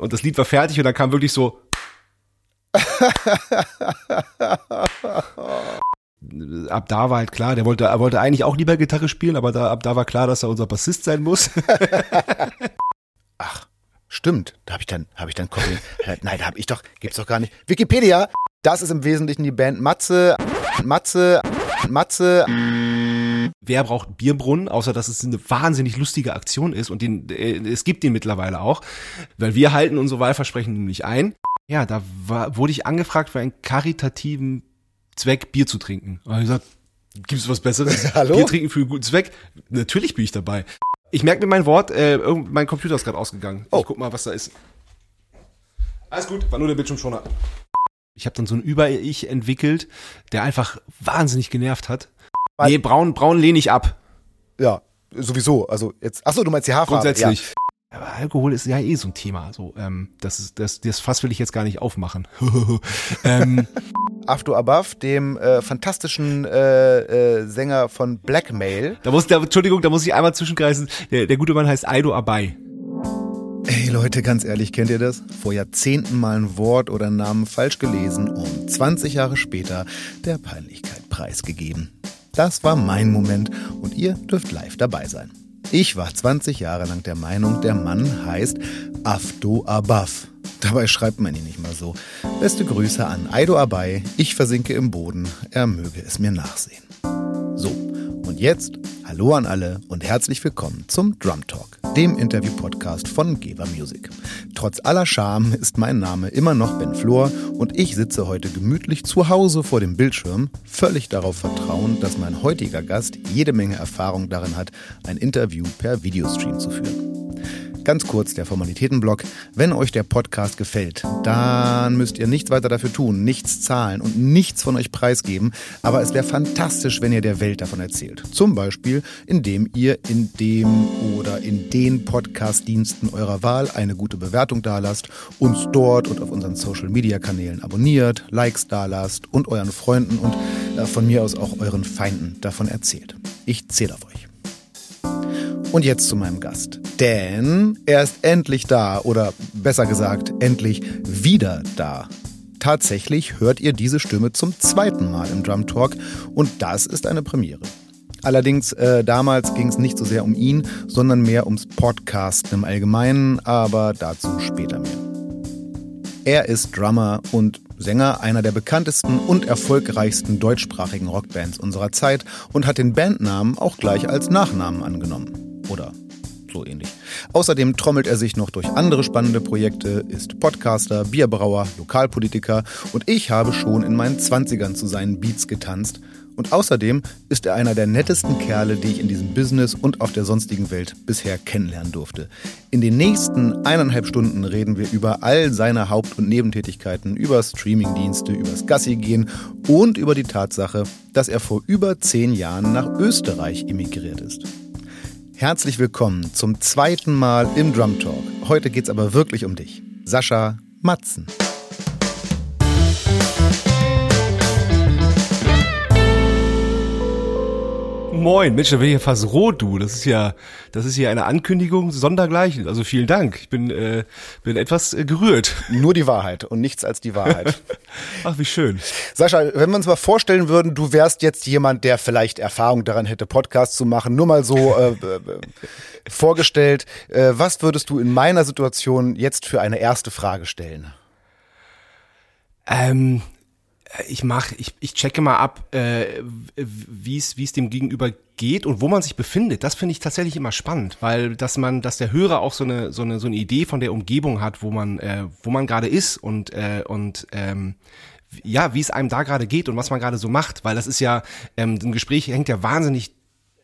Und das Lied war fertig und dann kam wirklich so. ab da war halt klar, der wollte, er wollte eigentlich auch lieber Gitarre spielen, aber da, ab da war klar, dass er unser Bassist sein muss. Ach, stimmt. Da habe ich dann, habe ich dann Copy. Nein, da habe ich doch, gibt's doch gar nicht. Wikipedia. Das ist im Wesentlichen die Band Matze, Matze, Matze. Wer braucht Bierbrunnen, außer dass es eine wahnsinnig lustige Aktion ist und den, äh, es gibt den mittlerweile auch, weil wir halten unsere Wahlversprechen nämlich ein. Ja, da war, wurde ich angefragt für einen karitativen Zweck, Bier zu trinken. Und ich gesagt, gibt's was Besseres? Hallo? Bier trinken für einen guten Zweck? Natürlich bin ich dabei. Ich merke mir mein Wort, äh, mein Computer ist gerade ausgegangen. Oh. Ich guck mal, was da ist. Alles gut, war nur der Bildschirmschoner. Ich habe dann so ein Über-Ich entwickelt, der einfach wahnsinnig genervt hat. Nee, braun, braun lehne ich ab. Ja, sowieso. Also jetzt, ach so, du meinst die Haarfarbe. Grundsätzlich. Aber Alkohol ist ja eh so ein Thema. So, ähm, das ist, das, das Fass will ich jetzt gar nicht aufmachen. ähm, Ja. After Above, dem äh, fantastischen äh, äh, Sänger von Blackmail. da muss, da, Entschuldigung, da muss ich einmal zwischenkreisen. Der, der gute Mann heißt Aido Abai. Ey Leute, ganz ehrlich, kennt ihr das? Vor Jahrzehnten mal ein Wort oder einen Namen falsch gelesen und 20 Jahre später der Peinlichkeit preisgegeben. Das war mein Moment und ihr dürft live dabei sein. Ich war 20 Jahre lang der Meinung, der Mann heißt Afdo Abaf. Dabei schreibt man ihn nicht mal so. Beste Grüße an Aido Abai. Ich versinke im Boden. Er möge es mir nachsehen. So, jetzt hallo an alle und herzlich willkommen zum Drum Talk, dem Interview-Podcast von Geber Music. Trotz aller Scham ist mein Name immer noch Ben Flor und ich sitze heute gemütlich zu Hause vor dem Bildschirm, völlig darauf vertrauend, dass mein heutiger Gast jede Menge Erfahrung darin hat, ein Interview per Videostream zu führen. Ganz kurz der Formalitätenblock. Wenn euch der Podcast gefällt, dann müsst ihr nichts weiter dafür tun, nichts zahlen und nichts von euch preisgeben. Aber es wäre fantastisch, wenn ihr der Welt davon erzählt. Zum Beispiel, indem ihr in dem oder in den Podcast-Diensten eurer Wahl eine gute Bewertung dalasst, uns dort und auf unseren Social-Media-Kanälen abonniert, Likes dalasst und euren Freunden und äh, von mir aus auch euren Feinden davon erzählt. Ich zähle auf euch. Und jetzt zu meinem Gast. Denn er ist endlich da oder besser gesagt, endlich wieder da. Tatsächlich hört ihr diese Stimme zum zweiten Mal im Drum Talk und das ist eine Premiere. Allerdings, äh, damals ging es nicht so sehr um ihn, sondern mehr ums Podcasten im Allgemeinen, aber dazu später mehr. Er ist Drummer und Sänger einer der bekanntesten und erfolgreichsten deutschsprachigen Rockbands unserer Zeit und hat den Bandnamen auch gleich als Nachnamen angenommen. Oder so ähnlich. Außerdem trommelt er sich noch durch andere spannende Projekte, ist Podcaster, Bierbrauer, Lokalpolitiker und ich habe schon in meinen Zwanzigern zu seinen Beats getanzt. Und außerdem ist er einer der nettesten Kerle, die ich in diesem Business und auf der sonstigen Welt bisher kennenlernen durfte. In den nächsten eineinhalb Stunden reden wir über all seine Haupt- und Nebentätigkeiten, über Streamingdienste, übers Gassi gehen und über die Tatsache, dass er vor über zehn Jahren nach Österreich emigriert ist. Herzlich willkommen zum zweiten Mal im Drum Talk. Heute geht's aber wirklich um dich. Sascha Matzen. Moin, Mensch, da bin ich ja fast rot, du. Das ist ja, das ist ja eine Ankündigung sondergleichen. Also vielen Dank. Ich bin, äh, bin etwas äh, gerührt. Nur die Wahrheit und nichts als die Wahrheit. Ach, wie schön. Sascha, wenn wir uns mal vorstellen würden, du wärst jetzt jemand, der vielleicht Erfahrung daran hätte, Podcasts zu machen, nur mal so äh, äh, vorgestellt, äh, was würdest du in meiner Situation jetzt für eine erste Frage stellen? Ähm, ich mach, ich, ich checke mal ab, äh, wie es wie es dem Gegenüber geht und wo man sich befindet. Das finde ich tatsächlich immer spannend, weil dass man, dass der Hörer auch so eine so eine so eine Idee von der Umgebung hat, wo man äh, wo man gerade ist und äh, und ähm, ja, wie es einem da gerade geht und was man gerade so macht, weil das ist ja ähm, ein Gespräch hängt ja wahnsinnig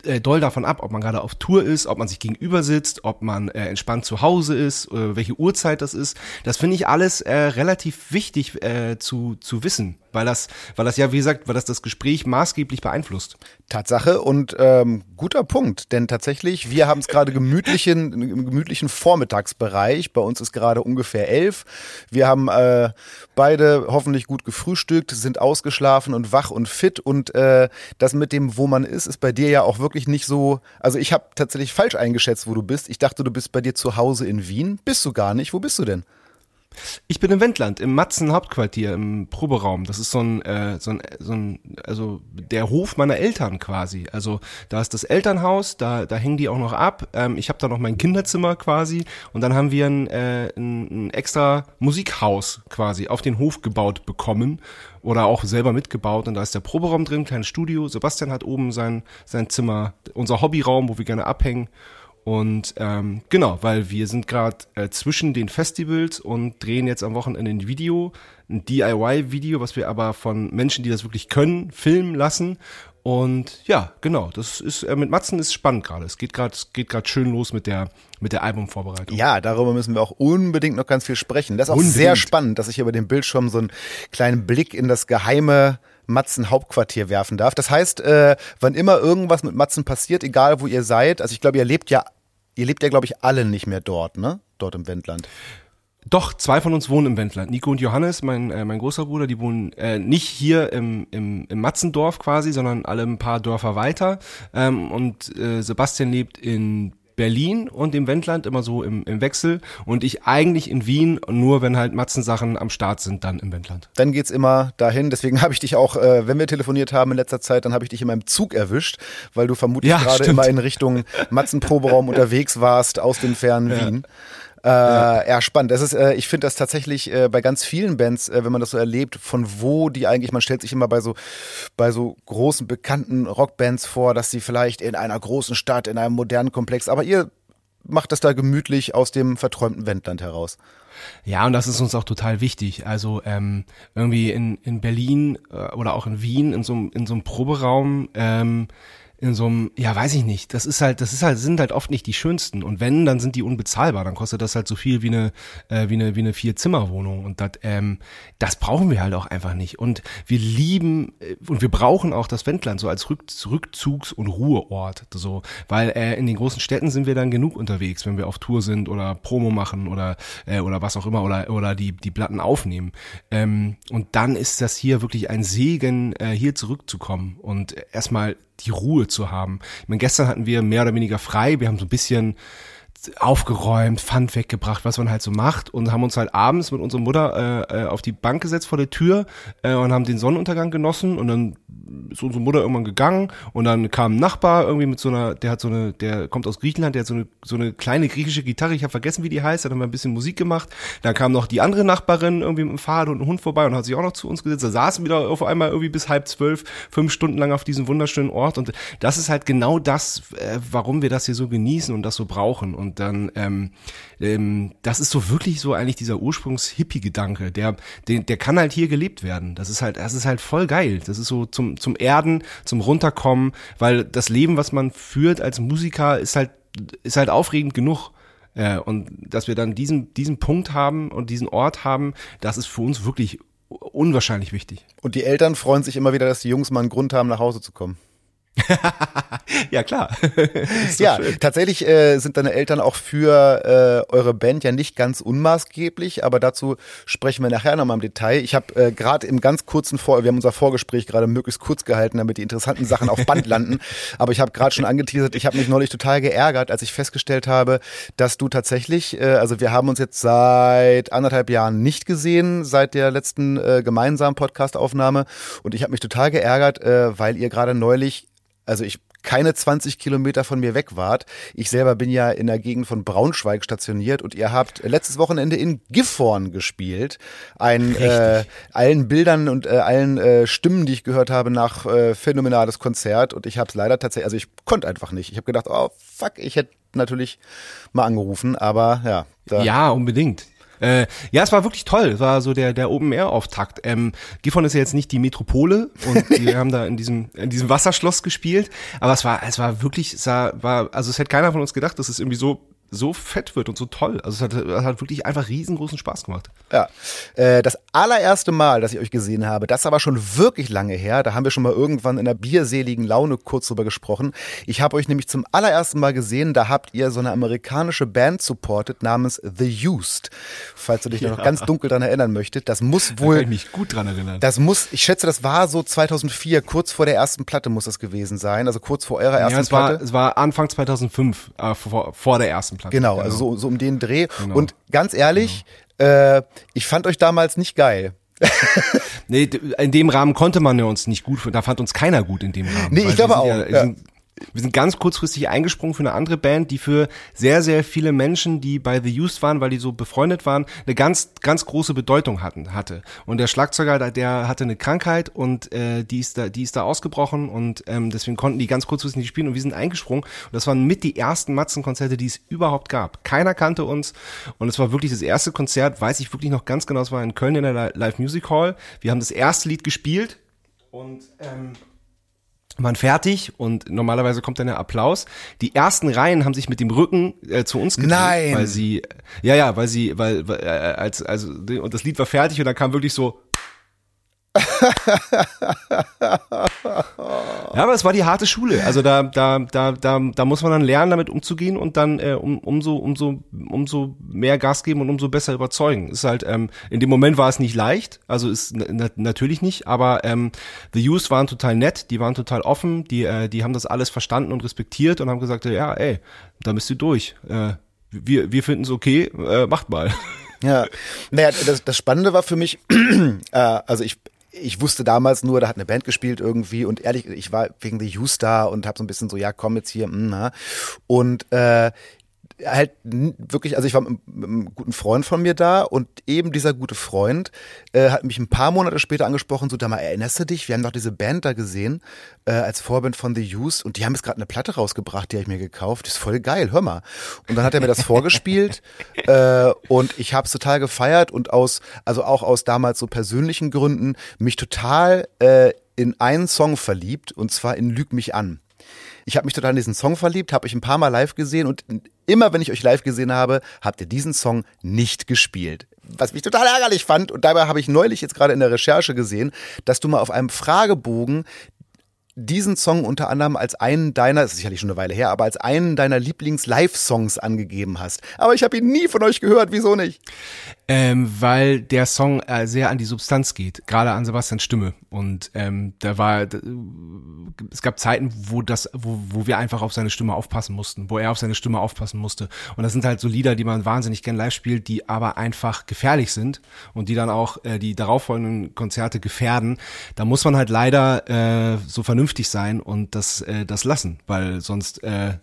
äh, doll davon ab, ob man gerade auf Tour ist, ob man sich gegenüber sitzt, ob man äh, entspannt zu Hause ist, äh, welche Uhrzeit das ist. Das finde ich alles äh, relativ wichtig äh, zu, zu wissen, weil das, weil das ja, wie gesagt, weil das das Gespräch maßgeblich beeinflusst. Tatsache und ähm, guter Punkt, denn tatsächlich, wir haben es gerade gemütlichen, im gemütlichen Vormittagsbereich. Bei uns ist gerade ungefähr elf. Wir haben äh, beide hoffentlich gut gefrühstückt, sind ausgeschlafen und wach und fit. Und äh, das mit dem, wo man ist, ist bei dir ja auch wirklich nicht so. Also ich habe tatsächlich falsch eingeschätzt, wo du bist. Ich dachte, du bist bei dir zu Hause in Wien. Bist du gar nicht. Wo bist du denn? Ich bin im Wendland, im Matzen Hauptquartier, im Proberaum. Das ist so ein, äh, so ein, so ein, also der Hof meiner Eltern quasi. Also da ist das Elternhaus, da, da hängen die auch noch ab. Ähm, ich habe da noch mein Kinderzimmer quasi und dann haben wir ein, äh, ein, ein extra Musikhaus quasi auf den Hof gebaut bekommen oder auch selber mitgebaut und da ist der Proberaum drin, kleines Studio. Sebastian hat oben sein, sein Zimmer, unser Hobbyraum, wo wir gerne abhängen. Und ähm, genau, weil wir sind gerade äh, zwischen den Festivals und drehen jetzt am Wochenende ein Video, ein DIY-Video, was wir aber von Menschen, die das wirklich können, filmen lassen. Und ja, genau, das ist äh, mit Matzen ist spannend gerade. Es geht gerade, es geht gerade schön los mit der mit der Albumvorbereitung. Ja, darüber müssen wir auch unbedingt noch ganz viel sprechen. Das ist auch unbedingt. sehr spannend, dass ich über den Bildschirm so einen kleinen Blick in das geheime Matzen Hauptquartier werfen darf. Das heißt, äh, wann immer irgendwas mit Matzen passiert, egal wo ihr seid, also ich glaube, ihr lebt ja Ihr lebt ja, glaube ich, alle nicht mehr dort, ne? Dort im Wendland. Doch, zwei von uns wohnen im Wendland. Nico und Johannes, mein, äh, mein großer Bruder, die wohnen äh, nicht hier im, im, im Matzendorf quasi, sondern alle ein paar Dörfer weiter. Ähm, und äh, Sebastian lebt in Berlin und im Wendland immer so im, im Wechsel und ich eigentlich in Wien, nur wenn halt Matzensachen am Start sind, dann im Wendland. Dann geht's immer dahin. Deswegen habe ich dich auch, äh, wenn wir telefoniert haben in letzter Zeit, dann habe ich dich in meinem Zug erwischt, weil du vermutlich ja, gerade immer in Richtung Matzenproberaum unterwegs warst aus dem fernen ja. Wien. Äh, ja. ja, spannend. Das ist, äh, ich finde das tatsächlich äh, bei ganz vielen Bands, äh, wenn man das so erlebt, von wo die eigentlich, man stellt sich immer bei so, bei so großen, bekannten Rockbands vor, dass sie vielleicht in einer großen Stadt, in einem modernen Komplex, aber ihr macht das da gemütlich aus dem verträumten Wendland heraus. Ja, und das ist uns auch total wichtig. Also ähm, irgendwie in, in Berlin äh, oder auch in Wien in so, in so einem Proberaum ähm, in so einem, ja, weiß ich nicht, das ist halt, das ist halt, sind halt oft nicht die schönsten. Und wenn, dann sind die unbezahlbar. Dann kostet das halt so viel wie eine, äh, wie eine, wie eine Vier-Zimmer-Wohnung. Und das, ähm, das brauchen wir halt auch einfach nicht. Und wir lieben äh, und wir brauchen auch das Wendland so als Rück Rückzugs- und Ruheort. So, weil äh, in den großen Städten sind wir dann genug unterwegs, wenn wir auf Tour sind oder Promo machen oder, äh, oder was auch immer oder, oder die, die Platten aufnehmen. Ähm, und dann ist das hier wirklich ein Segen, äh, hier zurückzukommen und erstmal die Ruhe zu haben. Ich meine, gestern hatten wir mehr oder weniger frei. Wir haben so ein bisschen aufgeräumt, Pfand weggebracht, was man halt so macht. Und haben uns halt abends mit unserer Mutter äh, äh, auf die Bank gesetzt vor der Tür äh, und haben den Sonnenuntergang genossen. Und dann ist unsere Mutter irgendwann gegangen. Und dann kam ein Nachbar irgendwie mit so einer, der hat so eine, der kommt aus Griechenland, der hat so eine so eine kleine griechische Gitarre, ich habe vergessen, wie die heißt, hat dann mal ein bisschen Musik gemacht. Dann kam noch die andere Nachbarin irgendwie mit dem Fahrrad und einem Hund vorbei und hat sich auch noch zu uns gesetzt. Da saßen wir da auf einmal irgendwie bis halb zwölf, fünf Stunden lang auf diesem wunderschönen Ort. Und das ist halt genau das, äh, warum wir das hier so genießen und das so brauchen. Und dann ähm, ähm, das ist so wirklich so eigentlich dieser Ursprungs-Hippie-Gedanke, der, der, der kann halt hier gelebt werden. Das ist halt, das ist halt voll geil. Das ist so zum, zum Erden, zum Runterkommen, weil das Leben, was man führt als Musiker, ist halt, ist halt aufregend genug. Äh, und dass wir dann diesen, diesen Punkt haben und diesen Ort haben, das ist für uns wirklich unwahrscheinlich wichtig. Und die Eltern freuen sich immer wieder, dass die Jungs mal einen Grund haben, nach Hause zu kommen. ja, klar. ja, schön. tatsächlich äh, sind deine Eltern auch für äh, eure Band ja nicht ganz unmaßgeblich, aber dazu sprechen wir nachher nochmal im Detail. Ich habe äh, gerade im ganz kurzen Vor, wir haben unser Vorgespräch gerade möglichst kurz gehalten, damit die interessanten Sachen auf Band landen. Aber ich habe gerade schon angeteasert, ich habe mich neulich total geärgert, als ich festgestellt habe, dass du tatsächlich, äh, also wir haben uns jetzt seit anderthalb Jahren nicht gesehen, seit der letzten äh, gemeinsamen Podcastaufnahme. Und ich habe mich total geärgert, äh, weil ihr gerade neulich also ich keine 20 Kilometer von mir weg wart. Ich selber bin ja in der Gegend von Braunschweig stationiert und ihr habt letztes Wochenende in Gifhorn gespielt. Ein äh, allen Bildern und äh, allen äh, Stimmen, die ich gehört habe, nach äh, phänomenales Konzert und ich habe es leider tatsächlich, also ich konnte einfach nicht. Ich habe gedacht, oh fuck, ich hätte natürlich mal angerufen, aber ja. ja, unbedingt. Äh, ja, es war wirklich toll. Es war so der, der Open-Air-Auftakt. Ähm, Gifhorn ist ja jetzt nicht die Metropole und wir haben da in diesem, in diesem Wasserschloss gespielt. Aber es war, es war wirklich, es war, war, also es hätte keiner von uns gedacht, dass es irgendwie so so fett wird und so toll. Also es hat, es hat wirklich einfach riesengroßen Spaß gemacht. Ja. Äh, das allererste Mal, dass ich euch gesehen habe, das aber schon wirklich lange her. Da haben wir schon mal irgendwann in der bierseligen Laune kurz drüber gesprochen. Ich habe euch nämlich zum allerersten Mal gesehen, da habt ihr so eine amerikanische Band supported namens The Used. Falls du dich ja. noch ganz dunkel dran erinnern möchtest. Das muss wohl. Da kann ich mich gut dran erinnern. Das muss, ich schätze, das war so 2004, kurz vor der ersten Platte muss das gewesen sein. Also kurz vor eurer ersten ja, es Platte. War, es war Anfang 2005, äh, vor, vor der ersten Platte. Genau, also genau. also so, so um den Dreh. Genau. Und ganz ehrlich, Äh, ich fand euch damals nicht geil. nee, in dem Rahmen konnte man ja uns nicht gut, da fand uns keiner gut in dem Rahmen. Nee, ich glaube auch. Ja, ja wir sind ganz kurzfristig eingesprungen für eine andere Band, die für sehr, sehr viele Menschen, die bei The Used waren, weil die so befreundet waren, eine ganz, ganz große Bedeutung hatten, hatte. Und der Schlagzeuger, der hatte eine Krankheit und äh, die ist da, die ist da ausgebrochen und ähm, deswegen konnten die ganz kurzfristig nicht spielen und wir sind eingesprungen. Und das waren mit die ersten Matzenkonzerte, die es überhaupt gab. Keiner kannte uns und es war wirklich das erste Konzert, weiß ich wirklich noch ganz genau, es war in Köln in der Live Music Hall. Wir haben das erste Lied gespielt und ähm, waren fertig und normalerweise kommt dann der Applaus. Die ersten Reihen haben sich mit dem Rücken äh, zu uns gedreht, Nein. weil sie ja ja, weil sie weil, weil äh, als also und das Lied war fertig und dann kam wirklich so ja, aber es war die harte Schule. Also da, da, da, da, da muss man dann lernen, damit umzugehen und dann äh, um, umso, umso, umso mehr Gas geben und umso besser überzeugen. Ist halt ähm, in dem Moment war es nicht leicht, also ist na natürlich nicht. Aber ähm, the Youth waren total nett, die waren total offen, die, äh, die haben das alles verstanden und respektiert und haben gesagt, ja, ey, da bist du durch. Äh, wir, wir finden es okay, äh, macht mal. Ja, naja, das, das Spannende war für mich, äh, also ich, ich wusste damals nur, da hat eine Band gespielt irgendwie und ehrlich, ich war wegen The Hughes da und habe so ein bisschen so, ja, komm jetzt hier, mh, und äh, halt wirklich, also ich war mit einem guten Freund von mir da und eben dieser gute Freund äh, hat mich ein paar Monate später angesprochen, so, da mal erinnerst du dich, wir haben doch diese Band da gesehen, äh, als Vorband von The Used und die haben jetzt gerade eine Platte rausgebracht, die habe ich mir gekauft, die ist voll geil, hör mal. Und dann hat er mir das vorgespielt äh, und ich habe es total gefeiert und aus, also auch aus damals so persönlichen Gründen, mich total äh, in einen Song verliebt und zwar in Lüg mich an. Ich habe mich total in diesen Song verliebt, habe ich ein paar Mal live gesehen und immer wenn ich euch live gesehen habe, habt ihr diesen Song nicht gespielt. Was mich total ärgerlich fand und dabei habe ich neulich jetzt gerade in der Recherche gesehen, dass du mal auf einem Fragebogen diesen Song unter anderem als einen deiner, das ist sicherlich schon eine Weile her, aber als einen deiner Lieblings-Live-Songs angegeben hast. Aber ich habe ihn nie von euch gehört, wieso nicht? Ähm, weil der Song äh, sehr an die Substanz geht, gerade an Sebastians Stimme. Und ähm, da war, da, es gab Zeiten, wo das, wo, wo wir einfach auf seine Stimme aufpassen mussten, wo er auf seine Stimme aufpassen musste. Und das sind halt so Lieder, die man wahnsinnig gern live spielt, die aber einfach gefährlich sind und die dann auch äh, die darauffolgenden Konzerte gefährden. Da muss man halt leider äh, so vernünftig sein und das, äh, das lassen, weil sonst, äh,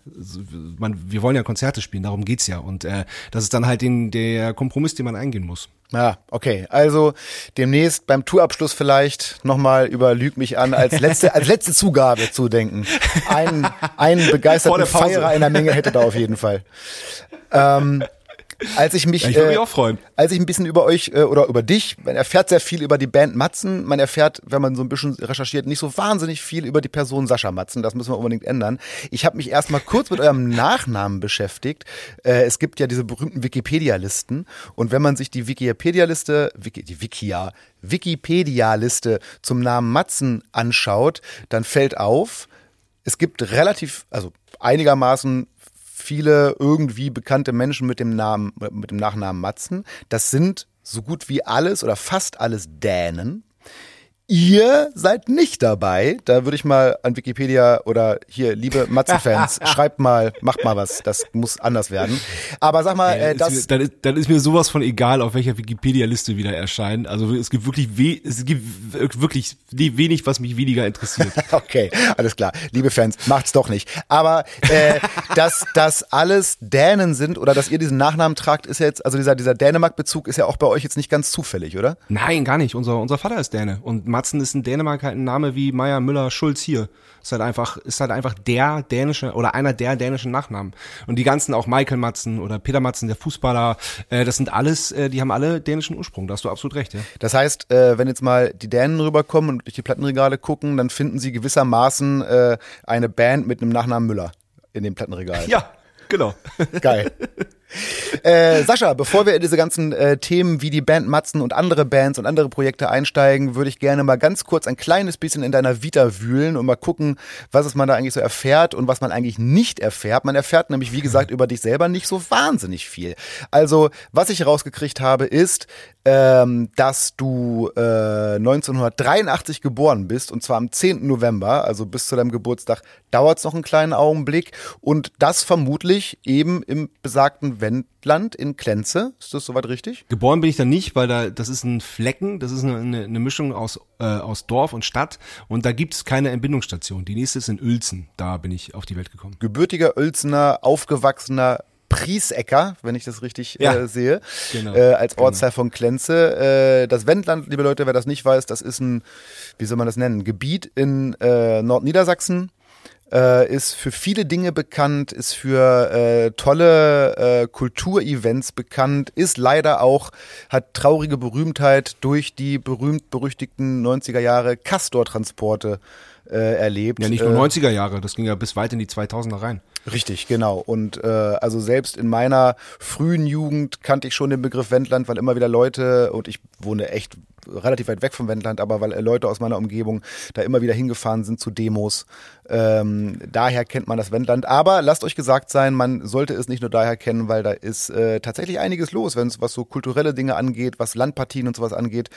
man, wir wollen ja Konzerte spielen, darum geht's ja. Und äh, das ist dann halt den, der Kompromiss, den man eingeht eingehen muss. Ja, okay. Also demnächst beim Tourabschluss vielleicht nochmal über Lüg mich an als letzte, als letzte Zugabe zu denken. Ein, ein begeisterten Feierer einer Menge hätte da auf jeden Fall. Ähm, als ich mich, ja, ich würde mich äh, auch freuen. als ich ein bisschen über euch äh, oder über dich, man erfährt sehr viel über die Band Matzen, man erfährt, wenn man so ein bisschen recherchiert, nicht so wahnsinnig viel über die Person Sascha Matzen, das müssen wir unbedingt ändern. Ich habe mich erstmal kurz mit eurem Nachnamen beschäftigt. Äh, es gibt ja diese berühmten Wikipedia-Listen und wenn man sich die Wikipedia-Liste, Wiki, die Wikia, Wikipedia-Liste zum Namen Matzen anschaut, dann fällt auf, es gibt relativ, also einigermaßen viele irgendwie bekannte Menschen mit dem Namen, mit dem Nachnamen Matzen. Das sind so gut wie alles oder fast alles Dänen. Ihr seid nicht dabei. Da würde ich mal an Wikipedia oder hier, liebe Matze-Fans, schreibt mal, macht mal was. Das muss anders werden. Aber sag mal, äh, das. Mir, dann, ist, dann ist mir sowas von egal, auf welcher Wikipedia-Liste wieder erscheinen. Also es gibt wirklich we es gibt wirklich wenig, was mich weniger interessiert. okay, alles klar. Liebe Fans, macht's doch nicht. Aber äh, dass das alles Dänen sind oder dass ihr diesen Nachnamen tragt, ist ja jetzt, also dieser, dieser Dänemark-Bezug ist ja auch bei euch jetzt nicht ganz zufällig, oder? Nein, gar nicht. Unser, unser Vater ist Däne und Matzen ist in Dänemark halt ein Name wie Meier, Müller, Schulz hier. Ist halt einfach, ist halt einfach der dänische oder einer der dänischen Nachnamen. Und die ganzen auch Michael Matzen oder Peter Matzen, der Fußballer, äh, das sind alles, äh, die haben alle dänischen Ursprung. Da hast du absolut recht, ja. Das heißt, äh, wenn jetzt mal die Dänen rüberkommen und durch die Plattenregale gucken, dann finden sie gewissermaßen äh, eine Band mit einem Nachnamen Müller in dem Plattenregal. Ja, genau. Geil. Äh, Sascha, bevor wir in diese ganzen äh, Themen wie die Band Matzen und andere Bands und andere Projekte einsteigen, würde ich gerne mal ganz kurz ein kleines bisschen in deiner Vita wühlen und mal gucken, was es man da eigentlich so erfährt und was man eigentlich nicht erfährt. Man erfährt nämlich, wie gesagt, über dich selber nicht so wahnsinnig viel. Also, was ich rausgekriegt habe, ist, ähm, dass du äh, 1983 geboren bist und zwar am 10. November, also bis zu deinem Geburtstag, dauert es noch einen kleinen Augenblick und das vermutlich eben im besagten Wendland in Klenze. Ist das soweit richtig? Geboren bin ich da nicht, weil da das ist ein Flecken, das ist eine, eine Mischung aus, äh, aus Dorf und Stadt und da gibt es keine Entbindungsstation. Die nächste ist in Uelzen, da bin ich auf die Welt gekommen. Gebürtiger Uelzener, aufgewachsener Priesecker, wenn ich das richtig ja, äh, sehe, genau, äh, als genau. Ortsteil genau. von Klenze. Äh, das Wendland, liebe Leute, wer das nicht weiß, das ist ein, wie soll man das nennen, Gebiet in äh, Nordniedersachsen. Äh, ist für viele Dinge bekannt, ist für äh, tolle äh, Kulturevents bekannt, ist leider auch, hat traurige Berühmtheit durch die berühmt-berüchtigten 90er Jahre Castor-Transporte äh, erlebt. Ja, nicht nur 90er äh, Jahre, das ging ja bis weit in die 2000er rein. Richtig, genau. Und äh, also selbst in meiner frühen Jugend kannte ich schon den Begriff Wendland, weil immer wieder Leute, und ich wohne echt relativ weit weg vom Wendland, aber weil Leute aus meiner Umgebung da immer wieder hingefahren sind zu Demos. Ähm, daher kennt man das Wendland. Aber lasst euch gesagt sein, man sollte es nicht nur daher kennen, weil da ist äh, tatsächlich einiges los, wenn es was so kulturelle Dinge angeht, was Landpartien und sowas angeht,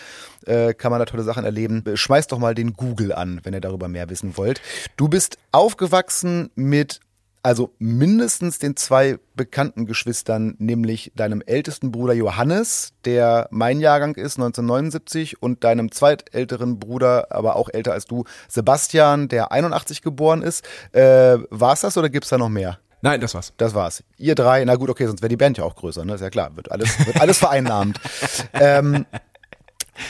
äh, kann man da tolle Sachen erleben. Schmeißt doch mal den Google an, wenn ihr darüber mehr wissen wollt. Du bist aufgewachsen mit also mindestens den zwei bekannten Geschwistern, nämlich deinem ältesten Bruder Johannes, der mein Jahrgang ist, 1979, und deinem zweitälteren Bruder, aber auch älter als du, Sebastian, der 81 geboren ist. Äh, war's das oder gibt's da noch mehr? Nein, das war's. Das war's. Ihr drei, na gut, okay, sonst wäre die Band ja auch größer, ne? Ist ja klar, wird alles, wird alles vereinnahmt. ähm,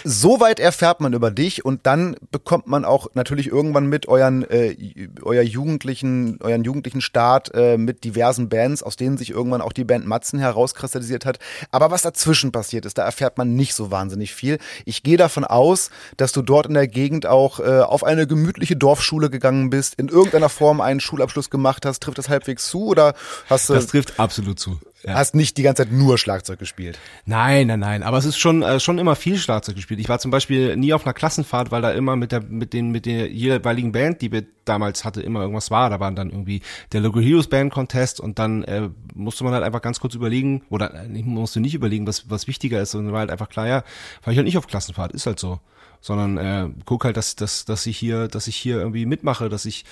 Soweit erfährt man über dich und dann bekommt man auch natürlich irgendwann mit euren äh, euer jugendlichen euren jugendlichen Start äh, mit diversen Bands, aus denen sich irgendwann auch die Band Matzen herauskristallisiert hat. Aber was dazwischen passiert ist, da erfährt man nicht so wahnsinnig viel. Ich gehe davon aus, dass du dort in der Gegend auch äh, auf eine gemütliche Dorfschule gegangen bist, in irgendeiner Form einen Schulabschluss gemacht hast. Trifft das halbwegs zu oder hast du? Das trifft absolut zu ja. hast nicht die ganze Zeit nur Schlagzeug gespielt. Nein, nein, nein. Aber es ist schon äh, schon immer viel Schlagzeug gespielt. Ich war zum Beispiel nie auf einer Klassenfahrt, weil da immer mit der mit den mit der jeweiligen Band, die wir damals hatte, immer irgendwas war. Da waren dann irgendwie der Local Heroes Band Contest und dann äh, musste man halt einfach ganz kurz überlegen oder äh, musste nicht überlegen, was was wichtiger ist, sondern war halt einfach klar, ja, fahr ich halt nicht auf Klassenfahrt, ist halt so sondern äh, guck halt, dass, dass, dass ich hier, dass ich hier irgendwie mitmache, dass ich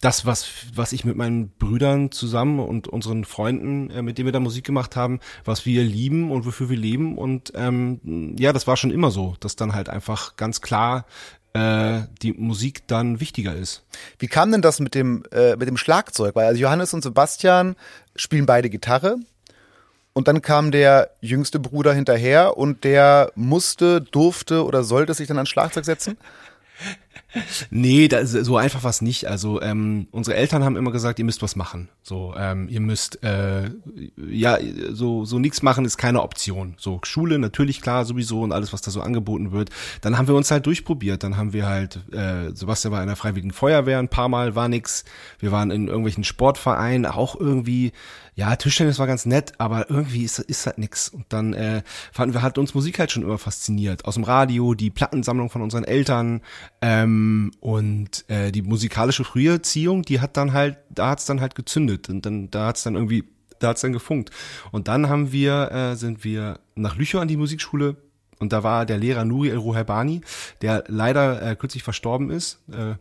das, was, was ich mit meinen Brüdern zusammen und unseren Freunden, äh, mit denen wir da Musik gemacht haben, was wir lieben und wofür wir leben. Und ähm, ja, das war schon immer so, dass dann halt einfach ganz klar äh, die Musik dann wichtiger ist. Wie kam denn das mit dem, äh, mit dem Schlagzeug? Weil also Johannes und Sebastian spielen beide Gitarre. Und dann kam der jüngste Bruder hinterher und der musste, durfte oder sollte sich dann ans Schlagzeug setzen? Nee, das, so einfach was nicht. Also ähm, unsere Eltern haben immer gesagt, ihr müsst was machen. So, ähm, ihr müsst äh, ja so so nichts machen ist keine Option. So Schule natürlich klar sowieso und alles was da so angeboten wird. Dann haben wir uns halt durchprobiert. Dann haben wir halt äh, Sebastian war in der Freiwilligen Feuerwehr ein paar Mal war nix. Wir waren in irgendwelchen Sportvereinen auch irgendwie ja, Tischtennis war ganz nett, aber irgendwie ist, ist halt nix. Und dann äh, fanden wir, hat uns Musik halt schon immer fasziniert. Aus dem Radio, die Plattensammlung von unseren Eltern ähm, und äh, die musikalische Früherziehung, die hat dann halt, da hat's dann halt gezündet und dann, da hat's dann irgendwie, da hat's dann gefunkt. Und dann haben wir, äh, sind wir nach Lüchow an die Musikschule und da war der Lehrer Nuri El Ruhaibani, der leider äh, kürzlich verstorben ist. Äh,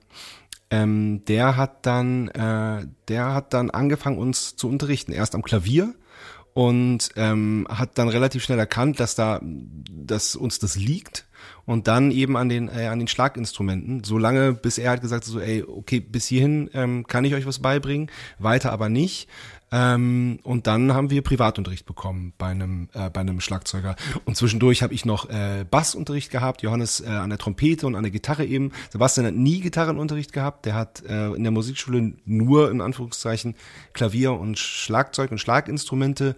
ähm, der hat dann, äh, der hat dann angefangen, uns zu unterrichten. Erst am Klavier und ähm, hat dann relativ schnell erkannt, dass da, dass uns das liegt und dann eben an den äh, an den Schlaginstrumenten, so lange bis er hat gesagt so, ey, okay, bis hierhin ähm, kann ich euch was beibringen, weiter aber nicht. Ähm, und dann haben wir Privatunterricht bekommen bei einem, äh, bei einem Schlagzeuger. Und zwischendurch habe ich noch äh, Bassunterricht gehabt, Johannes äh, an der Trompete und an der Gitarre eben. Sebastian hat nie Gitarrenunterricht gehabt. Der hat äh, in der Musikschule nur in Anführungszeichen Klavier und Schlagzeug und Schlaginstrumente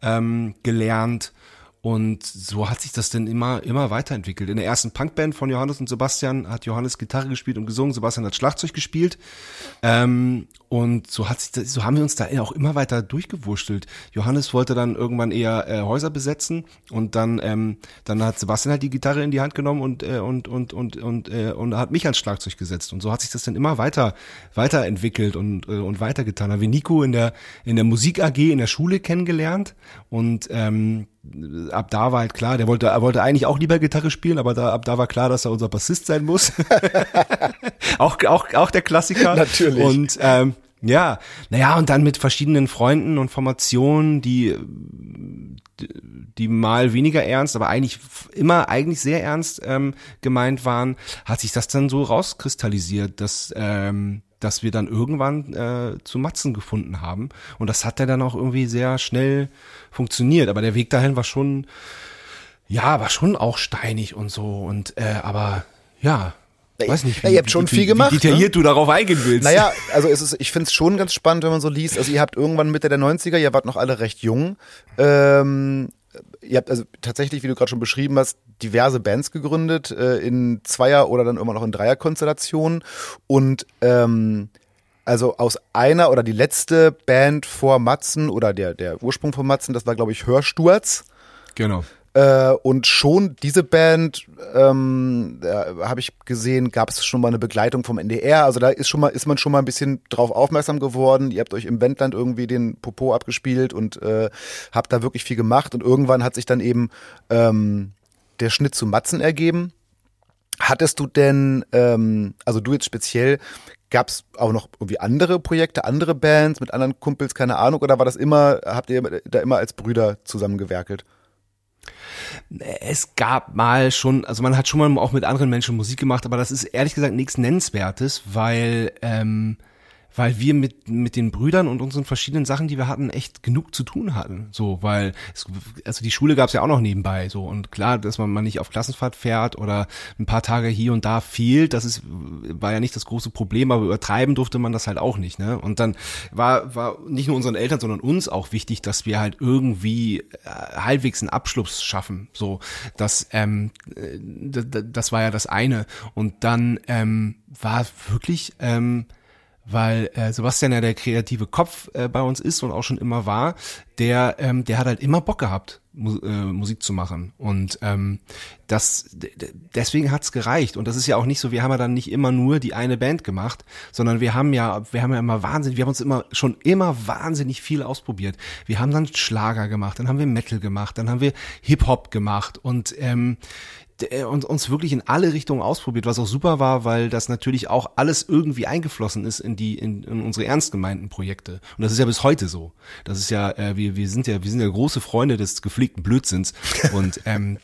ähm, gelernt. Und so hat sich das denn immer, immer weiterentwickelt. In der ersten Punkband von Johannes und Sebastian hat Johannes Gitarre gespielt und gesungen, Sebastian hat Schlagzeug gespielt. Ähm, und so hat sich das, so haben wir uns da auch immer weiter durchgewurschtelt. Johannes wollte dann irgendwann eher äh, Häuser besetzen und dann, ähm, dann hat Sebastian halt die Gitarre in die Hand genommen und, äh, und, und, und, und, äh, und hat mich ans Schlagzeug gesetzt. Und so hat sich das dann immer weiter, weiterentwickelt und, äh, und weitergetan. Da haben wir Nico in der, in der Musik AG in der Schule kennengelernt und ähm, ab da war halt klar, der wollte, er wollte eigentlich auch lieber Gitarre spielen, aber da, ab da war klar, dass er unser Bassist sein muss. auch, auch, auch der Klassiker. Natürlich. Und ähm, ja, naja, und dann mit verschiedenen Freunden und Formationen, die, die mal weniger ernst, aber eigentlich immer eigentlich sehr ernst ähm, gemeint waren, hat sich das dann so rauskristallisiert, dass ähm, dass wir dann irgendwann äh, zu Matzen gefunden haben. Und das hat ja dann auch irgendwie sehr schnell funktioniert. Aber der Weg dahin war schon, ja, war schon auch steinig und so. Und äh, aber ja, weiß nicht, wie, ja, ihr habt schon wie, viel gemacht. Wie detailliert ne? du darauf eingehen willst. Naja, also es ist, ich finde es schon ganz spannend, wenn man so liest. Also ihr habt irgendwann Mitte der 90er, ihr wart noch alle recht jung. Ähm, ihr habt also tatsächlich, wie du gerade schon beschrieben hast, diverse Bands gegründet, äh, in Zweier- oder dann immer noch in Dreier-Konstellationen. Und ähm, also aus einer oder die letzte Band vor Matzen oder der, der Ursprung von Matzen, das war, glaube ich, Hörsturz. Genau. Äh, und schon diese Band, ähm, habe ich gesehen, gab es schon mal eine Begleitung vom NDR. Also da ist schon mal, ist man schon mal ein bisschen drauf aufmerksam geworden. Ihr habt euch im Wendland irgendwie den Popo abgespielt und äh, habt da wirklich viel gemacht. Und irgendwann hat sich dann eben ähm, der Schnitt zu Matzen ergeben. Hattest du denn, ähm, also du jetzt speziell, gab es auch noch irgendwie andere Projekte, andere Bands mit anderen Kumpels, keine Ahnung, oder war das immer, habt ihr da immer als Brüder zusammengewerkelt? Es gab mal schon, also man hat schon mal auch mit anderen Menschen Musik gemacht, aber das ist ehrlich gesagt nichts Nennenswertes, weil ähm, weil wir mit, mit den Brüdern und unseren verschiedenen Sachen, die wir hatten, echt genug zu tun hatten. So, weil, es, also die Schule gab es ja auch noch nebenbei. So, und klar, dass man mal nicht auf Klassenfahrt fährt oder ein paar Tage hier und da fehlt, das ist, war ja nicht das große Problem, aber übertreiben durfte man das halt auch nicht. Ne? Und dann war, war nicht nur unseren Eltern, sondern uns auch wichtig, dass wir halt irgendwie äh, halbwegs einen Abschluss schaffen. So, das, ähm, äh, das war ja das eine. Und dann ähm, war wirklich ähm, weil äh, Sebastian ja der kreative Kopf äh, bei uns ist und auch schon immer war, der ähm, der hat halt immer Bock gehabt Mu äh, Musik zu machen. Und ähm, das deswegen hat's gereicht. Und das ist ja auch nicht so, wir haben ja dann nicht immer nur die eine Band gemacht, sondern wir haben ja wir haben ja immer wahnsinnig, wir haben uns immer schon immer wahnsinnig viel ausprobiert. Wir haben dann Schlager gemacht, dann haben wir Metal gemacht, dann haben wir Hip Hop gemacht. Und ähm, und uns wirklich in alle Richtungen ausprobiert, was auch super war, weil das natürlich auch alles irgendwie eingeflossen ist in die in, in unsere ernst gemeinten Projekte. Und das ist ja bis heute so. Das ist ja äh, wir wir sind ja wir sind ja große Freunde des gepflegten Blödsinns und ähm,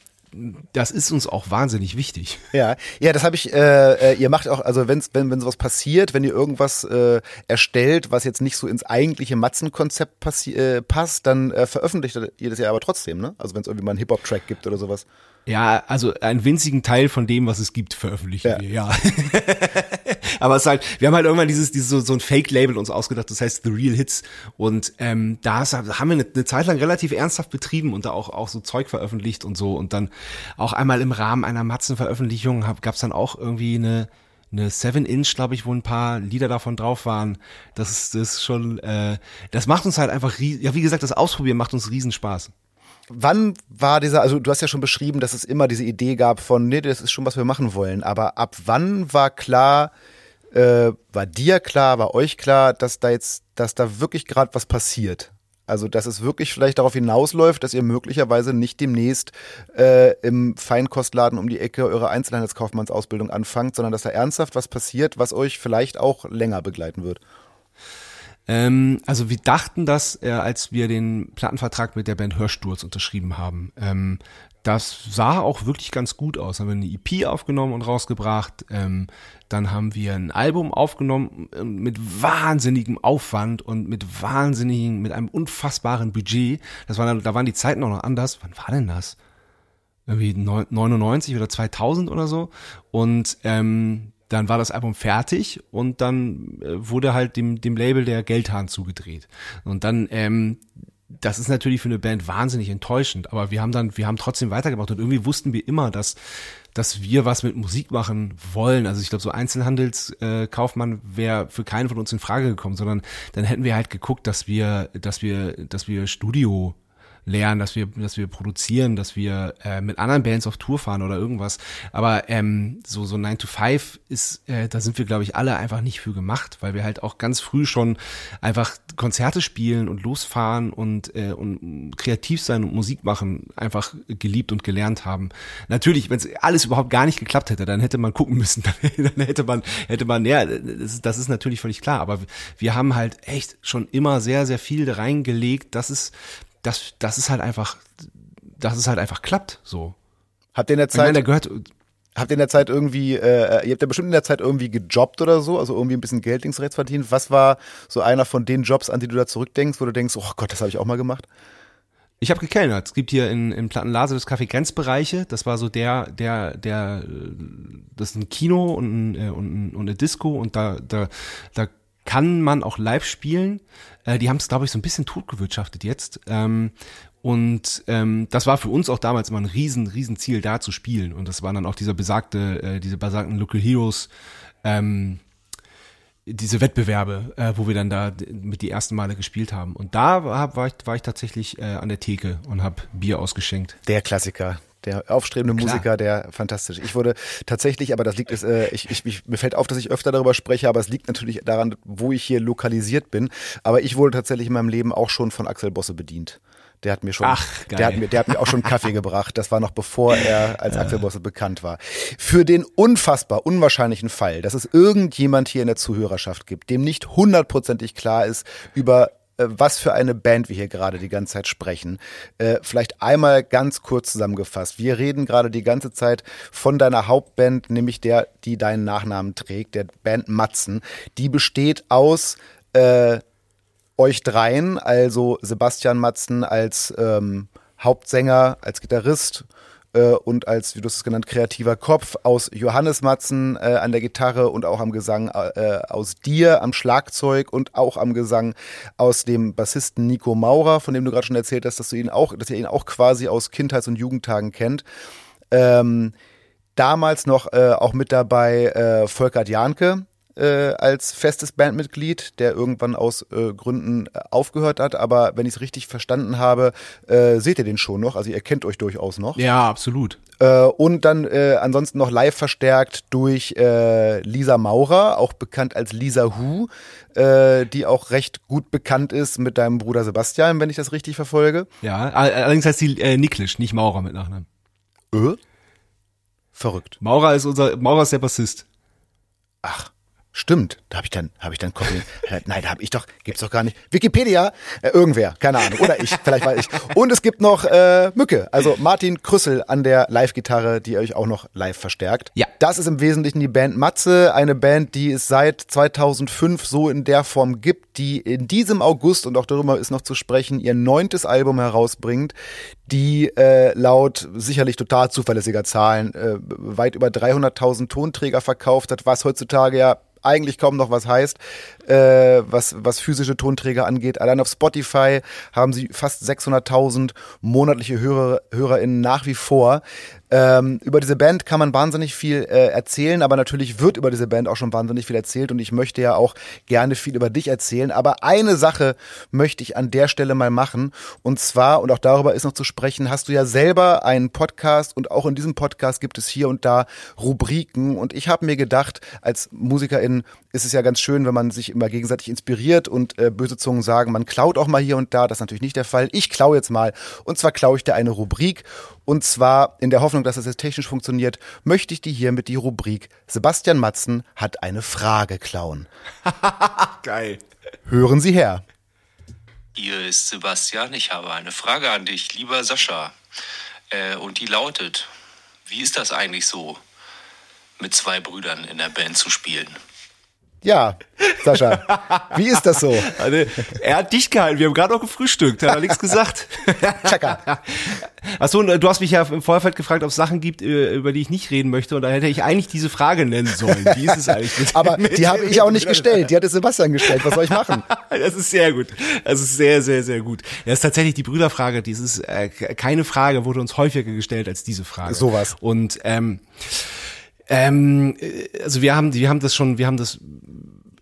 das ist uns auch wahnsinnig wichtig. Ja, ja, das habe ich. Äh, äh, ihr macht auch, also wenn's, wenn wenn sowas passiert, wenn ihr irgendwas äh, erstellt, was jetzt nicht so ins eigentliche Matzenkonzept äh, passt, dann äh, veröffentlicht ihr das ja aber trotzdem, ne? Also wenn es irgendwie mal einen Hip Hop Track gibt oder sowas. Ja, also einen winzigen Teil von dem, was es gibt, veröffentlichen ja. wir, ja. Aber es ist halt, wir haben halt irgendwann dieses, dieses so, so ein Fake-Label uns ausgedacht, das heißt The Real Hits. Und ähm, da haben wir eine, eine Zeit lang relativ ernsthaft betrieben und da auch, auch so Zeug veröffentlicht und so. Und dann auch einmal im Rahmen einer Matzenveröffentlichung gab es dann auch irgendwie eine eine 7-Inch, glaube ich, wo ein paar Lieder davon drauf waren. Das ist, das ist schon, äh, das macht uns halt einfach, ja, wie gesagt, das Ausprobieren macht uns riesen Spaß. Wann war dieser, also du hast ja schon beschrieben, dass es immer diese Idee gab von, nee, das ist schon, was wir machen wollen, aber ab wann war klar, äh, war dir klar, war euch klar, dass da jetzt, dass da wirklich gerade was passiert? Also, dass es wirklich vielleicht darauf hinausläuft, dass ihr möglicherweise nicht demnächst äh, im Feinkostladen um die Ecke eure Einzelhandelskaufmannsausbildung anfangt, sondern dass da ernsthaft was passiert, was euch vielleicht auch länger begleiten wird. Ähm, also wir dachten das, äh, als wir den Plattenvertrag mit der Band Hörsturz unterschrieben haben. Ähm, das sah auch wirklich ganz gut aus. Haben wir eine EP aufgenommen und rausgebracht. Ähm, dann haben wir ein Album aufgenommen äh, mit wahnsinnigem Aufwand und mit wahnsinnigen, mit einem unfassbaren Budget. Das war, da waren die Zeiten auch noch anders. Wann war denn das? Irgendwie 99 oder 2000 oder so. Und ähm, dann war das Album fertig und dann äh, wurde halt dem, dem Label der Geldhahn zugedreht. Und dann, ähm, das ist natürlich für eine Band wahnsinnig enttäuschend, aber wir haben dann, wir haben trotzdem weitergemacht und irgendwie wussten wir immer, dass, dass wir was mit Musik machen wollen. Also ich glaube, so Einzelhandelskaufmann äh, wäre für keinen von uns in Frage gekommen, sondern dann hätten wir halt geguckt, dass wir, dass wir, dass wir Studio lernen, dass wir, dass wir produzieren, dass wir äh, mit anderen Bands auf Tour fahren oder irgendwas. Aber ähm, so so 9 to 5 ist, äh, da sind wir, glaube ich, alle einfach nicht für gemacht, weil wir halt auch ganz früh schon einfach Konzerte spielen und losfahren und, äh, und kreativ sein und Musik machen einfach geliebt und gelernt haben. Natürlich, wenn es alles überhaupt gar nicht geklappt hätte, dann hätte man gucken müssen, dann, dann hätte man, hätte man, ja, das, das ist natürlich völlig klar, aber wir haben halt echt schon immer sehr, sehr viel reingelegt, dass es, dass, dass es halt einfach, dass es halt einfach klappt, so. Habt ihr in der Zeit, meine, gehört, habt ihr in der Zeit irgendwie, äh, ihr habt ja bestimmt in der Zeit irgendwie gejobbt oder so, also irgendwie ein bisschen Geld links rechts verdient. Was war so einer von den Jobs, an die du da zurückdenkst, wo du denkst, oh Gott, das habe ich auch mal gemacht? Ich habe gekellnert. Es gibt hier in, in Plattenlase das Café Grenzbereiche. Das war so der, der, der, das ist ein Kino und, ein, und, und eine Disco und da, da, da kann man auch live spielen. Äh, die haben es, glaube ich, so ein bisschen totgewirtschaftet jetzt. Ähm, und ähm, das war für uns auch damals immer ein riesen, riesen Ziel, da zu spielen. Und das waren dann auch dieser besagte, äh, diese besagten Local Heroes, ähm, diese Wettbewerbe, äh, wo wir dann da mit die ersten Male gespielt haben. Und da war, war, ich, war ich tatsächlich äh, an der Theke und habe Bier ausgeschenkt. Der Klassiker der aufstrebende Klar. Musiker, der fantastisch. Ich wurde tatsächlich, aber das liegt ist, äh, ich, ich, ich, mir fällt auf, dass ich öfter darüber spreche, aber es liegt natürlich daran, wo ich hier lokalisiert bin. Aber ich wurde tatsächlich in meinem Leben auch schon von Axel Bosse bedient. Der hat mir schon, Ach, der hat mir, der hat mir auch schon Kaffee gebracht. Das war noch bevor er als. Axel Bosse bekannt war. Für den unfassbar unwahrscheinlichen Fall, dass es irgendjemand hier in der Zuhörerschaft gibt, dem nicht hundertprozentig klar ist über was für eine Band wir hier gerade die ganze Zeit sprechen. Äh, vielleicht einmal ganz kurz zusammengefasst. Wir reden gerade die ganze Zeit von deiner Hauptband, nämlich der, die deinen Nachnamen trägt, der Band Matzen. Die besteht aus äh, euch dreien, also Sebastian Matzen als ähm, Hauptsänger, als Gitarrist äh, und als, wie du es genannt, kreativer Kopf aus Johannes Matzen äh, an der Gitarre und auch am Gesang äh, aus dir am Schlagzeug und auch am Gesang aus dem Bassisten Nico Maurer, von dem du gerade schon erzählt hast, dass du ihn auch, dass ihr ihn auch quasi aus Kindheits- und Jugendtagen kennt. Ähm, damals noch äh, auch mit dabei äh, Volkert Janke, äh, als festes Bandmitglied, der irgendwann aus äh, Gründen äh, aufgehört hat. Aber wenn ich es richtig verstanden habe, äh, seht ihr den schon noch. Also ihr kennt euch durchaus noch. Ja, absolut. Äh, und dann ansonsten noch live verstärkt durch Lisa Maurer, auch bekannt als Lisa Hu, die auch recht gut bekannt ist mit deinem Bruder Sebastian, wenn ich das richtig verfolge. Ja, allerdings heißt sie äh, Niklisch, nicht Maurer mit Nachnamen. Äh? Verrückt. Maurer ist unser, Maurer ist der Bassist. Ach. Stimmt, da habe ich dann, habe ich dann Copy. Nein, da habe ich doch, gibt's doch gar nicht. Wikipedia, äh, irgendwer, keine Ahnung, oder ich, vielleicht war ich. Und es gibt noch äh, Mücke, also Martin Krüssel an der Live-Gitarre, die euch auch noch live verstärkt. Ja. Das ist im Wesentlichen die Band Matze, eine Band, die es seit 2005 so in der Form gibt, die in diesem August und auch darüber ist noch zu sprechen, ihr neuntes Album herausbringt, die äh, laut sicherlich total zuverlässiger Zahlen äh, weit über 300.000 Tonträger verkauft hat, was heutzutage ja eigentlich kaum noch was heißt, äh, was, was physische Tonträger angeht. Allein auf Spotify haben sie fast 600.000 monatliche Hörer, HörerInnen nach wie vor. Ähm, über diese Band kann man wahnsinnig viel äh, erzählen, aber natürlich wird über diese Band auch schon wahnsinnig viel erzählt und ich möchte ja auch gerne viel über dich erzählen. Aber eine Sache möchte ich an der Stelle mal machen und zwar, und auch darüber ist noch zu sprechen, hast du ja selber einen Podcast und auch in diesem Podcast gibt es hier und da Rubriken und ich habe mir gedacht, als Musikerin ist es ja ganz schön, wenn man sich immer gegenseitig inspiriert und äh, böse Zungen sagen, man klaut auch mal hier und da. Das ist natürlich nicht der Fall. Ich klaue jetzt mal und zwar klaue ich dir eine Rubrik und zwar in der Hoffnung, dass das jetzt technisch funktioniert, möchte ich dir hiermit die Rubrik Sebastian Matzen hat eine Frage klauen. Geil. Hören Sie her. Hier ist Sebastian. Ich habe eine Frage an dich, lieber Sascha. Äh, und die lautet, wie ist das eigentlich so, mit zwei Brüdern in der Band zu spielen? Ja, Sascha, wie ist das so? Also, er hat dich gehalten, wir haben gerade noch gefrühstückt, hat er nichts gesagt. Checker. Achso, du hast mich ja im Vorfeld gefragt, ob es Sachen gibt, über die ich nicht reden möchte und da hätte ich eigentlich diese Frage nennen sollen. Wie ist es eigentlich mit, Aber mit die habe ich auch nicht gestellt, die hat Sebastian gestellt, was soll ich machen? Das ist sehr gut, das ist sehr, sehr, sehr gut. Das ist tatsächlich die Brüderfrage, die ist äh, keine Frage, wurde uns häufiger gestellt als diese Frage. Sowas. Und ähm, ähm, äh, also wir haben, wir haben das schon, wir haben das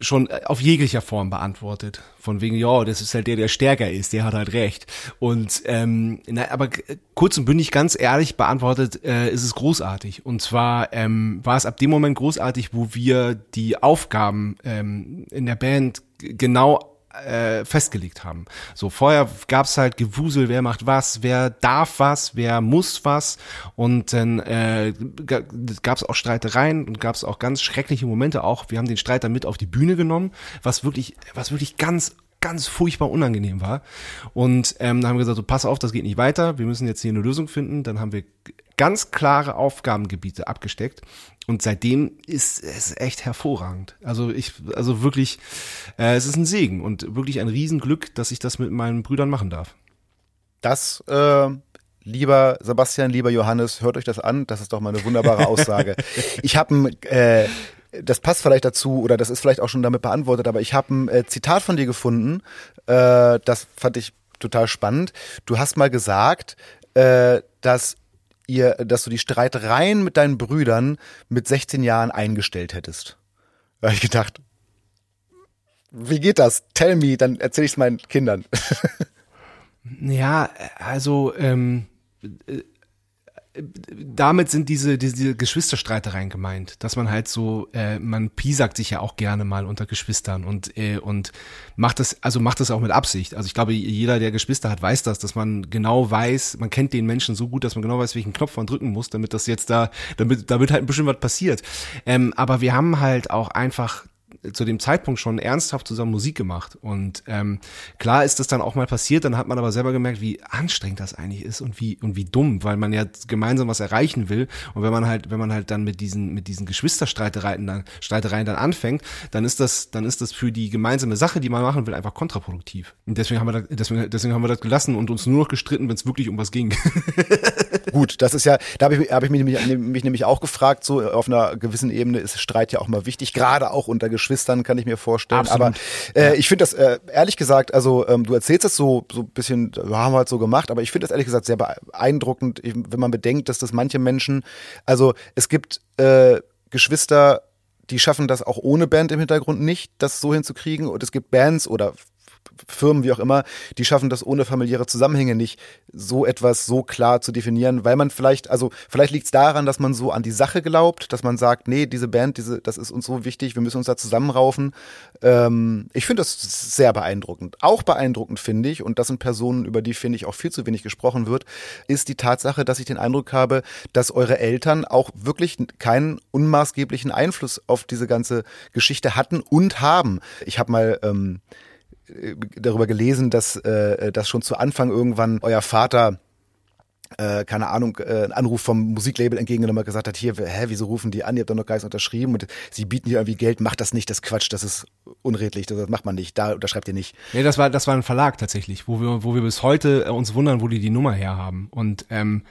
schon äh, auf jeglicher Form beantwortet. Von wegen, ja, das ist halt der, der stärker ist, der hat halt recht. Und ähm, na, aber kurz und bündig, ganz ehrlich beantwortet, äh, ist es großartig. Und zwar ähm, war es ab dem Moment großartig, wo wir die Aufgaben ähm, in der Band genau äh, festgelegt haben. So vorher gab's halt Gewusel, wer macht was, wer darf was, wer muss was und dann äh, gab's auch Streitereien und gab's auch ganz schreckliche Momente auch. Wir haben den Streit dann mit auf die Bühne genommen, was wirklich, was wirklich ganz ganz furchtbar unangenehm war. Und ähm, dann haben wir gesagt, so, pass auf, das geht nicht weiter, wir müssen jetzt hier eine Lösung finden. Dann haben wir ganz klare Aufgabengebiete abgesteckt und seitdem ist es echt hervorragend. Also ich, also wirklich, äh, es ist ein Segen und wirklich ein Riesenglück, dass ich das mit meinen Brüdern machen darf. Das, äh, lieber Sebastian, lieber Johannes, hört euch das an. Das ist doch mal eine wunderbare Aussage. ich habe äh, das passt vielleicht dazu oder das ist vielleicht auch schon damit beantwortet, aber ich habe ein äh, Zitat von dir gefunden, äh, das fand ich total spannend. Du hast mal gesagt, äh, dass ihr, dass du die Streitereien mit deinen Brüdern mit 16 Jahren eingestellt hättest. Da habe ich gedacht, wie geht das? Tell me, dann erzähle ich es meinen Kindern. ja, also ähm, damit sind diese, diese, Geschwisterstreitereien gemeint, dass man halt so, äh, man piesackt sich ja auch gerne mal unter Geschwistern und äh, und macht das, also macht das auch mit Absicht. Also ich glaube, jeder, der Geschwister hat, weiß das, dass man genau weiß, man kennt den Menschen so gut, dass man genau weiß, welchen Knopf man drücken muss, damit das jetzt da, damit, damit halt ein bisschen was passiert. Ähm, aber wir haben halt auch einfach zu dem Zeitpunkt schon ernsthaft zusammen Musik gemacht. Und ähm, klar ist das dann auch mal passiert, dann hat man aber selber gemerkt, wie anstrengend das eigentlich ist und wie und wie dumm, weil man ja gemeinsam was erreichen will. Und wenn man halt, wenn man halt dann mit diesen mit diesen Geschwisterstreitereien dann Streitereien dann anfängt, dann ist das dann ist das für die gemeinsame Sache, die man machen will, einfach kontraproduktiv. Und deswegen haben wir das, deswegen, deswegen haben wir das gelassen und uns nur noch gestritten, wenn es wirklich um was ging. Gut, das ist ja, da habe ich, hab ich mich, nämlich, mich nämlich auch gefragt, so auf einer gewissen Ebene ist Streit ja auch mal wichtig, gerade auch unter Geschwistern kann ich mir vorstellen. Absolut. Aber äh, ich finde das äh, ehrlich gesagt, also ähm, du erzählst das so so ein bisschen, haben wir halt so gemacht, aber ich finde das ehrlich gesagt sehr beeindruckend, wenn man bedenkt, dass das manche Menschen, also es gibt äh, Geschwister, die schaffen das auch ohne Band im Hintergrund nicht, das so hinzukriegen. Und es gibt Bands oder Firmen, wie auch immer, die schaffen das ohne familiäre Zusammenhänge nicht, so etwas so klar zu definieren, weil man vielleicht, also vielleicht liegt es daran, dass man so an die Sache glaubt, dass man sagt, nee, diese Band, diese, das ist uns so wichtig, wir müssen uns da zusammenraufen. Ähm, ich finde das sehr beeindruckend. Auch beeindruckend finde ich, und das sind Personen, über die finde ich auch viel zu wenig gesprochen wird, ist die Tatsache, dass ich den Eindruck habe, dass eure Eltern auch wirklich keinen unmaßgeblichen Einfluss auf diese ganze Geschichte hatten und haben. Ich habe mal ähm, darüber gelesen, dass, äh, dass schon zu Anfang irgendwann euer Vater äh, keine Ahnung, äh, einen Anruf vom Musiklabel entgegengenommen hat, gesagt hat, hier, hä, wieso rufen die an, ihr habt doch noch gar nichts unterschrieben und sie bieten dir irgendwie Geld, macht das nicht, das Quatsch, das ist unredlich, das macht man nicht, da unterschreibt ihr nicht. Nee, das war, das war ein Verlag tatsächlich, wo wir, wo wir bis heute uns wundern, wo die die Nummer herhaben und ähm,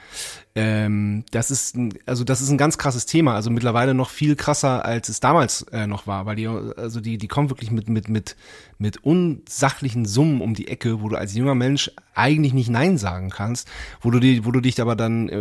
ähm, das ist ein, also das ist ein ganz krasses Thema, also mittlerweile noch viel krasser als es damals äh, noch war, weil die also die die kommen wirklich mit mit mit mit unsachlichen Summen um die Ecke, wo du als junger Mensch eigentlich nicht nein sagen kannst, wo du die wo du dich aber dann äh,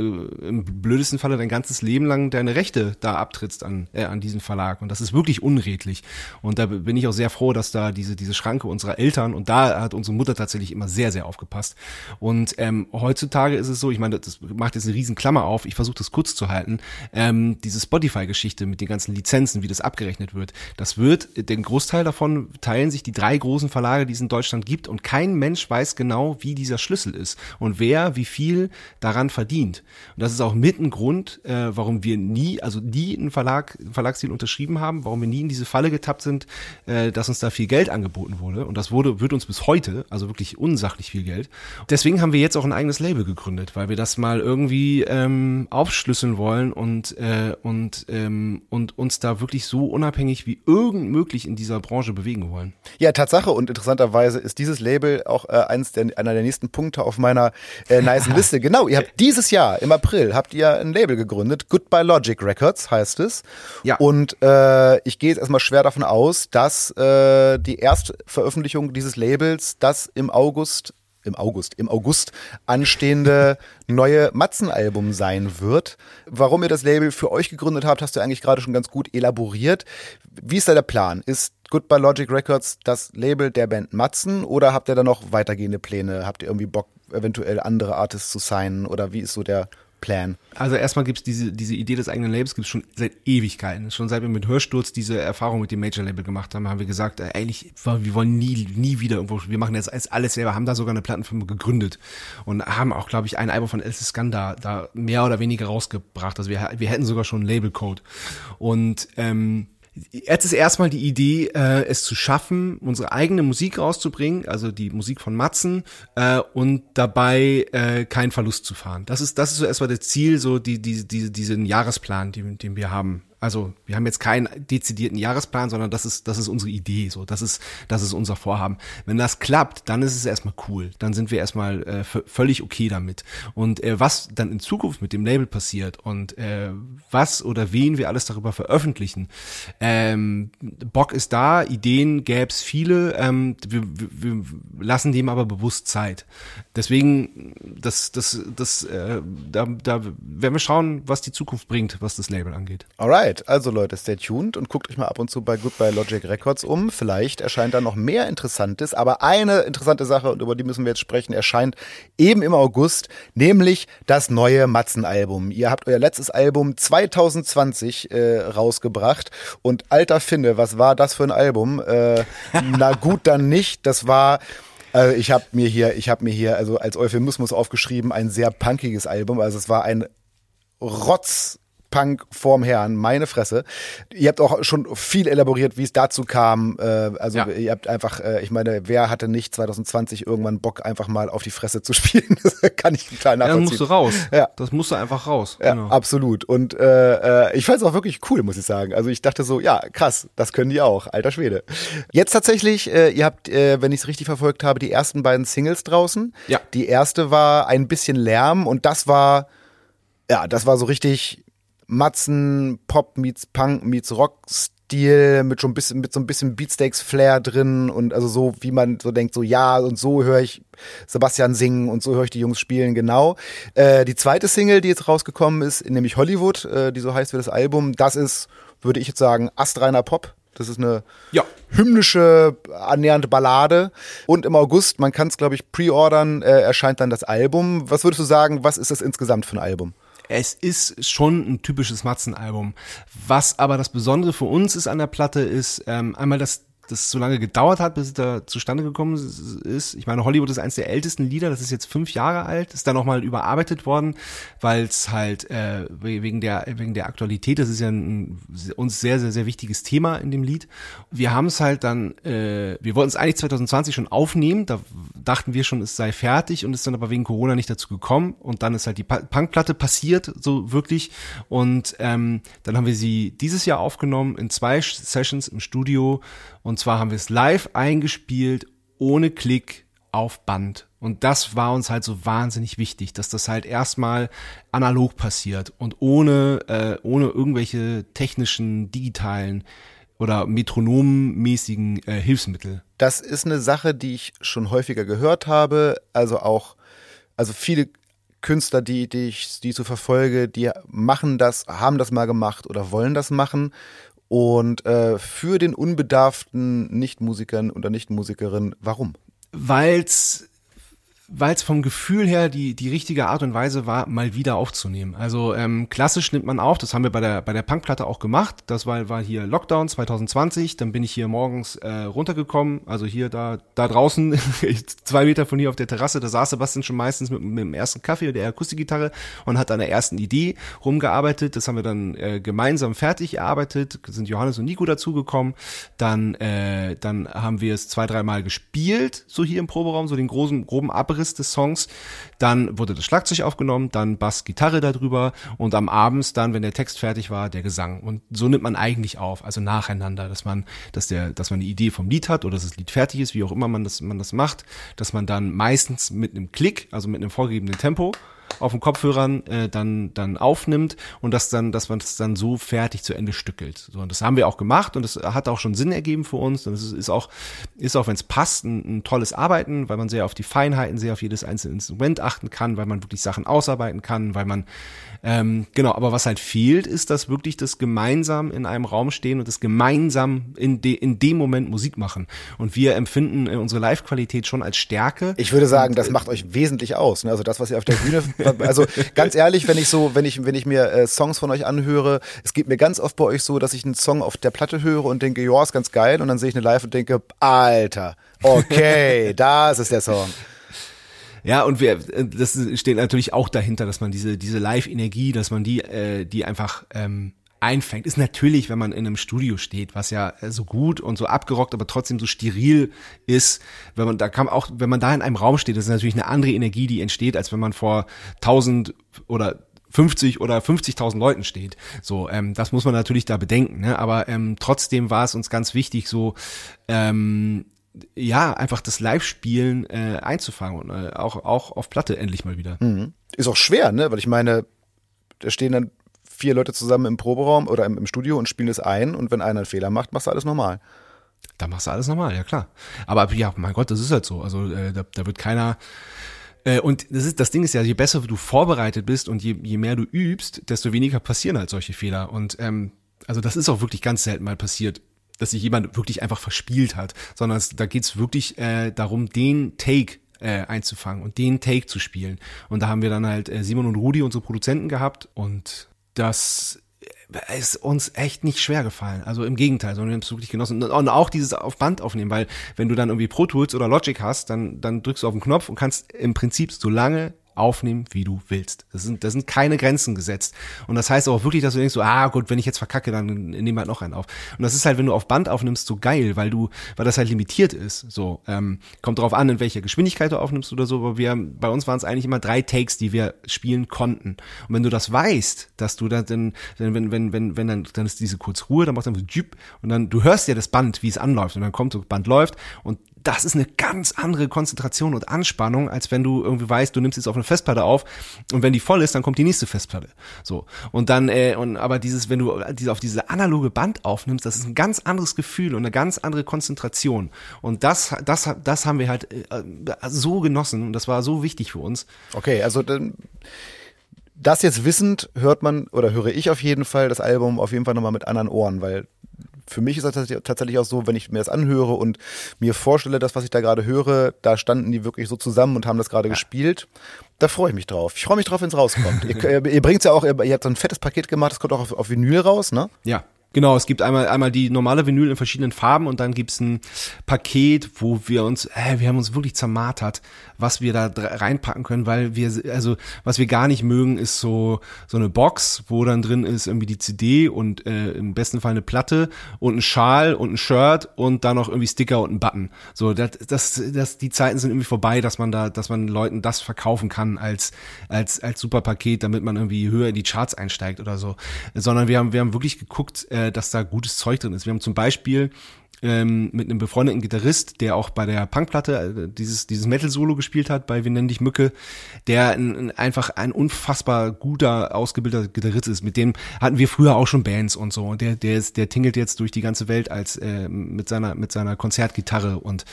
im blödesten Falle dein ganzes Leben lang deine Rechte da abtrittst an äh, an diesen Verlag. Und das ist wirklich unredlich. Und da bin ich auch sehr froh, dass da diese diese Schranke unserer Eltern und da hat unsere Mutter tatsächlich immer sehr sehr aufgepasst und ähm, heutzutage ist es so, ich meine, das macht jetzt eine riesen Klammer auf, ich versuche das kurz zu halten, ähm, diese Spotify-Geschichte mit den ganzen Lizenzen, wie das abgerechnet wird, das wird, den Großteil davon teilen sich die drei großen Verlage, die es in Deutschland gibt und kein Mensch weiß genau, wie dieser Schlüssel ist und wer wie viel daran verdient. Und das ist auch mit ein Grund, äh, warum wir nie, also nie einen Verlag, einen Verlagsdeal unterschrieben haben, warum wir nie in diese Falle getappt sind, äh, dass uns da viel Geld angeboten wurde. Und das wurde, wird uns bis heute, also wirklich unsachlich viel Geld. Deswegen haben wir jetzt auch ein eigenes Label gegründet, weil wir das mal irgendwie ähm, aufschlüsseln wollen und, äh, und, ähm, und uns da wirklich so unabhängig wie irgend möglich in dieser Branche bewegen wollen. Ja, Tatsache und interessanterweise ist dieses Label auch äh, eins der, einer der nächsten Punkte auf meiner äh, nice Liste. Genau, ihr habt dieses Jahr im April habt ihr ein Label gegründet, Goodbye Logic Records heißt es. Ja. Und äh, ich gehe jetzt erstmal schwer davon aus, dass äh, die Erstveröffentlichung dieses Labels, das im August im August, im August anstehende neue Matzen-Album sein wird. Warum ihr das Label für euch gegründet habt, hast du eigentlich gerade schon ganz gut elaboriert. Wie ist da der Plan? Ist Goodbye Logic Records das Label der Band Matzen oder habt ihr da noch weitergehende Pläne? Habt ihr irgendwie Bock, eventuell andere Artists zu signen oder wie ist so der Plan? Also erstmal gibt's diese, diese Idee des eigenen Labels gibt's schon seit Ewigkeiten. Schon seit wir mit Hörsturz diese Erfahrung mit dem Major-Label gemacht haben, haben wir gesagt, äh, eigentlich, wir wollen nie, nie wieder irgendwo, wir machen jetzt alles selber, haben da sogar eine Plattenfirma gegründet und haben auch, glaube ich, ein Album von Alice Skanda da mehr oder weniger rausgebracht. Also wir, wir hätten sogar schon einen Label-Code. Und ähm, Jetzt ist erstmal die Idee, äh, es zu schaffen, unsere eigene Musik rauszubringen, also die Musik von Matzen, äh, und dabei äh, keinen Verlust zu fahren. Das ist, das ist so erstmal das Ziel, so die, die, die, diesen Jahresplan, den, den wir haben also wir haben jetzt keinen dezidierten Jahresplan, sondern das ist, das ist unsere Idee, so, das ist, das ist unser Vorhaben. Wenn das klappt, dann ist es erstmal cool. Dann sind wir erstmal äh, völlig okay damit. Und äh, was dann in Zukunft mit dem Label passiert und äh, was oder wen wir alles darüber veröffentlichen, ähm, Bock ist da, Ideen gäb's viele, ähm, wir, wir, wir lassen dem aber bewusst Zeit. Deswegen, das, das, das, äh, da, da werden wir schauen, was die Zukunft bringt, was das Label angeht. Alright. Alright, also Leute, stay tuned und guckt euch mal ab und zu bei Goodbye Logic Records um. Vielleicht erscheint da noch mehr Interessantes, aber eine interessante Sache, und über die müssen wir jetzt sprechen, erscheint eben im August, nämlich das neue Matzen-Album. Ihr habt euer letztes Album 2020 äh, rausgebracht und alter Finde, was war das für ein Album? Äh, na gut, dann nicht. Das war also ich habe mir hier, ich habe mir hier also als Euphemismus aufgeschrieben ein sehr punkiges Album. Also es war ein Rotz Punk vorm Herrn, meine Fresse. Ihr habt auch schon viel elaboriert, wie es dazu kam. Äh, also ja. ihr habt einfach, äh, ich meine, wer hatte nicht 2020 irgendwann Bock, einfach mal auf die Fresse zu spielen? das kann ich total nachvollziehen. Ja, musst du raus. Ja. Das musst du einfach raus. Ja, genau. absolut. Und äh, äh ich fand es auch wirklich cool, muss ich sagen. Also ich dachte so, ja, krass, das können die auch, alter Schwede. Jetzt tatsächlich, äh, ihr habt, äh, wenn ich es richtig verfolgt habe, die ersten beiden Singles draußen. Ja. Die erste war ein bisschen Lärm und das war, ja, das war so richtig Matzen, Pop meets Punk meets Rock Stil mit schon ein bisschen, mit so ein bisschen Beatsteaks Flair drin und also so, wie man so denkt, so ja, und so höre ich Sebastian singen und so höre ich die Jungs spielen, genau. Äh, die zweite Single, die jetzt rausgekommen ist, nämlich Hollywood, äh, die so heißt wie das Album, das ist, würde ich jetzt sagen, astreiner Pop. Das ist eine ja. hymnische, annähernde Ballade. Und im August, man kann es, glaube ich, pre-ordern, äh, erscheint dann das Album. Was würdest du sagen, was ist das insgesamt für ein Album? Es ist schon ein typisches Matzen-Album. Was aber das Besondere für uns ist an der Platte, ist ähm, einmal das das so lange gedauert hat, bis es da zustande gekommen ist. Ich meine, Hollywood ist eines der ältesten Lieder, das ist jetzt fünf Jahre alt, ist dann nochmal überarbeitet worden, weil es halt äh, wegen der wegen der Aktualität, das ist ja ein uns sehr sehr sehr wichtiges Thema in dem Lied. Wir haben es halt dann, äh, wir wollten es eigentlich 2020 schon aufnehmen, da dachten wir schon, es sei fertig und ist dann aber wegen Corona nicht dazu gekommen und dann ist halt die Punkplatte passiert, so wirklich und ähm, dann haben wir sie dieses Jahr aufgenommen in zwei Sessions im Studio und zwar haben wir es live eingespielt, ohne Klick auf Band. Und das war uns halt so wahnsinnig wichtig, dass das halt erstmal analog passiert und ohne, äh, ohne irgendwelche technischen, digitalen oder metronommäßigen äh, Hilfsmittel. Das ist eine Sache, die ich schon häufiger gehört habe. Also auch, also viele Künstler, die, die ich, die ich so verfolge, die machen das, haben das mal gemacht oder wollen das machen. Und äh, für den unbedarften Nichtmusikern oder Nichtmusikerin, warum? Weil's weil es vom Gefühl her die, die richtige Art und Weise war, mal wieder aufzunehmen. Also ähm, klassisch nimmt man auf, das haben wir bei der, bei der Punkplatte auch gemacht. Das war, war hier Lockdown 2020, dann bin ich hier morgens äh, runtergekommen, also hier da, da draußen, zwei Meter von hier auf der Terrasse, da saß Sebastian schon meistens mit, mit dem ersten Kaffee und der Akustikgitarre und hat an der ersten Idee rumgearbeitet. Das haben wir dann äh, gemeinsam fertig erarbeitet, sind Johannes und Nico dazugekommen. Dann, äh, dann haben wir es zwei, dreimal gespielt, so hier im Proberaum, so den großen, groben Abriss Abriss des Songs. Dann wurde das Schlagzeug aufgenommen, dann Bass, Gitarre darüber und am Abend dann, wenn der Text fertig war, der Gesang. Und so nimmt man eigentlich auf, also nacheinander, dass man, dass der, dass man eine Idee vom Lied hat oder dass das Lied fertig ist, wie auch immer man das, man das macht, dass man dann meistens mit einem Klick, also mit einem vorgegebenen Tempo, auf den Kopfhörern äh, dann dann aufnimmt und das dann, dass man das dann so fertig zu Ende stückelt. So, und das haben wir auch gemacht und das hat auch schon Sinn ergeben für uns. Und es ist, ist auch, ist auch, wenn es passt, ein, ein tolles Arbeiten, weil man sehr auf die Feinheiten, sehr auf jedes einzelne Instrument achten kann, weil man wirklich Sachen ausarbeiten kann, weil man ähm, genau, aber was halt fehlt, ist das wirklich das gemeinsam in einem Raum stehen und das gemeinsam in, de, in dem Moment Musik machen. Und wir empfinden äh, unsere Live-Qualität schon als Stärke. Ich würde sagen, und, das äh, macht euch wesentlich aus. Ne? Also das, was ihr auf der Bühne, also ganz ehrlich, wenn ich so, wenn ich, wenn ich mir äh, Songs von euch anhöre, es geht mir ganz oft bei euch so, dass ich einen Song auf der Platte höre und denke, ja, ist ganz geil, und dann sehe ich eine Live und denke, Alter, okay, das ist der Song. Ja, und wir, das steht natürlich auch dahinter, dass man diese, diese Live-Energie, dass man die, äh, die einfach ähm, einfängt. Ist natürlich, wenn man in einem Studio steht, was ja äh, so gut und so abgerockt, aber trotzdem so steril ist, wenn man da kann auch, wenn man da in einem Raum steht, das ist natürlich eine andere Energie, die entsteht, als wenn man vor tausend oder 50 oder 50.000 Leuten steht. So, ähm, das muss man natürlich da bedenken. Ne? Aber ähm, trotzdem war es uns ganz wichtig, so ähm, ja, einfach das Live-Spielen äh, einzufangen und äh, auch, auch auf Platte endlich mal wieder. Mhm. Ist auch schwer, ne? Weil ich meine, da stehen dann vier Leute zusammen im Proberaum oder im, im Studio und spielen es ein und wenn einer einen Fehler macht, machst du alles normal. Da machst du alles normal, ja klar. Aber ja, mein Gott, das ist halt so. Also äh, da, da wird keiner äh, und das, ist, das Ding ist ja, je besser du vorbereitet bist und je, je mehr du übst, desto weniger passieren halt solche Fehler. Und ähm, also das ist auch wirklich ganz selten mal passiert dass sich jemand wirklich einfach verspielt hat, sondern es, da geht's wirklich äh, darum, den Take äh, einzufangen und den Take zu spielen. Und da haben wir dann halt äh, Simon und Rudi, unsere Produzenten, gehabt und das ist uns echt nicht schwer gefallen. Also im Gegenteil, sondern wir haben es wirklich genossen. Und auch dieses auf Band aufnehmen, weil wenn du dann irgendwie Pro Tools oder Logic hast, dann, dann drückst du auf den Knopf und kannst im Prinzip so lange aufnehmen, wie du willst. Das sind, das sind keine Grenzen gesetzt. Und das heißt auch wirklich, dass du denkst so, ah gut, wenn ich jetzt verkacke, dann nehmen halt noch einen auf. Und das ist halt, wenn du auf Band aufnimmst, so geil, weil du, weil das halt limitiert ist. So, ähm, kommt drauf an, in welcher Geschwindigkeit du aufnimmst oder so, aber wir, bei uns waren es eigentlich immer drei Takes, die wir spielen konnten. Und wenn du das weißt, dass du dann, dann wenn, wenn, wenn, wenn dann, dann ist diese kurz Ruhe, dann machst du einfach so und dann, du hörst ja das Band, wie es anläuft und dann kommt so, Band läuft und das ist eine ganz andere Konzentration und Anspannung, als wenn du irgendwie weißt, du nimmst jetzt auf eine Festplatte auf und wenn die voll ist, dann kommt die nächste Festplatte. So. Und dann, äh, und aber dieses, wenn du diese, auf diese analoge Band aufnimmst, das ist ein ganz anderes Gefühl und eine ganz andere Konzentration. Und das, das, das haben wir halt äh, so genossen und das war so wichtig für uns. Okay, also dann das jetzt wissend hört man oder höre ich auf jeden Fall das Album auf jeden Fall nochmal mit anderen Ohren, weil für mich ist das tatsächlich auch so, wenn ich mir das anhöre und mir vorstelle, das, was ich da gerade höre, da standen die wirklich so zusammen und haben das gerade ja. gespielt. Da freue ich mich drauf. Ich freue mich drauf, wenn es rauskommt. ihr, ihr bringt ja auch, ihr, ihr habt so ein fettes Paket gemacht, das kommt auch auf, auf Vinyl raus, ne? Ja. Genau, es gibt einmal einmal die normale Vinyl in verschiedenen Farben und dann gibt's ein Paket, wo wir uns, äh, wir haben uns wirklich zermartert, was wir da reinpacken können, weil wir, also was wir gar nicht mögen, ist so so eine Box, wo dann drin ist irgendwie die CD und äh, im besten Fall eine Platte und ein Schal und ein Shirt und dann noch irgendwie Sticker und ein Button. So, das, das, das, die Zeiten sind irgendwie vorbei, dass man da, dass man Leuten das verkaufen kann als als als super Paket, damit man irgendwie höher in die Charts einsteigt oder so, sondern wir haben wir haben wirklich geguckt. Äh, dass da gutes Zeug drin ist. Wir haben zum Beispiel ähm, mit einem befreundeten Gitarrist, der auch bei der Punkplatte äh, dieses, dieses Metal-Solo gespielt hat, bei Wir nennen dich Mücke, der ein, ein, einfach ein unfassbar guter, ausgebildeter Gitarrist ist. Mit dem hatten wir früher auch schon Bands und so. Und der, der ist, der tingelt jetzt durch die ganze Welt als äh, mit seiner, mit seiner Konzertgitarre. Und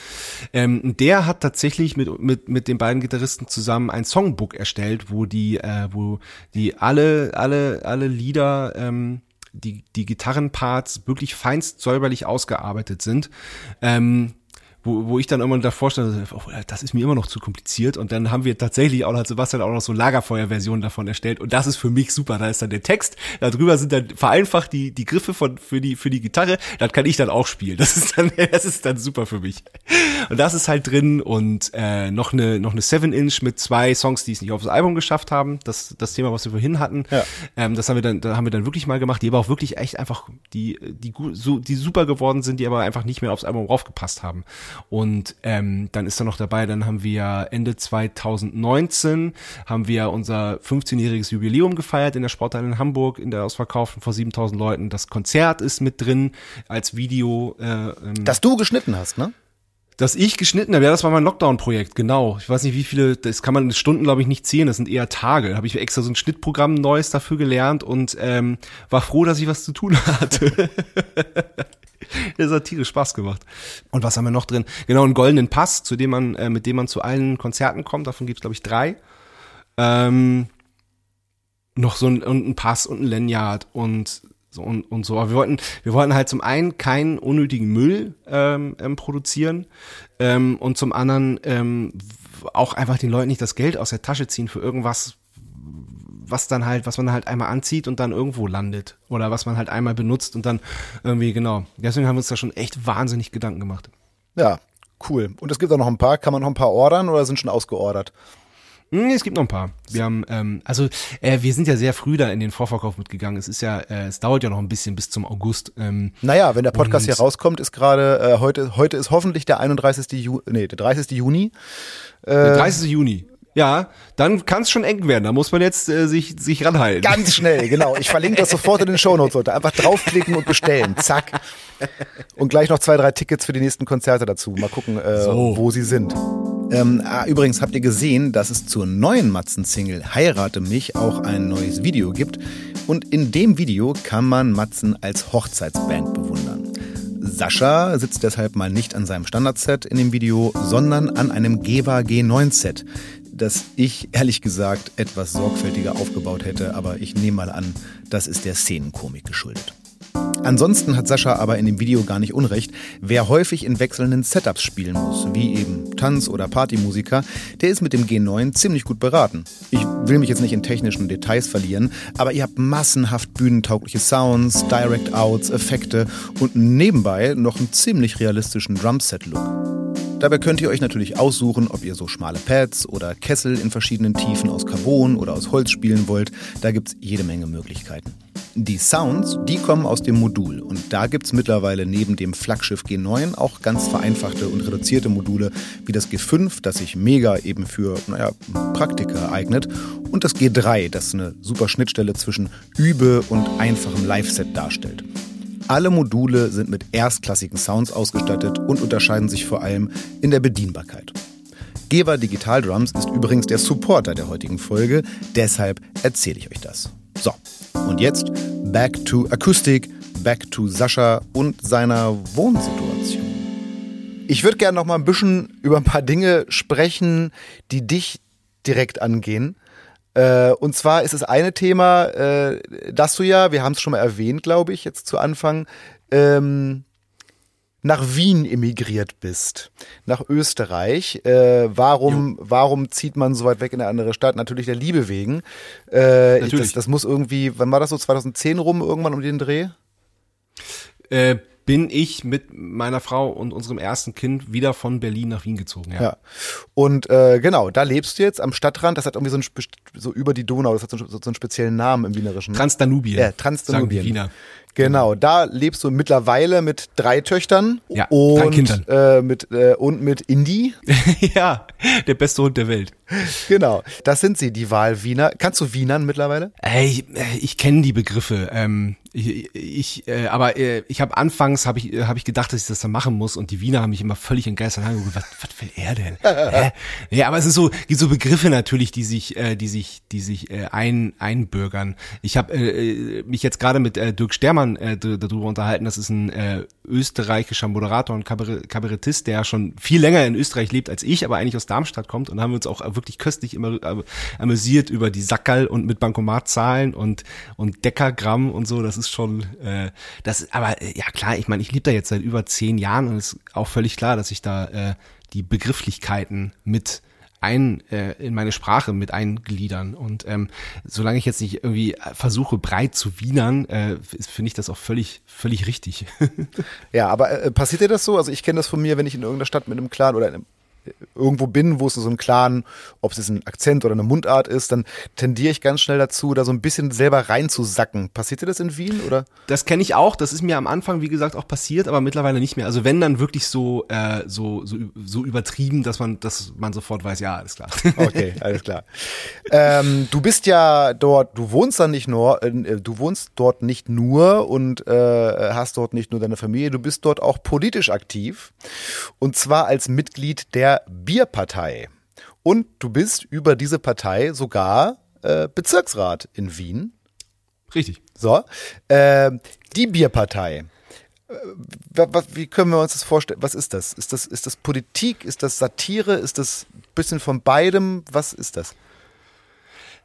ähm, der hat tatsächlich mit, mit, mit den beiden Gitarristen zusammen ein Songbook erstellt, wo die, äh, wo die alle, alle, alle Lieder ähm, die, die Gitarrenparts wirklich feinst säuberlich ausgearbeitet sind. Ähm, wo, wo ich dann irgendwann davor stand, oh, das ist mir immer noch zu kompliziert. Und dann haben wir tatsächlich auch, hat Sebastian auch noch so Lagerfeuer-Versionen davon erstellt. Und das ist für mich super. Da ist dann der Text, darüber sind dann vereinfacht die, die Griffe von, für die, für die Gitarre. Das kann ich dann auch spielen. Das ist dann, das ist dann super für mich. Und das ist halt drin und äh, noch eine, noch eine 7-Inch mit zwei Songs, die es nicht aufs Album geschafft haben. Das, das Thema, was wir vorhin hatten. Ja. Ähm, das haben wir dann, da haben wir dann wirklich mal gemacht, die aber auch wirklich echt einfach, die, die, so, die super geworden sind, die aber einfach nicht mehr aufs Album raufgepasst haben. Und ähm, dann ist da noch dabei, dann haben wir Ende 2019 haben wir unser 15-jähriges Jubiläum gefeiert in der Sporthalle in Hamburg, in der Ausverkauften vor 7000 Leuten. Das Konzert ist mit drin als Video. Äh, ähm, das du geschnitten hast, ne? Das ich geschnitten habe, ja, das war mein Lockdown-Projekt, genau. Ich weiß nicht, wie viele, das kann man in Stunden, glaube ich, nicht zählen, das sind eher Tage. Da habe ich extra so ein Schnittprogramm Neues dafür gelernt und ähm, war froh, dass ich was zu tun hatte. das hat tierisch Spaß gemacht. Und was haben wir noch drin? Genau, einen goldenen Pass, zu dem man, äh, mit dem man zu allen Konzerten kommt. Davon gibt's glaube ich, drei. Ähm, noch so ein, und ein Pass und ein Lanyard und so und, und so. Aber wir wollten, wir wollten halt zum einen keinen unnötigen Müll ähm, ähm, produzieren ähm, und zum anderen ähm, auch einfach den Leuten nicht das Geld aus der Tasche ziehen für irgendwas, was dann halt, was man halt einmal anzieht und dann irgendwo landet. Oder was man halt einmal benutzt und dann irgendwie, genau. Deswegen haben wir uns da schon echt wahnsinnig Gedanken gemacht. Ja, cool. Und es gibt auch noch ein paar, kann man noch ein paar ordern oder sind schon ausgeordert? Hm, es gibt noch ein paar. Wir haben, ähm, also äh, wir sind ja sehr früh da in den Vorverkauf mitgegangen. Es ist ja, äh, es dauert ja noch ein bisschen bis zum August. Ähm, naja, wenn der Podcast hier rauskommt, ist gerade äh, heute, heute ist hoffentlich der 31. Juni, nee, der 30. Juni. Äh, der 30. Juni. Ja, dann kann es schon eng werden. Da muss man jetzt äh, sich, sich ranhalten. Ganz schnell, genau. Ich verlinke das sofort in den Shownotes Leute. Einfach draufklicken und bestellen. Zack. Und gleich noch zwei, drei Tickets für die nächsten Konzerte dazu. Mal gucken, äh, so. wo sie sind. Ähm, ah, übrigens habt ihr gesehen, dass es zur neuen Matzen-Single Heirate mich auch ein neues Video gibt. Und in dem Video kann man Matzen als Hochzeitsband bewundern. Sascha sitzt deshalb mal nicht an seinem Standardset in dem Video, sondern an einem Geva G9-Set das ich ehrlich gesagt etwas sorgfältiger aufgebaut hätte, aber ich nehme mal an, das ist der Szenenkomik geschuldet. Ansonsten hat Sascha aber in dem Video gar nicht unrecht. Wer häufig in wechselnden Setups spielen muss, wie eben Tanz- oder Partymusiker, der ist mit dem G9 ziemlich gut beraten. Ich will mich jetzt nicht in technischen Details verlieren, aber ihr habt massenhaft bühnentaugliche Sounds, Direct-Outs, Effekte und nebenbei noch einen ziemlich realistischen Drumset-Look. Dabei könnt ihr euch natürlich aussuchen, ob ihr so schmale Pads oder Kessel in verschiedenen Tiefen aus Carbon oder aus Holz spielen wollt. Da gibt's jede Menge Möglichkeiten. Die Sounds, die kommen aus dem Modul und da gibt's mittlerweile neben dem Flaggschiff G9 auch ganz vereinfachte und reduzierte Module wie das G5, das sich mega eben für naja, Praktika eignet und das G3, das eine super Schnittstelle zwischen Übe und einfachem Live-Set darstellt. Alle Module sind mit erstklassigen Sounds ausgestattet und unterscheiden sich vor allem in der Bedienbarkeit. Geva Digital Drums ist übrigens der Supporter der heutigen Folge, deshalb erzähle ich euch das. So, und jetzt back to Akustik, back to Sascha und seiner Wohnsituation. Ich würde gerne noch mal ein bisschen über ein paar Dinge sprechen, die dich direkt angehen. Äh, und zwar ist es eine Thema, äh, dass du ja, wir haben es schon mal erwähnt, glaube ich, jetzt zu Anfang, ähm, nach Wien emigriert bist, nach Österreich. Äh, warum, warum zieht man so weit weg in eine andere Stadt? Natürlich der Liebe wegen. Äh, Natürlich. Das, das muss irgendwie, wann war das so, 2010 rum, irgendwann um den Dreh? Äh, bin ich mit meiner Frau und unserem ersten Kind wieder von Berlin nach Wien gezogen. Ja. ja. Und äh, genau, da lebst du jetzt am Stadtrand. Das hat irgendwie so, ein, so über die Donau. Das hat so, so, so einen speziellen Namen im Wienerischen. Transdanubien. Ja, Transdanubien. Sagen Wiener. Genau, da lebst du mittlerweile mit drei Töchtern ja, und drei. Äh, mit äh, und mit Indy. ja, der beste Hund der Welt. Genau, das sind sie, die Wahlwiener. Kannst du Wienern mittlerweile? Ey, ich, ich kenne die Begriffe. Ähm, ich, ich äh, aber äh, ich habe anfangs habe ich habe ich gedacht, dass ich das dann machen muss und die Wiener haben mich immer völlig entgeistert. Was, was will er denn? Hä? Ja, aber es ist so gibt so Begriffe natürlich, die sich äh, die sich die sich äh, ein einbürgern. Ich habe äh, äh, mich jetzt gerade mit äh, Dirk Stermann äh, darüber unterhalten. Das ist ein äh, österreichischer Moderator und Kabarettist, der schon viel länger in Österreich lebt als ich, aber eigentlich aus Darmstadt kommt und haben wir uns auch wirklich köstlich immer amüsiert über die Sackerl und mit Bankomatzahlen und und Deckergramm und so. Das ist schon, äh, das, aber äh, ja klar, ich meine, ich lebe da jetzt seit über zehn Jahren und es ist auch völlig klar, dass ich da äh, die Begrifflichkeiten mit ein äh, in meine Sprache mit eingliedern und ähm, solange ich jetzt nicht irgendwie versuche breit zu wienern, äh, finde ich das auch völlig völlig richtig. ja, aber äh, passiert dir das so? Also ich kenne das von mir, wenn ich in irgendeiner Stadt mit einem Clan oder in einem irgendwo bin, wo es so einen klaren, ob es ein Akzent oder eine Mundart ist, dann tendiere ich ganz schnell dazu, da so ein bisschen selber reinzusacken. Passiert dir das in Wien oder? Das kenne ich auch. Das ist mir am Anfang, wie gesagt, auch passiert, aber mittlerweile nicht mehr. Also wenn dann wirklich so äh, so, so so übertrieben, dass man dass man sofort weiß, ja, alles klar. Okay, alles klar. ähm, du bist ja dort, du wohnst dann nicht nur, äh, du wohnst dort nicht nur und äh, hast dort nicht nur deine Familie, du bist dort auch politisch aktiv und zwar als Mitglied der Bierpartei. Und du bist über diese Partei sogar äh, Bezirksrat in Wien. Richtig. So, äh, die Bierpartei. Äh, wie können wir uns das vorstellen? Was ist das? Ist das, ist das Politik? Ist das Satire? Ist das ein bisschen von beidem? Was ist das?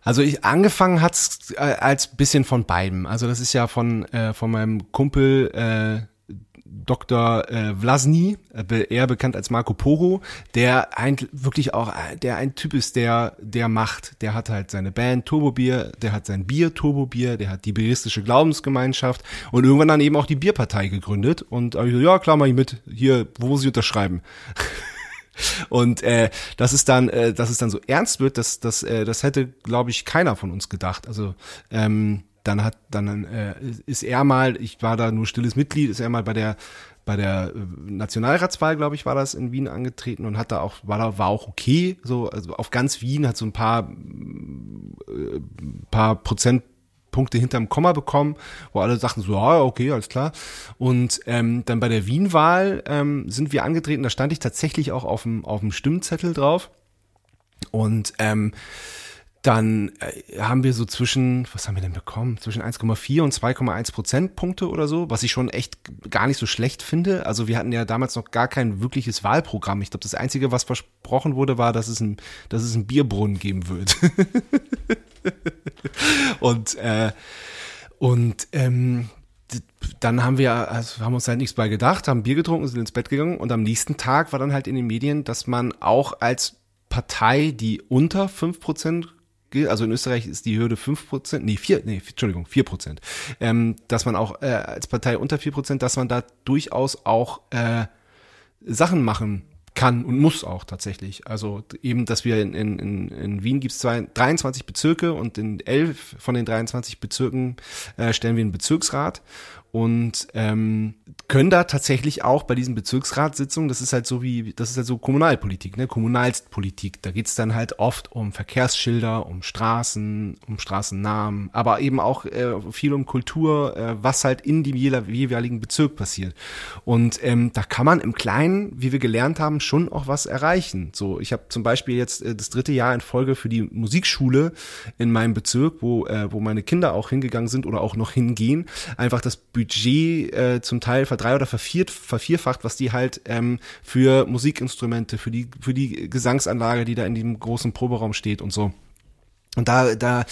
Also ich angefangen hat's äh, als bisschen von beidem. Also das ist ja von äh, von meinem Kumpel äh, Dr. Äh, Vlasny, äh, eher bekannt als Marco Poro, der ein, wirklich auch, äh, der ein Typ ist, der, der macht, der hat halt seine Band Turbobier, der hat sein Bier Turbobier, der hat die bieristische Glaubensgemeinschaft und irgendwann dann eben auch die Bierpartei gegründet und äh, ja, klar, mach ich mit, hier, wo sie unterschreiben. Und äh, das ist dann, äh, dass es dann so ernst wird, das, das, äh, das hätte, glaube ich, keiner von uns gedacht. Also ähm, dann hat dann äh, ist er mal, ich war da nur stilles Mitglied, ist er mal bei der bei der äh, Nationalratswahl, glaube ich, war das in Wien angetreten und hat da auch war da war auch okay, so also auf ganz Wien hat so ein paar äh, paar Prozentpunkte hinterm Komma bekommen, wo alle sagten so, ja, okay, alles klar. Und ähm, dann bei der Wien-Wahl ähm, sind wir angetreten, da stand ich tatsächlich auch auf dem, auf dem Stimmzettel drauf. Und ähm, dann äh, haben wir so zwischen, was haben wir denn bekommen? Zwischen 1,4 und 2,1 Prozentpunkte oder so, was ich schon echt gar nicht so schlecht finde. Also wir hatten ja damals noch gar kein wirkliches Wahlprogramm. Ich glaube, das Einzige, was versprochen wurde, war, dass es ein, dass es einen Bierbrunnen geben wird. und äh, und ähm, dann haben wir, also haben uns halt nichts bei gedacht, haben Bier getrunken, sind ins Bett gegangen und am nächsten Tag war dann halt in den Medien, dass man auch als Partei, die unter 5% also in Österreich ist die Hürde 5%, nee, 4, nee, Entschuldigung, 4%, ähm, dass man auch äh, als Partei unter 4%, dass man da durchaus auch äh, Sachen machen kann und muss auch tatsächlich. Also eben, dass wir in, in, in Wien gibt es 23 Bezirke und in elf von den 23 Bezirken äh, stellen wir einen Bezirksrat und ähm, können da tatsächlich auch bei diesen Bezirksratssitzungen, das ist halt so wie, das ist halt so Kommunalpolitik, ne, Kommunalpolitik, da geht's dann halt oft um Verkehrsschilder, um Straßen, um Straßennamen, aber eben auch äh, viel um Kultur, äh, was halt in dem jeweiligen Bezirk passiert. Und ähm, da kann man im Kleinen, wie wir gelernt haben, schon auch was erreichen. So, ich habe zum Beispiel jetzt äh, das dritte Jahr in Folge für die Musikschule in meinem Bezirk, wo, äh, wo meine Kinder auch hingegangen sind oder auch noch hingehen, einfach das Budget äh, zum Teil verdrei- oder verviert, vervierfacht, was die halt ähm, für Musikinstrumente, für die, für die Gesangsanlage, die da in diesem großen Proberaum steht und so. Und da, da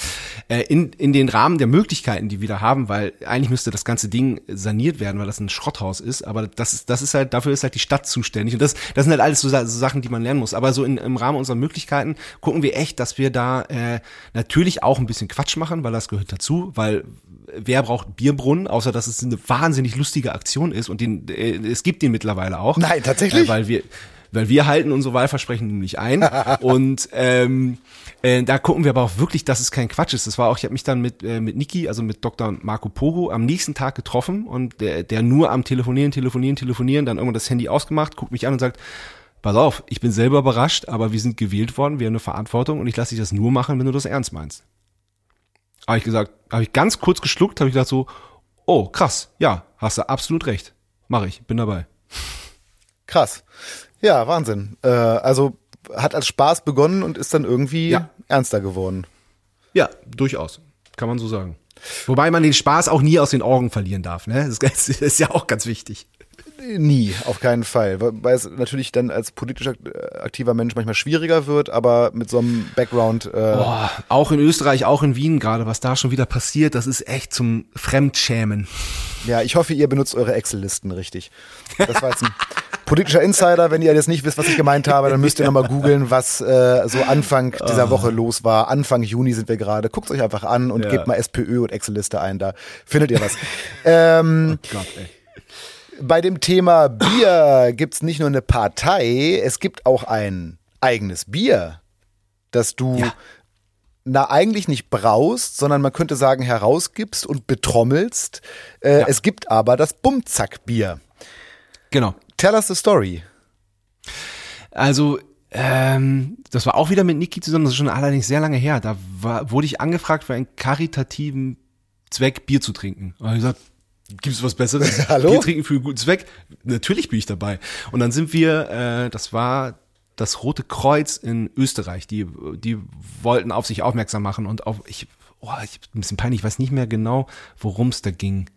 äh, in, in den Rahmen der Möglichkeiten, die wir da haben, weil eigentlich müsste das ganze Ding saniert werden, weil das ein Schrotthaus ist, aber das ist, das ist halt, dafür ist halt die Stadt zuständig. Und das, das sind halt alles so, so Sachen, die man lernen muss. Aber so in, im Rahmen unserer Möglichkeiten gucken wir echt, dass wir da äh, natürlich auch ein bisschen Quatsch machen, weil das gehört dazu, weil wer braucht Bierbrunnen, außer dass es eine wahnsinnig lustige Aktion ist und den, äh, es gibt den mittlerweile auch. Nein, tatsächlich. Äh, weil wir, weil wir halten unsere Wahlversprechen nämlich ein und ähm, äh, da gucken wir aber auch wirklich, dass es kein Quatsch ist. Das war auch, ich habe mich dann mit äh, mit Niki, also mit Dr. Marco Poro, am nächsten Tag getroffen und der, der nur am Telefonieren, Telefonieren, Telefonieren, dann irgendwann das Handy ausgemacht, guckt mich an und sagt, pass auf, ich bin selber überrascht, aber wir sind gewählt worden, wir haben eine Verantwortung und ich lasse dich das nur machen, wenn du das ernst meinst. Habe ich gesagt, habe ich ganz kurz geschluckt, habe ich gedacht so, oh krass, ja, hast du absolut recht, mache ich, bin dabei. Krass, ja, Wahnsinn. Äh, also hat als Spaß begonnen und ist dann irgendwie ja. ernster geworden. Ja, durchaus, kann man so sagen. Wobei man den Spaß auch nie aus den Augen verlieren darf, ne? Das ist ja auch ganz wichtig. Nie, auf keinen Fall. Weil es natürlich dann als politisch aktiver Mensch manchmal schwieriger wird, aber mit so einem Background. Äh Boah, auch in Österreich, auch in Wien gerade, was da schon wieder passiert, das ist echt zum Fremdschämen. Ja, ich hoffe, ihr benutzt eure Excel-Listen richtig. Das war jetzt ein politischer Insider. Wenn ihr jetzt nicht wisst, was ich gemeint habe, dann müsst ihr nochmal googeln, was äh, so Anfang dieser Woche los war. Anfang Juni sind wir gerade. Guckt euch einfach an und ja. gebt mal SPÖ und Excel-Liste ein. Da findet ihr was. ähm, oh Gott, ey. Bei dem Thema Bier gibt es nicht nur eine Partei, es gibt auch ein eigenes Bier, das du ja. na eigentlich nicht braust, sondern man könnte sagen herausgibst und betrommelst. Äh, ja. Es gibt aber das Bumzack-Bier. Genau. Tell us the story. Also ähm, das war auch wieder mit Niki zusammen, das ist schon allerdings sehr lange her. Da war, wurde ich angefragt für einen karitativen Zweck Bier zu trinken. Und ich gesagt, gibt es was Besseres? Hallo? Bier trinken für einen guten Zweck? Natürlich bin ich dabei. Und dann sind wir, äh, das war das Rote Kreuz in Österreich. Die, die wollten auf sich aufmerksam machen und auf, ich, oh, ich ein bisschen peinlich, ich weiß nicht mehr genau, worum es da ging.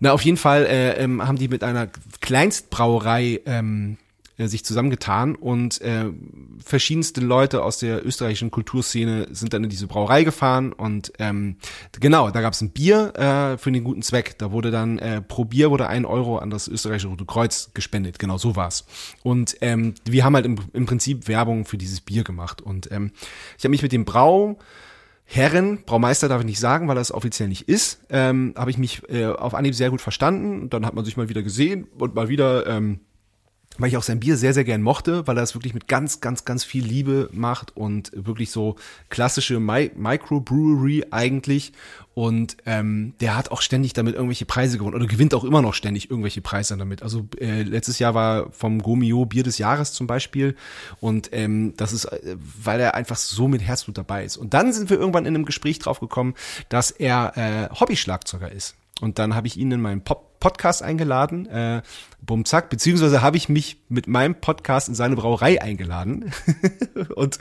Na, auf jeden Fall äh, ähm, haben die mit einer Kleinstbrauerei ähm, äh, sich zusammengetan und äh, verschiedenste Leute aus der österreichischen Kulturszene sind dann in diese Brauerei gefahren und ähm, genau, da gab es ein Bier äh, für den guten Zweck. Da wurde dann äh, pro Bier wurde ein Euro an das österreichische Rote Kreuz gespendet. Genau, so war's. Und ähm, wir haben halt im, im Prinzip Werbung für dieses Bier gemacht. Und ähm, ich habe mich mit dem Brau Herren, Braumeister darf ich nicht sagen, weil das offiziell nicht ist, ähm, habe ich mich äh, auf Anhieb sehr gut verstanden. Dann hat man sich mal wieder gesehen und mal wieder ähm, weil ich auch sein Bier sehr, sehr gern mochte, weil er es wirklich mit ganz, ganz, ganz viel Liebe macht und wirklich so klassische Mi Microbrewery eigentlich. Und ähm, der hat auch ständig damit irgendwelche Preise gewonnen oder gewinnt auch immer noch ständig irgendwelche Preise damit. Also äh, letztes Jahr war vom Gomio Bier des Jahres zum Beispiel. Und ähm, das ist, äh, weil er einfach so mit Herzblut dabei ist. Und dann sind wir irgendwann in einem Gespräch drauf gekommen, dass er äh, Hobby-Schlagzeuger ist. Und dann habe ich ihn in meinen Pop Podcast eingeladen, äh, Bumzack, beziehungsweise habe ich mich mit meinem Podcast in seine Brauerei eingeladen. und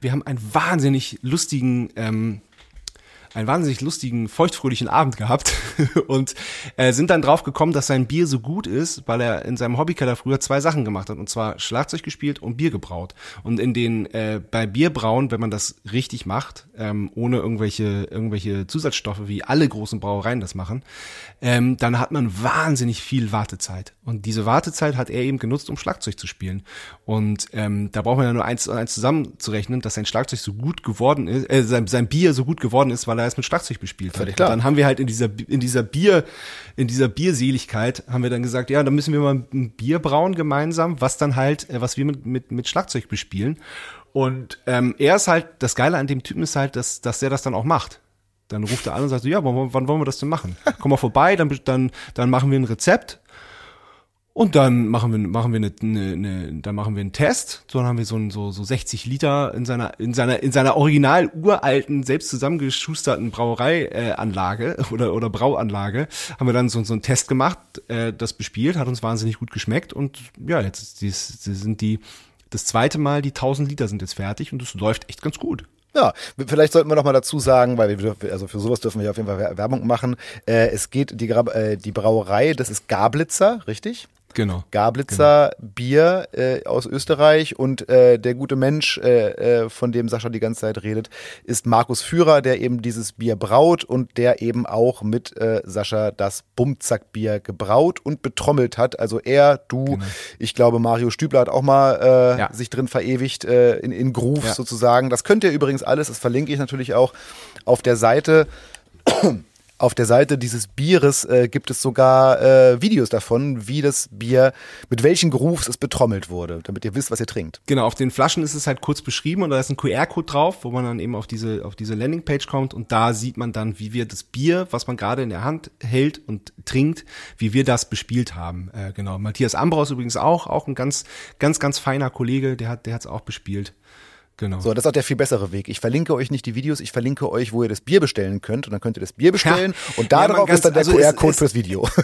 wir haben einen wahnsinnig lustigen ähm, einen wahnsinnig lustigen, feuchtfröhlichen Abend gehabt und äh, sind dann drauf gekommen, dass sein Bier so gut ist, weil er in seinem Hobbykeller früher zwei Sachen gemacht hat und zwar Schlagzeug gespielt und Bier gebraut. Und in den äh, bei Bierbrauen, wenn man das richtig macht, ähm, ohne irgendwelche irgendwelche Zusatzstoffe, wie alle großen Brauereien das machen, ähm, dann hat man wahnsinnig viel Wartezeit. Und diese Wartezeit hat er eben genutzt, um Schlagzeug zu spielen. Und ähm, da braucht man ja nur eins, eins zusammenzurechnen, dass sein Schlagzeug so gut geworden ist, äh, sein, sein Bier so gut geworden ist, weil er es mit Schlagzeug bespielt hat. Klar. dann haben wir halt in dieser in dieser Bier in dieser Bierseligkeit haben wir dann gesagt, ja, dann müssen wir mal ein Bier brauen gemeinsam, was dann halt, äh, was wir mit mit mit Schlagzeug bespielen. Und ähm, er ist halt, das Geile an dem Typen ist halt, dass, dass der das dann auch macht. Dann ruft er an und sagt so, ja, wann, wann wollen wir das denn machen? Komm mal vorbei, dann, dann, dann machen wir ein Rezept und dann machen wir, machen wir eine, eine, eine, dann machen wir einen Test. So, dann haben wir so, ein, so, so 60 Liter in seiner, in seiner, in seiner original uralten, selbst zusammengeschusterten Brauereianlage äh, oder, oder Brauanlage, haben wir dann so, so einen Test gemacht, äh, das bespielt, hat uns wahnsinnig gut geschmeckt und ja, jetzt die, sind die, das zweite Mal, die 1000 Liter sind jetzt fertig und es läuft echt ganz gut. Ja, vielleicht sollten wir noch mal dazu sagen, weil wir also für sowas dürfen wir auf jeden Fall Werbung machen. Äh, es geht die, äh, die Brauerei, das ist Gablitzer, richtig? Genau. Gablitzer genau. Bier äh, aus Österreich und äh, der gute Mensch, äh, äh, von dem Sascha die ganze Zeit redet, ist Markus Führer, der eben dieses Bier braut und der eben auch mit äh, Sascha das Bumzack-Bier gebraut und betrommelt hat. Also er, du, genau. ich glaube Mario Stübler hat auch mal äh, ja. sich drin verewigt in, in Groove ja. sozusagen. Das könnt ihr übrigens alles, das verlinke ich natürlich auch auf der Seite auf der Seite dieses Bieres äh, gibt es sogar äh, Videos davon, wie das Bier, mit welchen Grooves es betrommelt wurde, damit ihr wisst, was ihr trinkt. Genau, auf den Flaschen ist es halt kurz beschrieben und da ist ein QR-Code drauf, wo man dann eben auf diese, auf diese Landingpage kommt und da sieht man dann, wie wir das Bier, was man gerade in der Hand hält und trinkt, wie wir das bespielt haben. Äh, genau. Matthias Ambraus übrigens auch, auch ein ganz, ganz, ganz feiner Kollege, der hat, der hat's auch bespielt. Genau. So, das ist auch der viel bessere Weg. Ich verlinke euch nicht die Videos, ich verlinke euch, wo ihr das Bier bestellen könnt und dann könnt ihr das Bier bestellen ja. und darauf ja, ist dann der also QR-Code fürs Video.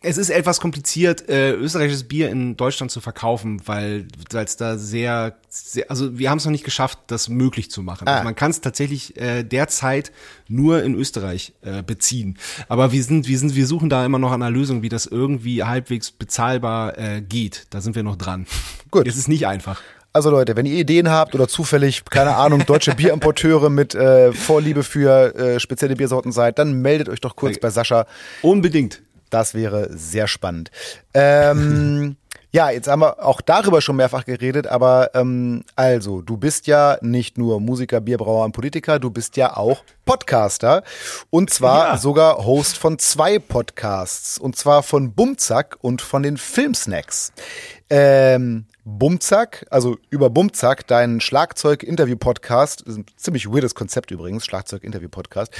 Es ist etwas kompliziert, äh, österreichisches Bier in Deutschland zu verkaufen, weil es da sehr, sehr, also wir haben es noch nicht geschafft, das möglich zu machen. Ah. Also man kann es tatsächlich äh, derzeit nur in Österreich äh, beziehen. Aber wir sind, wir sind, wir suchen da immer noch an einer Lösung, wie das irgendwie halbwegs bezahlbar äh, geht. Da sind wir noch dran. Gut. Es ist nicht einfach. Also Leute, wenn ihr Ideen habt oder zufällig, keine Ahnung, deutsche Bierimporteure mit äh, Vorliebe für äh, spezielle Biersorten seid, dann meldet euch doch kurz bei Sascha. Unbedingt. Das wäre sehr spannend. Ähm, Ja, jetzt haben wir auch darüber schon mehrfach geredet, aber ähm, also, du bist ja nicht nur Musiker, Bierbrauer und Politiker, du bist ja auch Podcaster und zwar Ja. sogar Host von zwei Podcasts und zwar von Bumzack und von den Filmsnacks. Ähm, Bumzack, also über Bumzack, dein Schlagzeug-Interview-Podcast, ist ein ziemlich weirdes Konzept übrigens, Schlagzeug-Interview-Podcast.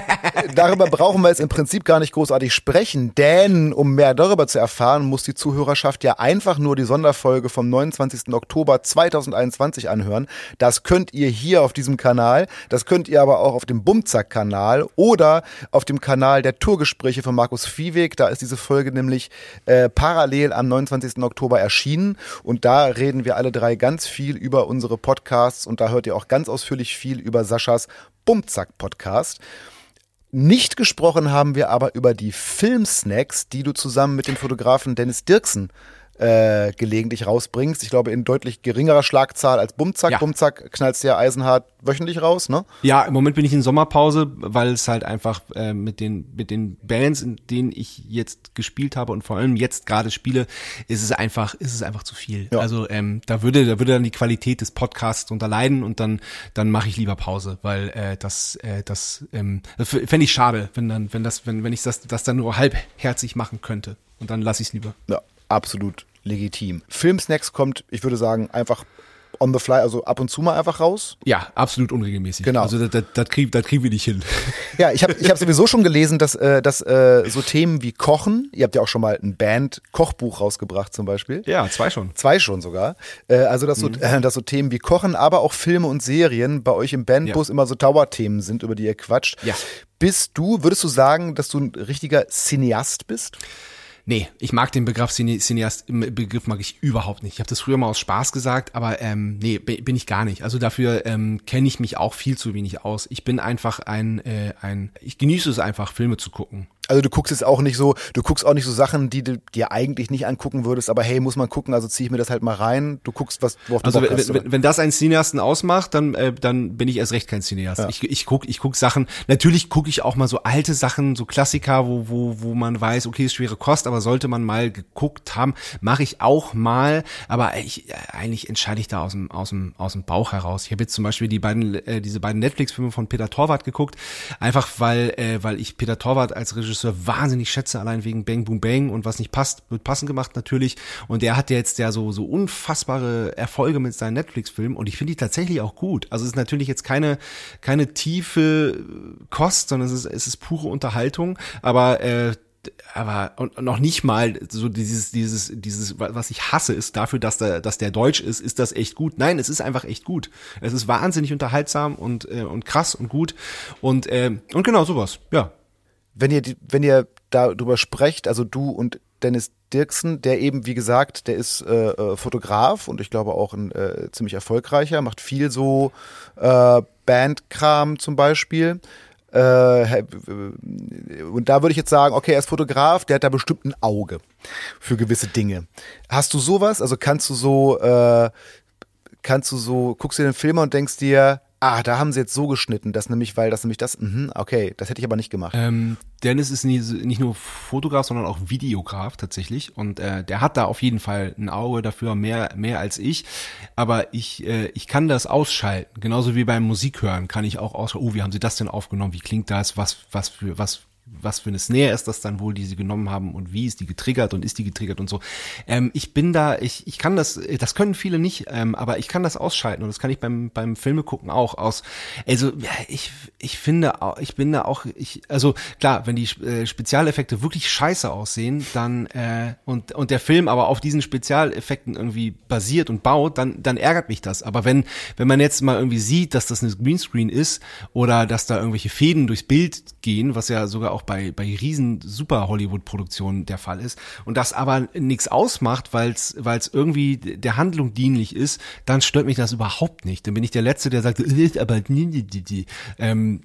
darüber brauchen wir jetzt im Prinzip gar nicht großartig sprechen, denn um mehr darüber zu erfahren, muss die Zuhörerschaft ja einfach nur die Sonderfolge vom 29. Oktober 2021 anhören. Das könnt ihr hier auf diesem Kanal, das könnt ihr aber auch auf dem Bumzack-Kanal oder auf dem Kanal der Tourgespräche von Markus Viehweg. Da ist diese Folge nämlich äh, parallel am 29. Oktober erschienen und da reden wir alle drei ganz viel über unsere Podcasts und da hört ihr auch ganz ausführlich viel über Saschas Bumzack-Podcast. Nicht gesprochen haben wir aber über die Filmsnacks, die du zusammen mit dem Fotografen Dennis Dirksen äh, gelegentlich rausbringst. Ich glaube, in deutlich geringerer Schlagzahl als Bumzack. Ja. Bumzack knallst du ja eisenhart wöchentlich raus, ne? Ja, im Moment bin ich in Sommerpause, weil es halt einfach äh, mit den mit den Bands, in denen ich jetzt gespielt habe und vor allem jetzt gerade spiele, ist es einfach ist es einfach zu viel. Ja. Also ähm, da würde da würde dann die Qualität des Podcasts drunter leiden und dann dann mache ich lieber Pause, weil äh, das äh, das ähm, fände ich schade, wenn dann wenn das wenn wenn ich das das dann nur halbherzig machen könnte und dann lasse ich es lieber. Ja, absolut legitim. Filmsnacks kommt, ich würde sagen, einfach on the fly, also ab und zu mal einfach raus. Ja, absolut unregelmäßig. Genau. Also das, das, das kriegen das kriegen wir nicht hin. Ja, ich habe ich hab sowieso schon gelesen, dass, äh, dass äh, so Themen wie Kochen, ihr habt ja auch schon mal ein Band-Kochbuch rausgebracht zum Beispiel. Ja, zwei schon. Zwei schon sogar. Äh, also, dass so, äh, dass so Themen wie Kochen, aber auch Filme und Serien bei euch im Bandbus immer so Dauerthemen sind, über die ihr quatscht. Ja. Bist du, würdest du sagen, dass du ein richtiger Cineast bist? Nee, ich mag den Begriff Cine Cineast, Begriff mag ich überhaupt nicht. Ich habe das früher mal aus Spaß gesagt, aber ähm, nee, bi- bin ich gar nicht. Also dafür ähm, kenne ich mich auch viel zu wenig aus. Ich bin einfach ein, äh, ein, ich genieße es einfach, Filme zu gucken. Also du guckst jetzt auch nicht so, du guckst auch nicht so Sachen, die du dir eigentlich nicht angucken würdest, aber hey, muss man gucken, also ziehe ich mir das halt mal rein. Du guckst, was, worauf du Also Bock wenn, hast. wenn, wenn das einen Cineasten ausmacht, dann, äh, dann bin ich erst recht kein Cineast. Ich, ich guck, ich guck Sachen. Natürlich gucke ich auch mal so alte Sachen, so Klassiker, wo, wo, wo man weiß, okay, ist schwere Kost, aber sollte man mal geguckt haben, mache ich auch mal. Aber ich, äh, eigentlich entscheide ich da aus dem, aus dem, aus dem Bauch heraus. Ich habe jetzt zum Beispiel die beiden, äh, diese beiden Netflix-Filme von Peter Torwart geguckt, einfach weil, äh, weil ich Peter Torwart als Regisseur wahnsinnig schätze, allein wegen Bang Boom Bang und was nicht passt, wird passend gemacht natürlich. Und der hat ja jetzt ja so, so unfassbare Erfolge mit seinen Netflix-Filmen und ich finde die tatsächlich auch gut. Also es ist natürlich jetzt keine, keine tiefe Kost, sondern es ist, es ist pure Unterhaltung, aber äh, aber und noch nicht mal so dieses dieses dieses was ich hasse ist dafür dass der dass der deutsch ist ist das echt gut? Nein es ist einfach echt gut. Es ist wahnsinnig unterhaltsam und äh, und krass und gut. Und äh, und genau sowas ja wenn ihr, wenn ihr darüber sprecht, also du und Dennis Dirksen, der eben, wie gesagt, der ist äh, äh, Fotograf und ich glaube auch ein äh, ziemlich erfolgreicher, macht viel so äh, Bandkram zum Beispiel. Äh, und da würde ich jetzt sagen, okay, er ist Fotograf, der hat da bestimmt ein Auge für gewisse Dinge. Hast du sowas? Also kannst du so, äh, kannst du so, guckst dir den Film und denkst dir, ah, da haben sie jetzt so geschnitten, das nämlich, weil das nämlich das, mhm, okay, das hätte ich aber nicht gemacht. Ähm, Dennis ist nie, nicht nur Fotograf, sondern auch Videograf tatsächlich. Und äh, der hat da auf jeden Fall ein Auge dafür, mehr, mehr als ich. Aber ich, äh, ich kann das ausschalten. Genauso wie beim Musikhören kann ich auch ausschalten, oh, wie haben sie das denn aufgenommen? Wie klingt das? Was, was für, was, was für eine Snare ist das dann wohl, die sie genommen haben und wie ist die getriggert und ist die getriggert und so. Ähm, ich bin da, ich, ich kann das, das können viele nicht, ähm, aber ich kann das ausschalten und das kann ich beim, beim Filme gucken auch aus. Also ja, ich, ich finde, ich bin da auch, ich, also klar, wenn die äh, Spezialeffekte wirklich scheiße aussehen, dann äh, und und der Film aber auf diesen Spezialeffekten irgendwie basiert und baut, dann dann ärgert mich das. Aber wenn wenn man jetzt mal irgendwie sieht, dass das eine Greenscreen ist oder dass da irgendwelche Fäden durchs Bild gehen, was ja sogar auch bei bei riesen Super Hollywood Produktionen der Fall ist und das aber nichts ausmacht, weil es weil es irgendwie der Handlung dienlich ist, dann stört mich das überhaupt nicht. Dann bin ich der letzte, der sagt, äh, aber ähm,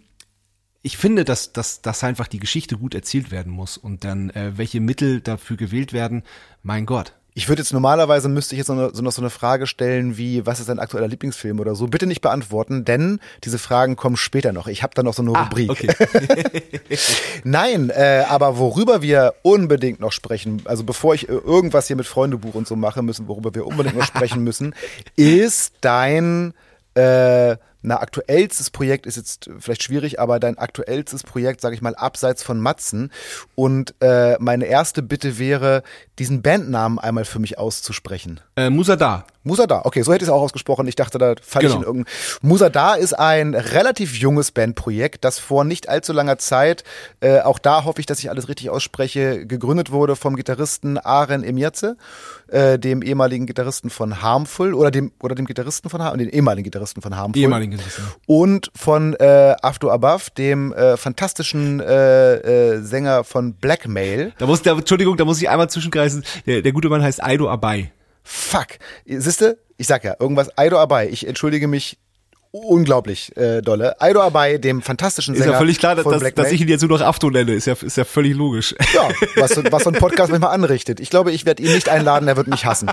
ich finde, dass, dass, dass einfach die Geschichte gut erzählt werden muss und dann äh, welche Mittel dafür gewählt werden, mein Gott. Ich würde jetzt normalerweise müsste ich jetzt noch, so noch so eine Frage stellen wie, was ist dein aktueller Lieblingsfilm oder so? Bitte nicht beantworten, denn diese Fragen kommen später noch. Ich habe da noch so eine ah, Rubrik. Okay. Nein, äh, aber worüber wir unbedingt noch sprechen, also bevor ich irgendwas hier mit Freundebuch und so mache, müssen, worüber wir unbedingt noch sprechen müssen, ist dein äh, na, aktuellstes Projekt ist jetzt vielleicht schwierig, aber dein aktuellstes Projekt, sage ich mal, abseits von Matzen. Und äh, meine erste Bitte wäre, diesen Bandnamen einmal für mich auszusprechen. Äh, Musada. Musada, okay, so hätte ich es auch ausgesprochen. Ich dachte, da falle genau. ich in irgendein. Musada ist ein relativ junges Bandprojekt, das vor nicht allzu langer Zeit, äh, auch da hoffe ich, dass ich alles richtig ausspreche, gegründet wurde vom Gitarristen Aren Emirze, äh, dem ehemaligen Gitarristen von Harmful oder dem oder dem Gitarristen von Harmful, den ehemaligen Gitarristen von Harmful. Ehemaligen Gitarristen. Und von äh, After Above, dem äh, fantastischen äh, äh, Sänger von Blackmail. Da muss der, Entschuldigung, da muss ich einmal zwischenkreisen. Der, der gute Mann heißt Aido Abai. Fuck. Siehste, ich sag ja, irgendwas Aido Abai. Ich entschuldige mich unglaublich äh, dolle. Aido Abai, dem fantastischen Sänger. Ist ja völlig klar, dass, dass ich ihn jetzt nur noch Afto nenne. Ist ja, ist ja völlig logisch. Ja, was, was so ein Podcast manchmal anrichtet. Ich glaube, ich werde ihn nicht einladen, er wird mich hassen.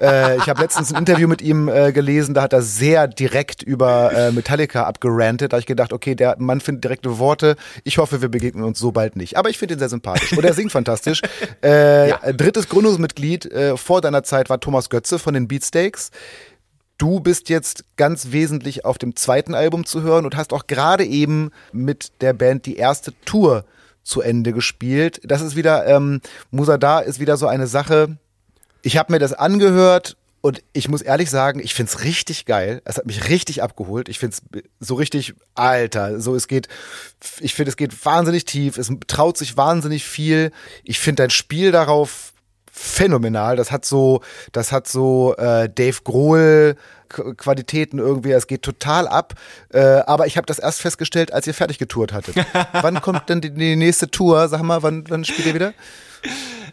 Äh, ich habe letztens ein Interview mit ihm äh, gelesen, da hat er sehr direkt über äh, Metallica abgerantet. Da habe ich gedacht, okay, der Mann findet direkte Worte. Ich hoffe, wir begegnen uns so bald nicht. Aber ich finde ihn sehr sympathisch. Und er singt fantastisch. Äh, ja. Drittes Gründungsmitglied äh, vor deiner Zeit war Thomas Götze von den Beatsteaks. Du bist jetzt ganz wesentlich auf dem zweiten Album zu hören und hast auch gerade eben mit der Band die erste Tour zu Ende gespielt. Das ist wieder, ähm, Musada ist wieder so eine Sache. Ich habe mir das angehört und ich muss ehrlich sagen, ich find's richtig geil. Es hat mich richtig abgeholt. Ich find's so richtig, alter, so es geht, ich finde, es geht wahnsinnig tief, es traut sich wahnsinnig viel. Ich finde dein Spiel darauf phänomenal. Das hat so, das hat so äh, Dave Grohl Qualitäten irgendwie. Es geht total ab. Äh, aber ich habe das erst festgestellt, als ihr fertig getourt hattet. wann kommt denn die, die, nächste Tour? Sag mal, wann, wann spielt ihr wieder?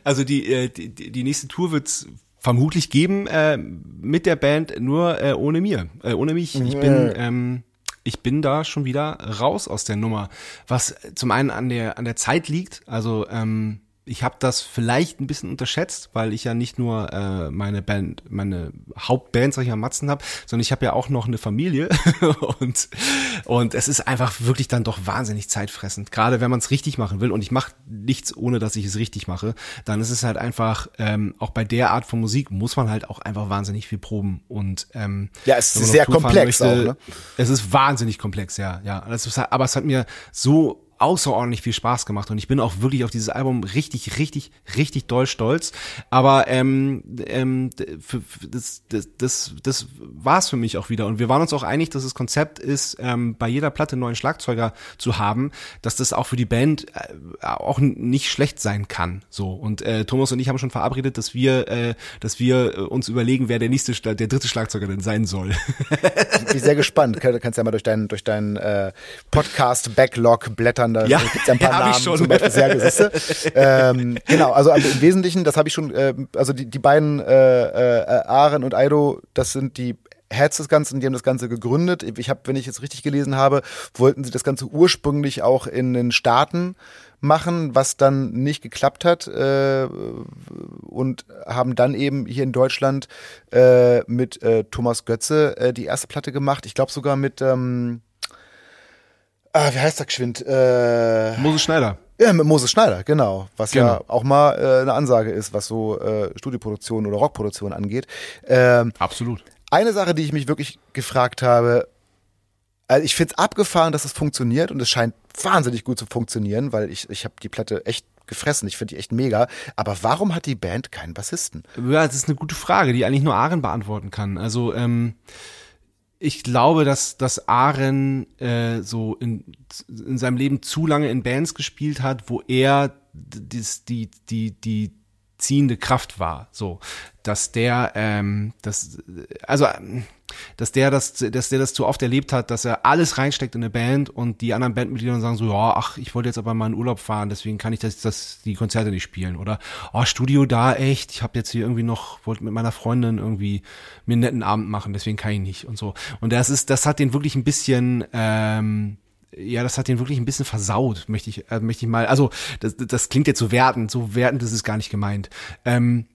Also die, äh, die, die nächste Tour wird's vermutlich geben äh, mit der Band, nur äh, ohne mir, äh, ohne mich. Ich bin ähm, ich bin da schon wieder raus aus der Nummer, was zum einen an der an der Zeit liegt. Also ähm, ich habe das vielleicht ein bisschen unterschätzt, weil ich ja nicht nur äh, meine Band, meine Hauptband, sag ich mal, Matzen habe, sondern ich habe ja auch noch eine Familie und und es ist einfach wirklich dann doch wahnsinnig zeitfressend. Gerade wenn man es richtig machen will und ich mache nichts, ohne dass ich es richtig mache, dann ist es halt einfach ähm, auch bei der Art von Musik muss man halt auch einfach wahnsinnig viel proben und ähm, ja, es ist sehr komplex möchte, auch. Ne? Es ist wahnsinnig komplex, ja, ja. Ist, aber es hat mir so außerordentlich viel Spaß gemacht und ich bin auch wirklich auf dieses Album richtig, richtig, richtig doll stolz. Aber ähm, ähm, für, für das, das, das, das war's für mich auch wieder. Und wir waren uns auch einig, dass das Konzept ist, ähm, bei jeder Platte einen neuen Schlagzeuger zu haben, dass das auch für die Band äh, auch nicht schlecht sein kann. So und äh, Thomas und ich haben schon verabredet, dass wir, äh, dass wir äh, uns überlegen, wer der nächste, der dritte Schlagzeuger denn sein soll. ich bin sehr gespannt. Du kannst ja mal durch deinen durch deinen äh, Podcast Backlog blättern kann. Da ja, gibt's ja ein paar ja, Namen schon. zum Beispiel sehr Gesisse. ähm, genau, also, im Wesentlichen, das habe ich schon, äh, also die, die beiden äh, äh, Aren und Aido, das sind die Heads des Ganzen, die haben das Ganze gegründet. Ich habe, wenn ich jetzt richtig gelesen habe, wollten sie das Ganze ursprünglich auch in den Staaten machen, was dann nicht geklappt hat äh, und haben dann eben hier in Deutschland äh, mit äh, Thomas Götze äh, die erste Platte gemacht. Ich glaube sogar mit ähm, Ah, wie heißt der geschwind? Äh, Moses Schneider. Ja, mit Moses Schneider, genau. Was genau. ja auch mal äh, eine Ansage ist, was so äh, Studioproduktion oder Rockproduktion angeht. Ähm, Absolut. Eine Sache, die ich mich wirklich gefragt habe, also ich finde es abgefahren, dass es funktioniert und es scheint wahnsinnig gut zu funktionieren, weil ich, ich habe die Platte echt gefressen. Ich finde die echt mega. Aber warum hat die Band keinen Bassisten? Ja, das ist eine gute Frage, die eigentlich nur Aaron beantworten kann. Also ähm, ich glaube, dass, dass Aaron äh, so in, in seinem Leben zu lange in Bands gespielt hat, wo er die, die, die, die ziehende Kraft war. So, dass der, ähm, das, also dass der das, dass der das zu oft erlebt hat, dass er alles reinsteckt in eine Band und die anderen Bandmitglieder sagen so, ja, ach, ich wollte jetzt aber mal in Urlaub fahren, deswegen kann ich das, das die Konzerte nicht spielen oder oh, Studio da echt, ich habe jetzt hier irgendwie noch wollte mit meiner Freundin irgendwie mir einen netten Abend machen, deswegen kann ich nicht und so. Und das ist, das hat den wirklich ein bisschen ähm, ja, das hat den wirklich ein bisschen versaut, möchte ich, äh, möchte ich mal. Also, das, das klingt jetzt so wertend, so wertend ist es gar nicht gemeint. Ähm,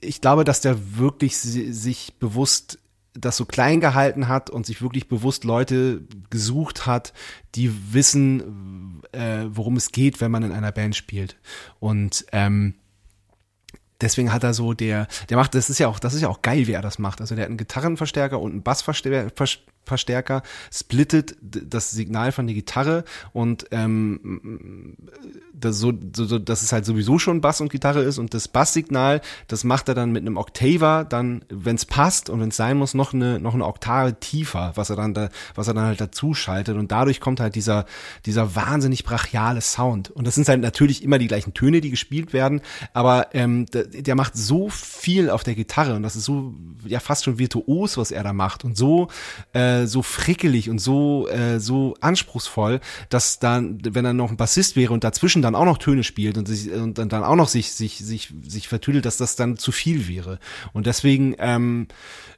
ich glaube, dass der wirklich sich bewusst das so klein gehalten hat und sich wirklich bewusst Leute gesucht hat, die wissen, äh, worum es geht, wenn man in einer Band spielt. Und ähm, deswegen hat er so der, der macht, das ist ja auch, das ist ja auch geil, wie er das macht. Also der hat einen Gitarrenverstärker und einen Bassverstärker, Verstärker, splittet das Signal von der Gitarre und ähm, das, so, so, dass es halt sowieso schon Bass und Gitarre ist und das Basssignal, das macht er dann mit einem Octaver dann, wenn es passt und wenn es sein muss, noch eine noch eine Oktave tiefer, was er dann da, was er dann halt dazu schaltet und dadurch kommt halt dieser dieser wahnsinnig brachiale Sound. Und das sind halt natürlich immer die gleichen Töne, die gespielt werden, aber ähm, der, der macht so viel auf der Gitarre und das ist so ja fast schon virtuos, was er da macht und so äh, äh, so frickelig und so äh, so anspruchsvoll, dass dann, wenn er noch ein Bassist wäre und dazwischen dann auch noch Töne spielt und, sich, und dann auch noch sich sich sich sich vertüdelt, dass das dann zu viel wäre. Und deswegen ähm,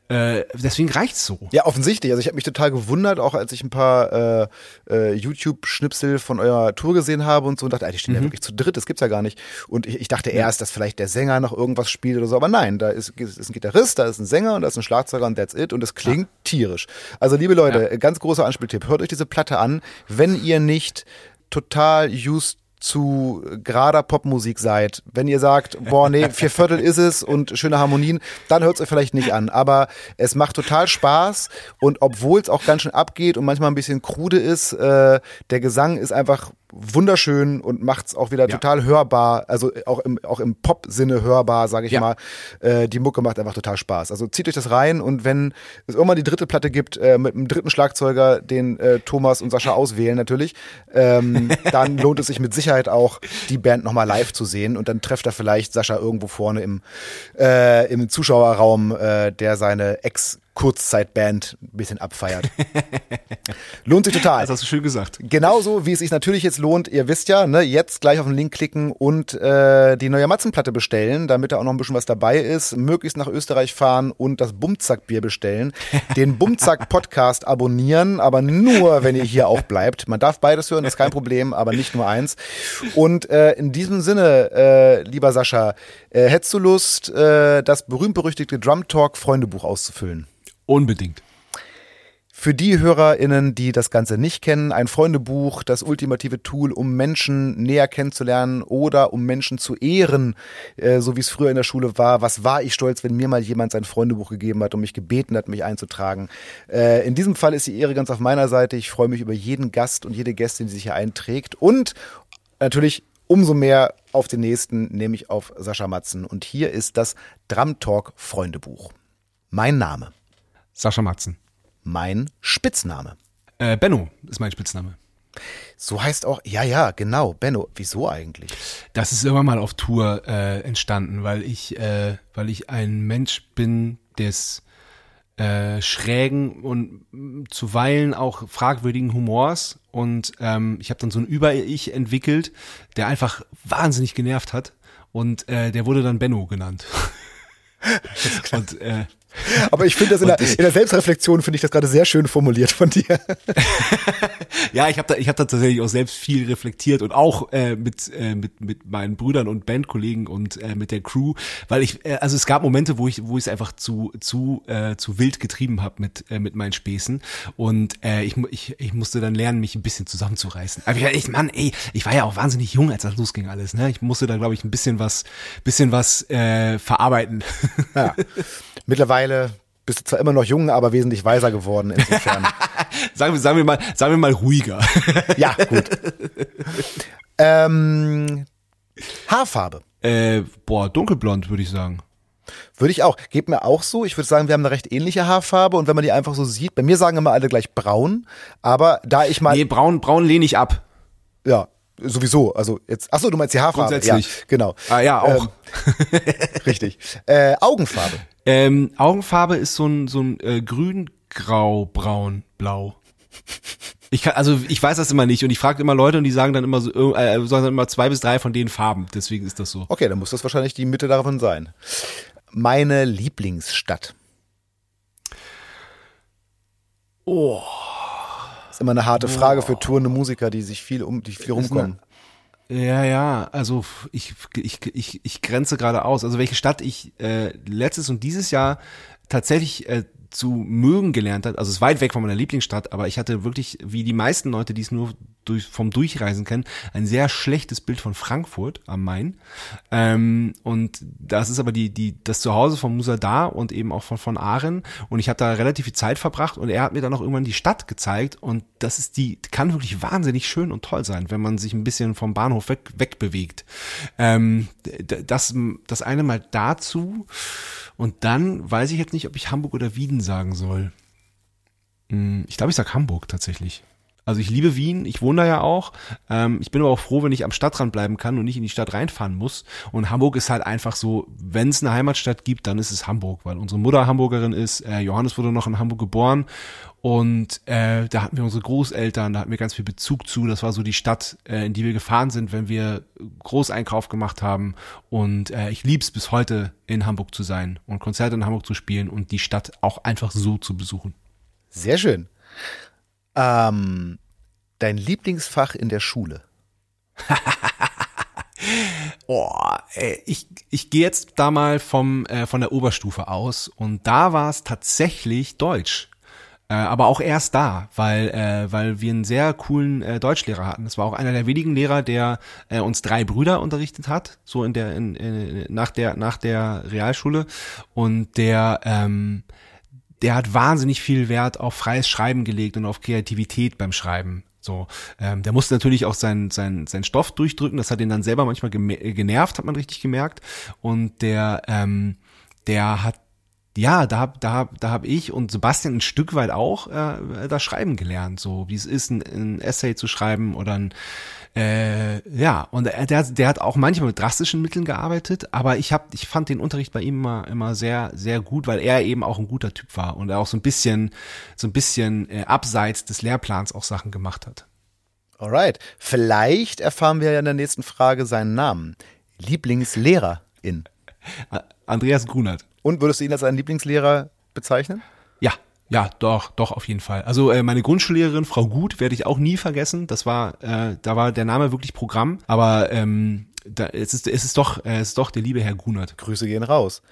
äh, deswegen reicht's so. Ja, offensichtlich. Also ich habe mich total gewundert, auch als ich ein paar äh, äh, YouTube-Schnipsel von eurer Tour gesehen habe und so und dachte, die stehen mhm. ja wirklich zu dritt, das gibt's ja gar nicht. Und ich, ich dachte ja. erst, dass vielleicht der Sänger noch irgendwas spielt oder so, aber nein, da ist, ist ein Gitarrist, da ist ein Sänger und da ist ein Schlagzeuger und that's it und es klingt ja. tierisch. Also liebe Leute, ja. ganz großer Anspieltipp, hört euch diese Platte an, wenn ihr nicht total used zu gerader Popmusik seid, wenn ihr sagt, boah, nee, vier Viertel ist es und schöne Harmonien, dann hört es euch vielleicht nicht an. Aber es macht total Spaß und obwohl es auch ganz schön abgeht und manchmal ein bisschen krude ist, äh, der Gesang ist einfach wunderschön und macht's auch wieder ja. total hörbar, also auch im, auch im Pop-Sinne hörbar, sage ich ja. mal. Äh, die Mucke macht einfach total Spaß. Also zieht euch das rein und wenn es irgendwann die dritte Platte gibt, äh, mit einem dritten Schlagzeuger, den äh, Thomas und Sascha auswählen natürlich, ähm, dann lohnt es sich mit Sicherheit auch, die Band nochmal live zu sehen und dann trefft er vielleicht Sascha irgendwo vorne im, äh, im Zuschauerraum, äh, der seine Ex- Kurzzeitband ein bisschen abfeiert. lohnt sich total. Das hast du schön gesagt. Genauso wie es sich natürlich jetzt lohnt, ihr wisst ja, ne, jetzt gleich auf den Link klicken und äh, die neue Matzenplatte bestellen, damit da auch noch ein bisschen was dabei ist, möglichst nach Österreich fahren und das Bumzack-Bier bestellen, den Bumzack-Podcast abonnieren, aber nur, wenn ihr hier auch bleibt. Man darf beides hören, ist kein Problem, aber nicht nur eins. Und äh, in diesem Sinne, äh, lieber Sascha, äh, hättest du Lust, äh, das berühmt-berüchtigte Drum Talk Freundebuch auszufüllen? Unbedingt. Für die HörerInnen, die das Ganze nicht kennen, ein Freundebuch, das ultimative Tool, um Menschen näher kennenzulernen oder um Menschen zu ehren, äh, so wie es früher in der Schule war. Was war ich stolz, wenn mir mal jemand sein Freundebuch gegeben hat und mich gebeten hat, mich einzutragen. Äh, in diesem Fall ist die Ehre ganz auf meiner Seite. Ich freue mich über jeden Gast und jede Gästin, die sich hier einträgt. Und natürlich umso mehr auf den nächsten, nämlich auf Sascha Matzen. Und hier ist das Drum Talk Freundebuch. Mein Name. Sascha Matzen. Mein Spitzname. Äh, Benno ist mein Spitzname. So heißt auch, ja, ja, genau, Benno. Wieso eigentlich? Das ist irgendwann mal auf Tour äh, entstanden, weil ich, äh, weil ich ein Mensch bin des äh, schrägen und zuweilen auch fragwürdigen Humors und ähm, ich habe dann so ein Über-Ich entwickelt, der einfach wahnsinnig genervt hat und äh, der wurde dann Benno genannt. und äh, aber ich finde das in der, in der Selbstreflexion finde ich das gerade sehr schön formuliert von dir. ja, ich habe da, ich habe da tatsächlich auch selbst viel reflektiert und auch äh, mit äh, mit mit meinen Brüdern und Bandkollegen und äh, mit der Crew, weil ich, äh, also es gab Momente, wo ich wo ich es einfach zu zu äh, zu wild getrieben habe mit äh, mit meinen Späßen und äh, ich ich ich musste dann lernen, mich ein bisschen zusammenzureißen. Aber ich, ich Mann, ey, ich war ja auch wahnsinnig jung, als das losging alles. Ne, ich musste da glaube ich ein bisschen was bisschen was äh, verarbeiten. Ja. Mittlerweile bist du zwar immer noch jung, aber wesentlich weiser geworden insofern. sagen, wir, sagen wir mal, sagen wir mal ruhiger. ja, gut. ähm, Haarfarbe. Äh, boah, dunkelblond würde ich sagen. Würde ich auch. Geht mir auch so. Ich würde sagen, wir haben eine recht ähnliche Haarfarbe und wenn man die einfach so sieht, bei mir sagen immer alle gleich braun, aber da ich mal. Nee, braun, braun lehne ich ab. Ja, sowieso. Also jetzt, ach so, du meinst die Haarfarbe. Grundsätzlich. Ja, genau. Ah ja, auch. Ähm, richtig. Äh, Augenfarbe. Ähm, Augenfarbe ist so ein, so ein äh, grün, grau, braun, blau. Ich kann, also ich weiß das immer nicht und ich frage immer Leute und die sagen dann immer so, äh, sagen dann immer zwei bis drei von den Farben. Deswegen ist das so. Okay, dann muss das wahrscheinlich die Mitte davon sein. Meine Lieblingsstadt. Oh. Das ist immer eine harte Frage oh. für tourende Musiker, die sich viel um, die viel rumkommen. Ja, ja, also ich, ich, ich, ich grenze gerade aus. Also welche Stadt ich äh, letztes und dieses Jahr tatsächlich äh, zu mögen gelernt hat. Also es ist weit weg von meiner Lieblingsstadt, aber ich hatte wirklich, wie die meisten Leute, die es nur durch, vom Durchreisen kennen, ein sehr schlechtes Bild von Frankfurt am Main. Ähm, und das ist aber die, die, das Zuhause von Musa da und eben auch von, von Aren. Und ich habe da relativ viel Zeit verbracht und er hat mir dann auch irgendwann die Stadt gezeigt. Und das ist die, kann wirklich wahnsinnig schön und toll sein, wenn man sich ein bisschen vom Bahnhof weg, wegbewegt. Ähm, das, das eine mal dazu. Und dann weiß ich jetzt nicht, ob ich Hamburg oder Wien sagen soll. Hm, ich glaube, ich sag Hamburg tatsächlich. Also ich liebe Wien, ich wohne da ja auch. Ähm, ich bin aber auch froh, wenn ich am Stadtrand bleiben kann und nicht in die Stadt reinfahren muss. Und Hamburg ist halt einfach so, wenn es eine Heimatstadt gibt, dann ist es Hamburg, weil unsere Mutter Hamburgerin ist. Äh, Johannes wurde noch in Hamburg geboren und äh, da hatten wir unsere Großeltern, da hatten wir ganz viel Bezug zu. Das war so die Stadt, äh, in die wir gefahren sind, wenn wir Großeinkauf gemacht haben. Und äh, ich lieb's bis heute, in Hamburg zu sein und Konzerte in Hamburg zu spielen und die Stadt auch einfach so zu besuchen. Sehr schön. Ähm, dein Lieblingsfach in der Schule? oh, ey, ich, ich gehe jetzt da mal vom, äh, von der Oberstufe aus und da war es tatsächlich Deutsch. Äh, aber auch erst da, weil, äh, weil wir einen sehr coolen äh, Deutschlehrer hatten. Das war auch einer der wenigen Lehrer, der äh, uns drei Brüder unterrichtet hat, so in der, in, in, nach der, nach der Realschule. Und der, ähm, der hat wahnsinnig viel Wert auf freies Schreiben gelegt und auf Kreativität beim Schreiben. So, ähm, der musste natürlich auch seinen sein, sein Stoff durchdrücken. Das hat ihn dann selber manchmal genervt, hat man richtig gemerkt. Und der, ähm, der hat ja, da hab, da hab, da hab ich und Sebastian ein Stück weit auch äh, das Schreiben gelernt, so wie es ist, ein, ein Essay zu schreiben oder ein äh, ja, und der, der hat auch manchmal mit drastischen Mitteln gearbeitet, aber ich hab, ich fand den Unterricht bei ihm immer, immer sehr, sehr gut, weil er eben auch ein guter Typ war und er auch so ein bisschen, so ein bisschen äh, abseits des Lehrplans auch Sachen gemacht hat. Alright. Vielleicht erfahren wir ja in der nächsten Frage seinen Namen. Lieblingslehrerin. Andreas Grunert. Und würdest du ihn als einen Lieblingslehrer bezeichnen? Ja, ja, doch, doch, auf jeden Fall. Also äh, meine Grundschullehrerin, Frau Gut, werde ich auch nie vergessen. Das war, äh, da war der Name wirklich Programm. Aber ähm, da, es, ist, es, ist doch, äh, es ist doch der liebe Herr Grunert. Grüße gehen raus.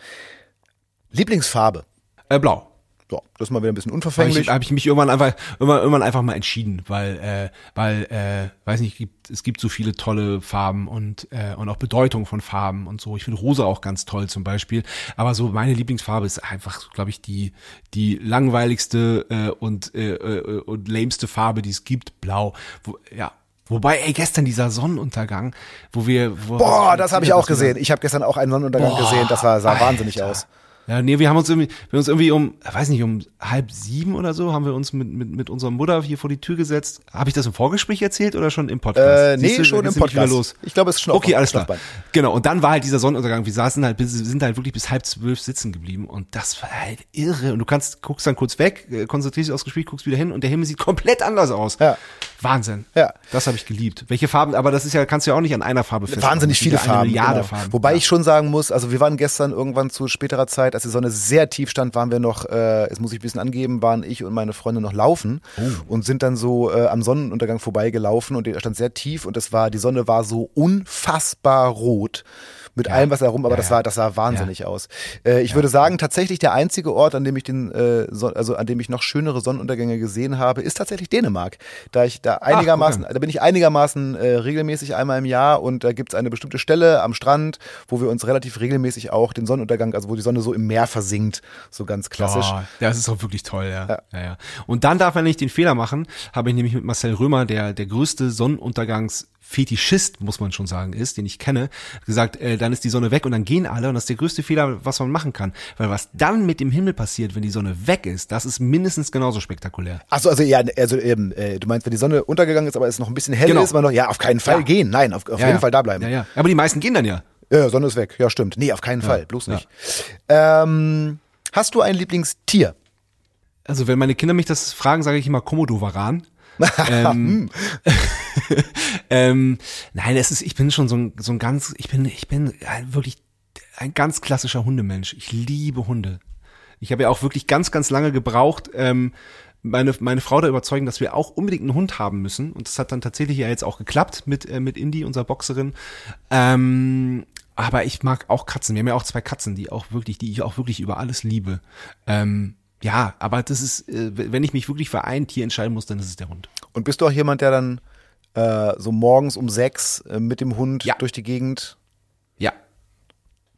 Lieblingsfarbe? Äh, blau. So, das ist mal wieder ein bisschen unverfänglich. Habe ich, hab ich mich irgendwann einfach, irgendwann, irgendwann einfach mal entschieden, weil, äh, weil, äh, weiß nicht, gibt, es gibt so viele tolle Farben und äh, und auch Bedeutung von Farben und so. Ich finde Rosa auch ganz toll zum Beispiel. Aber so meine Lieblingsfarbe ist einfach, glaube ich, die die langweiligste äh, und äh, äh, und lameste Farbe, die es gibt, Blau. Wo, ja, Wobei, ey, gestern dieser Sonnenuntergang, wo wir. Wo Boah, das habe ich auch gesehen. Ich habe gestern auch einen Sonnenuntergang Boah, gesehen. Das sah, sah Alter. wahnsinnig aus. Ja, nee, wir haben uns irgendwie, wir uns irgendwie um, weiß nicht, um halb sieben oder so, haben wir uns mit, mit, mit unserer Mutter hier vor die Tür gesetzt. Habe ich das im Vorgespräch erzählt oder schon im Podcast? Äh, nee, du, schon im Podcast. Los? Ich glaube, es ist schon Okay, alles klar. Genau, und dann war halt dieser Sonnenuntergang. Wir saßen halt, bis, sind halt wirklich bis halb zwölf sitzen geblieben und das war halt irre. Und du kannst, guckst dann kurz weg, äh, konzentrierst dich aufs Gespräch, guckst wieder hin und der Himmel sieht komplett anders aus. Ja. Wahnsinn. Ja. Das habe ich geliebt. Welche Farben, aber das ist ja, kannst du ja auch nicht an einer Farbe festmachen. Wahnsinnig viele Farben. Milliarde genau. Farben. Wobei ja. ich schon sagen muss, also wir waren gestern irgendwann zu späterer Zeit, als die Sonne sehr tief stand, waren wir noch, äh, jetzt muss ich ein bisschen angeben, waren ich und meine Freunde noch laufen oh. und sind dann so äh, am Sonnenuntergang vorbeigelaufen und der stand sehr tief und es war, die Sonne war so unfassbar rot mit ja. allem, was herum, aber ja, das war, das sah wahnsinnig ja. aus. Äh, ich würde sagen, tatsächlich der einzige Ort, an dem ich den, äh, so, also an dem ich noch schönere Sonnenuntergänge gesehen habe, ist tatsächlich Dänemark. Da ich da einigermaßen, Ach, da bin ich einigermaßen äh, regelmäßig einmal im Jahr und da gibt's eine bestimmte Stelle am Strand, wo wir uns relativ regelmäßig auch den Sonnenuntergang, also wo die Sonne so im Meer versinkt, so ganz klassisch. Oh, das ist auch wirklich toll, ja. ja. ja, ja. Und dann darf man nicht den Fehler machen, habe ich nämlich mit Marcel Römer, der der größte Sonnenuntergangs Fetischist, muss man schon sagen, ist, den ich kenne, gesagt, äh, dann ist die Sonne weg und dann gehen alle und das ist der größte Fehler, was man machen kann. Weil was dann mit dem Himmel passiert, wenn die Sonne weg ist, das ist mindestens genauso spektakulär. Achso, also ja, also ähm, äh, du meinst, wenn die Sonne untergegangen ist, aber es noch ein bisschen hell genau. ist, man noch, ja, auf keinen Fall ja. gehen. Nein, auf, auf ja, jeden ja. Fall da bleiben. Ja, ja. Aber die meisten gehen dann ja. Ja, Sonne ist weg. Ja, stimmt. Nee, auf keinen Fall. Bloß nicht. Ähm, hast du ein Lieblingstier? Also, wenn meine Kinder mich das fragen, sage ich immer Komodo-Varan. ähm, ähm, nein, es ist, ich bin schon so ein, so ein ganz, ich bin, ich bin wirklich ein ganz klassischer Hundemensch. Ich liebe Hunde. Ich habe ja auch wirklich ganz, ganz lange gebraucht, ähm, meine, meine Frau da überzeugen, dass wir auch unbedingt einen Hund haben müssen. Und das hat dann tatsächlich ja jetzt auch geklappt mit, äh, mit Indy, unserer Boxerin. Ähm, aber ich mag auch Katzen. Wir haben ja auch zwei Katzen, die auch wirklich, die ich auch wirklich über alles liebe. Ähm, ja, aber das ist, äh, wenn ich mich wirklich für ein Tier entscheiden muss, dann ist es der Hund. Und bist du auch jemand, der dann äh, so morgens um sechs äh, mit dem Hund Ja. durch die Gegend Ja.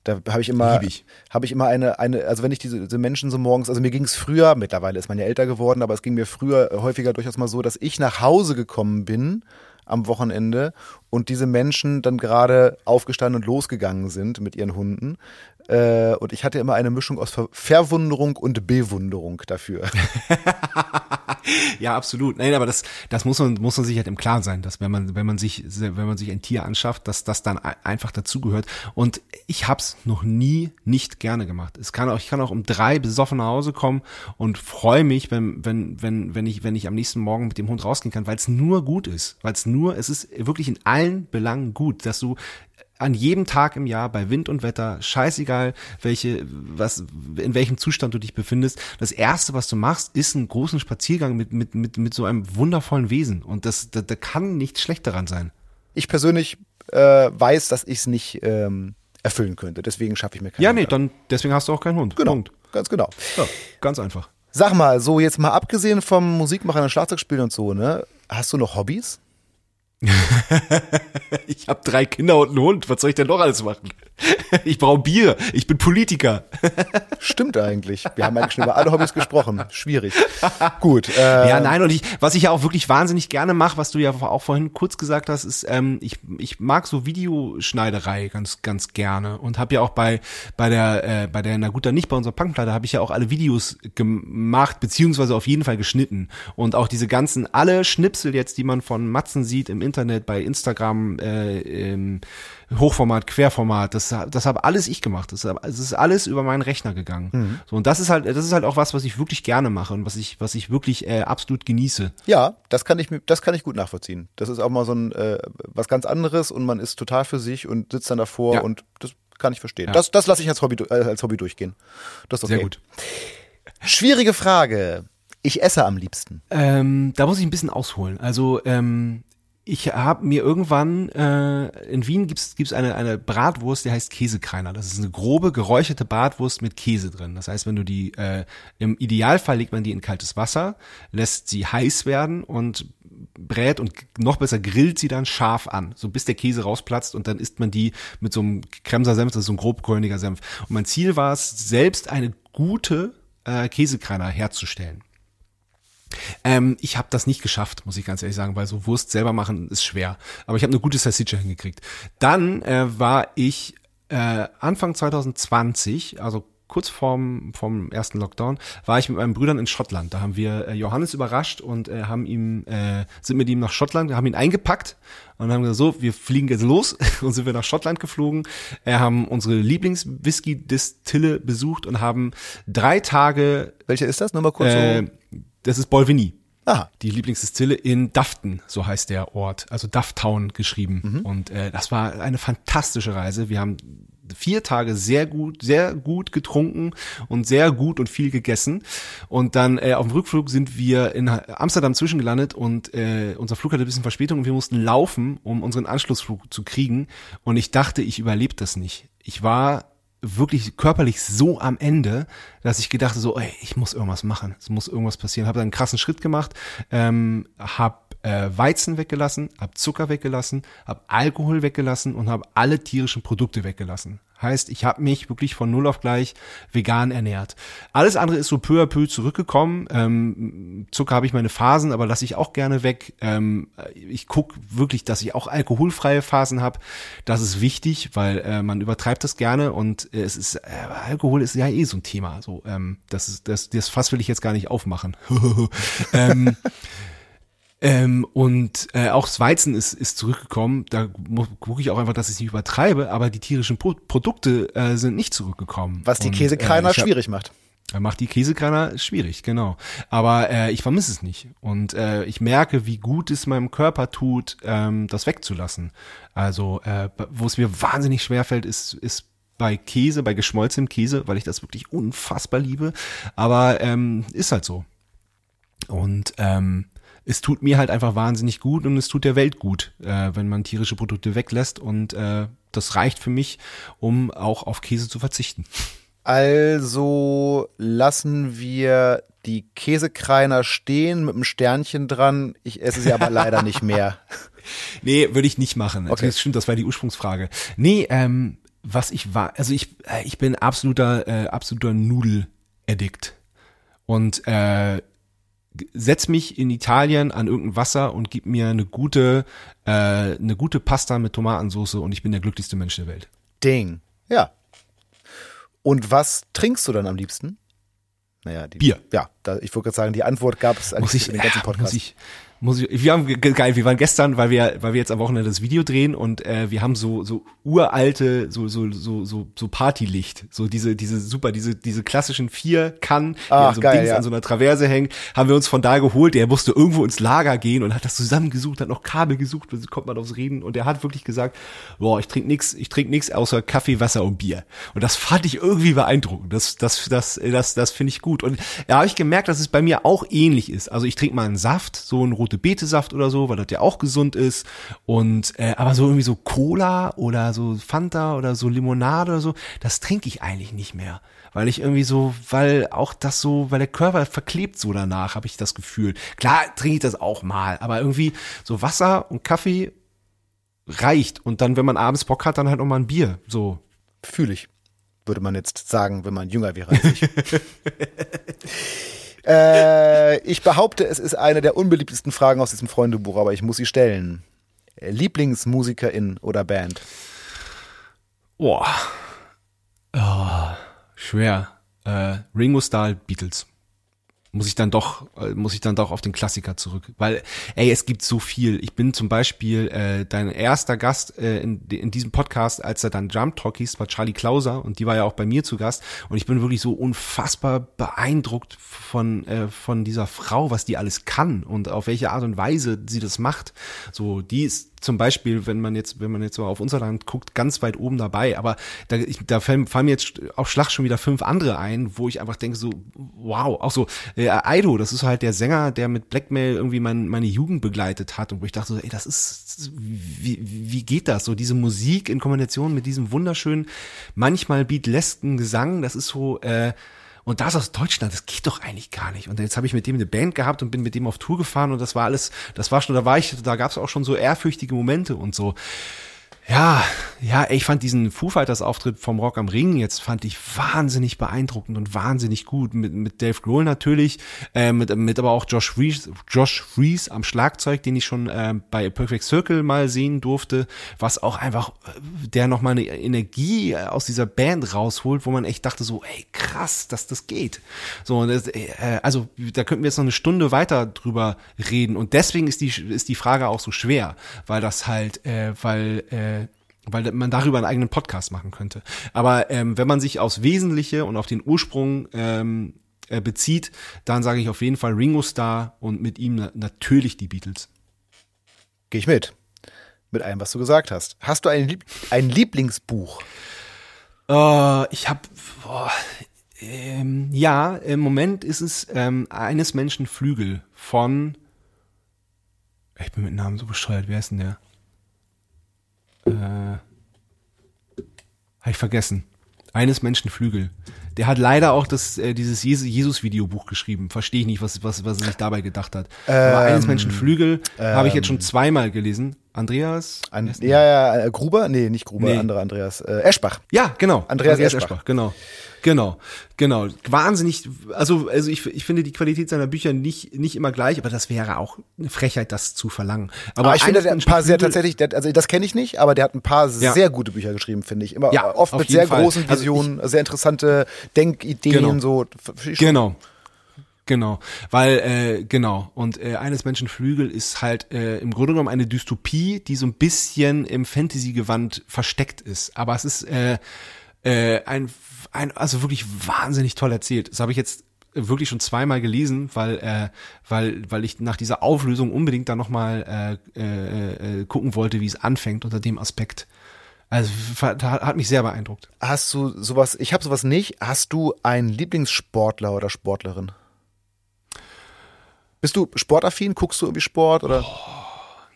Da habe ich immer, habe ich immer eine, eine, also wenn ich diese, diese Menschen so morgens, also mir ging es früher, mittlerweile ist man ja älter geworden, aber es ging mir früher häufiger durchaus mal so, dass ich nach Hause gekommen bin am Wochenende und diese Menschen dann gerade aufgestanden und losgegangen sind mit ihren Hunden. Äh, und ich hatte immer eine Mischung aus Ver Verwunderung und Bewunderung dafür. Ja, absolut. Nein, aber das, das muss man, muss man sich halt im Klaren sein, dass wenn man, wenn man sich, wenn man sich ein Tier anschafft, dass das dann ein- einfach dazugehört. Und ich hab's noch nie nicht gerne gemacht. Es kann auch, ich kann auch um drei besoffen nach Hause kommen und freue mich, wenn, wenn, wenn, wenn ich, wenn ich am nächsten Morgen mit dem Hund rausgehen kann, weil es nur gut ist. Weil es nur, es ist wirklich in allen Belangen gut, dass du an jedem Tag im Jahr bei Wind und Wetter, scheißegal, welche, was, in welchem Zustand du dich befindest. Das erste, was du machst, ist einen großen Spaziergang mit, mit, mit, mit so einem wundervollen Wesen. Und das, da, da kann nichts schlecht daran sein. Ich persönlich äh, weiß, dass ich es nicht ähm, erfüllen könnte. Deswegen schaffe ich mir keinen Ja, nee, Hund an. dann, deswegen hast du auch keinen Hund. Genau, Punkt. ganz genau. Ja, ganz einfach. Sag mal, so jetzt mal abgesehen vom Musikmachen und Schlagzeugspielen und so, ne? Hast du noch Hobbys? Ich habe drei Kinder und einen Hund. Was soll ich denn noch alles machen? Ich brauche Bier. Ich bin Politiker. Stimmt eigentlich. Wir haben eigentlich schon über alle Hobbys gesprochen. Schwierig. Gut. Äh, Ja, nein, und ich, was ich ja auch wirklich wahnsinnig gerne mache, was du ja auch vorhin kurz gesagt hast, ist, ähm, ich, ich mag so Videoschneiderei ganz, ganz gerne und habe ja auch bei, bei der, äh, bei der, na gut, dann nicht bei unserer Punkplatte, habe ich ja auch alle Videos gemacht, beziehungsweise auf jeden Fall geschnitten. Und auch diese ganzen, alle Schnipsel jetzt, die man von Matzen sieht im Internet, bei Instagram, äh, im Hochformat, Querformat, das, das habe alles ich gemacht. Das, das ist alles über meinen Rechner gegangen. So, und das ist halt, das ist halt auch was, was ich wirklich gerne mache und was ich, was ich wirklich äh, absolut genieße. ja, das kann ich das kann ich gut nachvollziehen. Das ist auch mal so ein äh, was ganz anderes und man ist total für sich und sitzt dann davor Ja. und das kann ich verstehen. Ja. Das, das lasse ich als Hobby, äh, als Hobby durchgehen. Das ist okay. Sehr gut. Schwierige Frage. Ich esse am liebsten. Ähm, da muss ich ein bisschen ausholen. Also ähm, ich habe mir irgendwann äh, in Wien gibt's gibt's eine eine Bratwurst, die heißt Käsekreiner. Das ist eine grobe geräucherte Bratwurst mit Käse drin. Das heißt, wenn du die äh, im Idealfall legt man die in kaltes Wasser, lässt sie heiß werden und brät und noch besser grillt sie dann scharf an, so bis der Käse rausplatzt und dann isst man die mit so einem Kremser Senf, das ist so ein grobkörniger Senf. Und mein Ziel war es, selbst eine gute äh, Käsekreiner herzustellen. Ähm, ich habe das nicht geschafft, muss ich ganz ehrlich sagen, weil so Wurst selber machen ist schwer. Aber ich habe eine gute Salsiccia hingekriegt. Dann äh, war ich äh, Anfang 2020, also kurz vorm, vom ersten Lockdown, war ich mit meinen Brüdern in Schottland. Da haben wir äh, Johannes überrascht und äh, haben ihm, äh, sind mit ihm nach Schottland, haben ihn eingepackt und haben gesagt, so, wir fliegen jetzt los und sind wir nach Schottland geflogen. Äh, haben unsere Lieblings-Whisky-Distille besucht und haben drei Tage Welche ist das? Nur mal kurz äh, so. Das ist Bolvini. Aha. Die Lieblingsdistille in Dafton, so heißt der Ort, also Dufftown geschrieben. Und äh, das war eine fantastische Reise. Wir haben vier Tage sehr gut, sehr gut getrunken und sehr gut und viel gegessen. Und dann äh, auf dem Rückflug sind wir in Amsterdam zwischengelandet und äh, unser Flug hatte ein bisschen Verspätung und wir mussten laufen, um unseren Anschlussflug zu kriegen. Und ich dachte, ich überlebe das nicht. Ich war wirklich körperlich so am Ende, dass ich gedacht so, ey, ich muss irgendwas machen, es muss irgendwas passieren. Habe dann einen krassen Schritt gemacht, ähm, habe äh, Weizen weggelassen, habe Zucker weggelassen, habe Alkohol weggelassen und habe alle tierischen Produkte weggelassen. Heißt, ich habe mich wirklich von null auf gleich vegan ernährt. Alles andere ist so peu à peu zurückgekommen. Ähm, Zucker habe ich meine Phasen, aber lasse ich auch gerne weg. Ähm, ich guck wirklich, dass ich auch alkoholfreie Phasen habe. Das ist wichtig, weil äh, man übertreibt das gerne und äh, es ist äh, Alkohol ist ja eh so ein Thema. So, ähm, das ist das, das Fass will ich jetzt gar nicht aufmachen. ähm, ähm, und äh, auch das Weizen ist, ist zurückgekommen. Da gucke ich auch einfach, dass ich es nicht übertreibe, aber die tierischen Pro Produkte äh, sind nicht zurückgekommen. Was die Käsekreiner äh, schwierig macht. macht die Käsekreiner schwierig, genau. Aber äh, ich vermisse es nicht. Und äh, ich merke, wie gut es meinem Körper tut, ähm, das wegzulassen. Also, äh, wo es mir wahnsinnig schwer fällt, ist, ist bei Käse, bei geschmolzenem Käse, weil ich das wirklich unfassbar liebe. Aber ähm, ist halt so. Und ähm, es tut mir halt einfach wahnsinnig gut und es tut der Welt gut, äh, wenn man tierische Produkte weglässt. Und äh, das reicht für mich, um auch auf Käse zu verzichten. Also lassen wir die Käsekreiner stehen mit einem Sternchen dran. Ich esse sie aber leider nicht mehr. Nee, würde ich nicht machen. Okay. Das stimmt, das war die Ursprungsfrage. Nee, ähm, was ich war, also ich, äh, ich bin absoluter, äh, absoluter Nudeladdikt. Und äh, setz mich in Italien an irgendein Wasser und gib mir eine gute, äh, eine gute Pasta mit Tomatensauce und ich bin der glücklichste Mensch der Welt. Ding. Ja. Und was trinkst du dann am liebsten? Naja, die, Bier. Ja, da, ich wollte gerade sagen, die Antwort gab es eigentlich ich, in den ganzen Podcast. muss ich, muss ich, wir haben ge- geil, wir waren gestern, weil wir, weil wir jetzt am Wochenende das Video drehen und äh, wir haben so so uralte, so so so so so Partylicht, so diese diese super diese diese klassischen vier Kannen, die Ach, an so geil, Dings, ja. an so einer Traverse hängen, haben wir uns von da geholt. Der musste irgendwo ins Lager gehen und hat das zusammengesucht, hat noch Kabel gesucht, so kommt man aufs Reden und der hat wirklich gesagt, boah, ich trinke nix, ich trinke nix außer Kaffee, Wasser und Bier. Und das fand ich irgendwie beeindruckend. Das das das das das finde ich gut. Und da habe ich gemerkt, dass es bei mir auch ähnlich ist. Also ich trinke mal einen Saft, so einen rote Beete Saft oder so, weil das ja auch gesund ist. Und äh, aber so irgendwie so Cola oder so Fanta oder so Limonade oder so, das trinke ich eigentlich nicht mehr. Weil ich irgendwie so, weil auch das so, weil der Körper verklebt so danach, habe ich das Gefühl. Klar trinke ich das auch mal, aber irgendwie so Wasser und Kaffee reicht. Und dann, wenn man abends Bock hat, dann halt noch mal ein Bier. So. Fühle ich, würde man jetzt sagen, wenn man jünger wäre als ich. äh, ich behaupte, es ist eine der unbeliebtesten Fragen aus diesem Freundebuch, aber ich muss sie stellen. Lieblingsmusikerin oder Band? Boah. Oh, schwer. Äh, Ringo Starr, Beatles. Muss ich dann doch, äh, muss ich dann doch auf den Klassiker zurück. Weil, ey, es gibt so viel. Ich bin zum Beispiel äh, dein erster Gast äh, in, in diesem Podcast, als er dann Jump Talk hieß, war Charlie Klauser und die war ja auch bei mir zu Gast. Und ich bin wirklich so unfassbar beeindruckt von, äh, von dieser Frau, was die alles kann und auf welche Art und Weise sie das macht. So, die ist zum Beispiel, wenn man jetzt, wenn man jetzt so auf unser Land guckt, ganz weit oben dabei. Aber da, ich, da fallen, fallen mir jetzt auf Schlag schon wieder fünf andere ein, wo ich einfach denke so, wow, auch so, äh, Aido, das ist halt der Sänger, der mit Blackmail irgendwie mein, meine Jugend begleitet hat und wo ich dachte so, ey, das ist, wie, wie geht das? So diese Musik in Kombination mit diesem wunderschönen, manchmal beatlesken Gesang, das ist so, äh, und das aus Deutschland, das geht doch eigentlich gar nicht. Und jetzt habe ich mit dem eine Band gehabt und bin mit dem auf Tour gefahren und das war alles, das war schon, da war ich, da gab es auch schon so ehrfürchtige Momente und so. Ja, ja, ich fand diesen Foo Fighters Auftritt vom Rock am Ring jetzt fand ich wahnsinnig beeindruckend und wahnsinnig gut mit mit Dave Grohl natürlich, äh, mit mit aber auch Josh Reese, Josh Reese am Schlagzeug, den ich schon äh, bei Perfect Circle mal sehen durfte, was auch einfach äh, der noch mal eine Energie äh, aus dieser Band rausholt, wo man echt dachte so, ey, krass, dass das geht. So und das, äh, also da könnten wir jetzt noch eine Stunde weiter drüber reden und deswegen ist die ist die Frage auch so schwer, weil das halt äh, weil äh, weil man darüber einen eigenen Podcast machen könnte. Aber ähm, wenn man sich aufs Wesentliche und auf den Ursprung ähm, äh, bezieht, dann sage ich auf jeden Fall Ringo Starr und mit ihm na natürlich die Beatles. Gehe ich mit. Mit allem, was du gesagt hast. Hast du ein, Lieb ein Lieblingsbuch? Äh, ich habe ähm, ja, im Moment ist es ähm, eines Menschen Flügel von ich bin mit Namen so bescheuert, wer ist denn der? Äh, habe ich vergessen. Eines Menschen Flügel. Der hat leider auch das, äh, dieses Jesus-Videobuch geschrieben. Verstehe ich nicht, was, was, was er sich dabei gedacht hat. Aber eines Menschen Flügel habe ich jetzt schon zweimal gelesen. Andreas? An, ja, ja, äh, Gruber? Nee, nicht Gruber, Nee. andere Andreas. Äh, Eschbach. Ja, genau. Andreas Eschbach. Genau. Genau, genau. Wahnsinnig, also, also ich, ich finde die Qualität seiner Bücher nicht, nicht immer gleich, aber das wäre auch eine Frechheit, das zu verlangen. Aber, Aber ich finde, der hat ein paar sehr tatsächlich, der, also das kenne ich nicht, aber der hat ein paar Ja. sehr gute Bücher geschrieben, finde ich. Immer Ja, oft mit sehr Fall. großen Also Visionen, sehr interessante Denkideen, Genau. so. F- Genau. Genau, weil äh, genau und äh, eines Menschen Flügel ist halt äh, im Grunde genommen eine Dystopie, die so ein bisschen im Fantasy-Gewand versteckt ist, aber es ist äh, äh, ein, ein also wirklich wahnsinnig toll erzählt. Das habe ich jetzt wirklich schon zweimal gelesen, weil äh, weil weil ich nach dieser Auflösung unbedingt dann noch mal äh, äh, äh, gucken wollte, wie es anfängt unter dem Aspekt. Also hat mich sehr beeindruckt. Hast du sowas, ich habe sowas nicht. Hast du einen Lieblingssportler oder Sportlerin? Bist du sportaffin? Guckst du irgendwie Sport oder?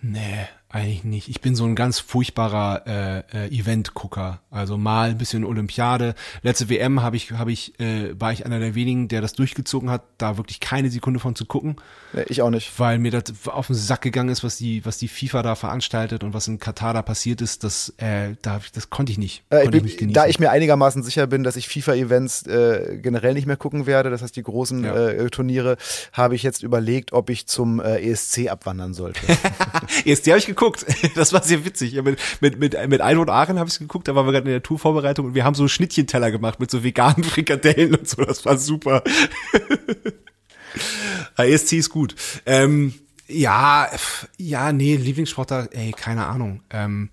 Nee, eigentlich nicht. Ich bin so ein ganz furchtbarer äh, äh, Event-Gucker. Also mal ein bisschen Olympiade. Letzte WM habe ich, habe ich, äh, war ich einer der wenigen, der das durchgezogen hat, da wirklich keine Sekunde von zu gucken. Nee, ich auch nicht. Weil mir das auf den Sack gegangen ist, was die, was die FIFA da veranstaltet und was in Katar da passiert ist, das, äh, da, das konnte ich nicht. Äh, ich bin, ich nicht da ich mir einigermaßen sicher bin, dass ich FIFA-Events äh, generell nicht mehr gucken werde, das heißt die großen Ja. äh, Turniere, habe ich jetzt überlegt, ob ich zum äh, ESC abwandern sollte. ESC habe ich geguckt. Das war sehr witzig. Ja, mit, mit, mit, mit Aino und Aachen habe ich es geguckt, da waren wir gerade in der Tourvorbereitung und wir haben so Schnittchenteller gemacht mit so veganen Frikadellen und so. Das war super. Ja, ESC ist gut. Ähm, ja, ja, nee, Lieblingssportler, ey, keine Ahnung. Ähm,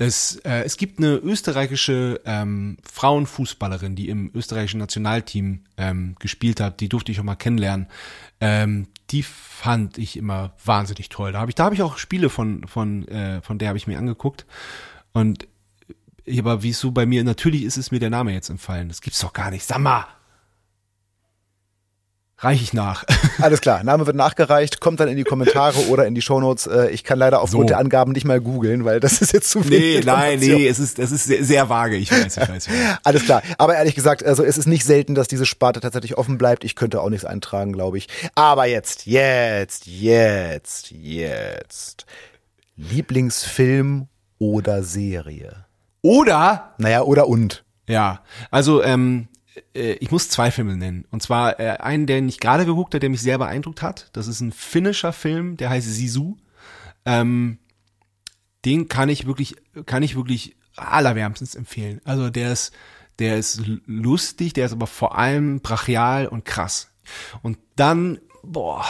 es, äh, es gibt eine österreichische ähm, Frauenfußballerin, die im österreichischen Nationalteam ähm, gespielt hat. Die durfte ich auch mal kennenlernen. Ähm, die fand ich immer wahnsinnig toll. Da habe ich, da habe ich auch Spiele von von äh, von der habe ich mir angeguckt und ich- aber wie es so bei mir natürlich ist, ist mir der Name jetzt entfallen. Das gibt's doch gar nicht. Sag mal. Reich ich nach. Alles klar, Name wird nachgereicht, kommt dann in die Kommentare oder in die Shownotes. Äh, ich kann leider aufgrund So. der Angaben nicht mal googeln, weil das ist jetzt zu viel. Nee, nein, nee, es ist, es ist sehr, sehr vage. Ich weiß, ich weiß. Ich weiß. Alles klar. Aber ehrlich gesagt, also es ist nicht selten, dass diese Sparte tatsächlich offen bleibt. Ich könnte auch nichts eintragen, glaube ich. Aber jetzt, jetzt, jetzt, jetzt. Lieblingsfilm oder Serie? Oder Naja, oder und. Ja, also ähm, äh, ich muss zwei Filme nennen. Und zwar äh, einen, den ich gerade geguckt habe, der mich sehr beeindruckt hat. Das ist ein finnischer Film, der heißt Sisu. Ähm, den kann ich wirklich, kann ich wirklich allerwärmstens empfehlen. Also der ist, der ist lustig, der ist aber vor allem brachial und krass. Und dann, boah,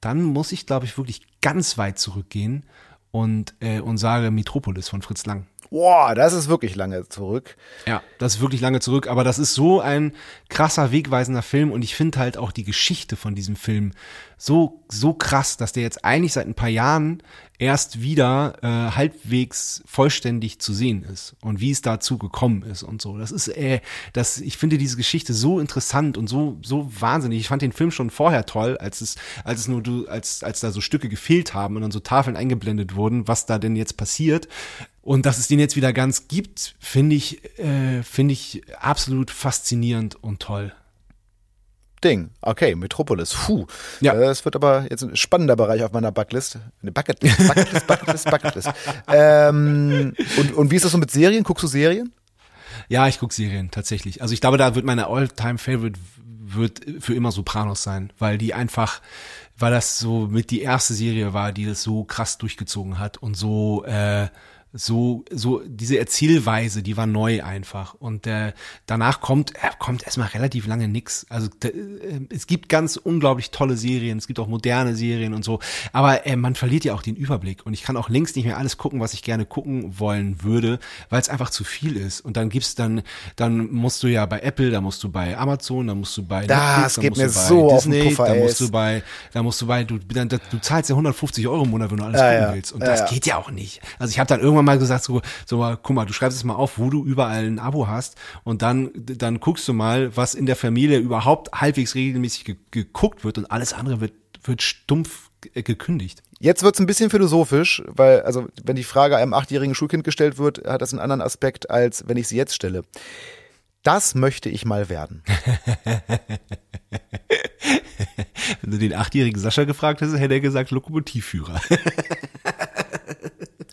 dann muss ich, glaube ich, wirklich ganz weit zurückgehen und, äh, und sage Metropolis von Fritz Lang. Boah, das ist wirklich lange zurück. Ja, das ist wirklich lange zurück, aber das ist so ein krasser, wegweisender Film und ich finde halt auch die Geschichte von diesem Film so, so krass, dass der jetzt eigentlich seit ein paar Jahren erst wieder äh, halbwegs vollständig zu sehen ist und wie es dazu gekommen ist und so. Das ist, äh, das, ich finde diese Geschichte so interessant und so, so wahnsinnig. Ich fand den Film schon vorher toll, als es, als es nur du, als, als da so Stücke gefehlt haben und dann so Tafeln eingeblendet wurden, was da denn jetzt passiert. Und dass es den jetzt wieder ganz gibt, finde ich, äh, finde ich absolut faszinierend und toll. Ding. Okay, Metropolis. Puh. Ja. Das wird aber jetzt ein spannender Bereich auf meiner Bucketlist. Eine Bucketlist, Bucketlist, Bucketlist, Bucketlist. ähm, und, und wie ist das so mit Serien? Guckst du Serien? Ja, ich gucke Serien tatsächlich. Also ich glaube, da wird meine All-Time-Favorite wird für immer Sopranos sein, weil die einfach, weil das so mit die erste Serie war, die das so krass durchgezogen hat und so äh, so so diese Erzählweise, die war neu einfach und äh, danach kommt äh, kommt erstmal relativ lange nix. Also äh, es gibt ganz unglaublich tolle Serien, es gibt auch moderne Serien und so, aber äh, man verliert ja auch den Überblick und ich kann auch längst nicht mehr alles gucken, was ich gerne gucken wollen würde, weil es einfach zu viel ist und dann gibt's dann dann musst du ja bei Apple, da musst du bei Amazon, da musst du bei Das Netflix, da geht musst mir du bei so Disney, Puffer, da ey. musst du bei da musst du bei du dann, du zahlst ja 150 Euro im Monat, wenn du alles Ja, gucken ja. willst und Ja, das geht ja auch nicht. Also ich habe dann irgendwann mal gesagt so so mal, guck mal, du schreibst es mal auf, wo du überall ein Abo hast und dann dann guckst du mal, was in der Familie überhaupt halbwegs regelmäßig ge geguckt wird und alles andere wird wird stumpf äh, gekündigt. Jetzt wird's ein bisschen philosophisch, weil, also, wenn die Frage einem achtjährigen Schulkind gestellt wird, hat das einen anderen Aspekt, als wenn ich sie jetzt stelle. Das möchte ich mal werden. Wenn du den achtjährigen Sascha gefragt hättest, hätte er gesagt Lokomotivführer.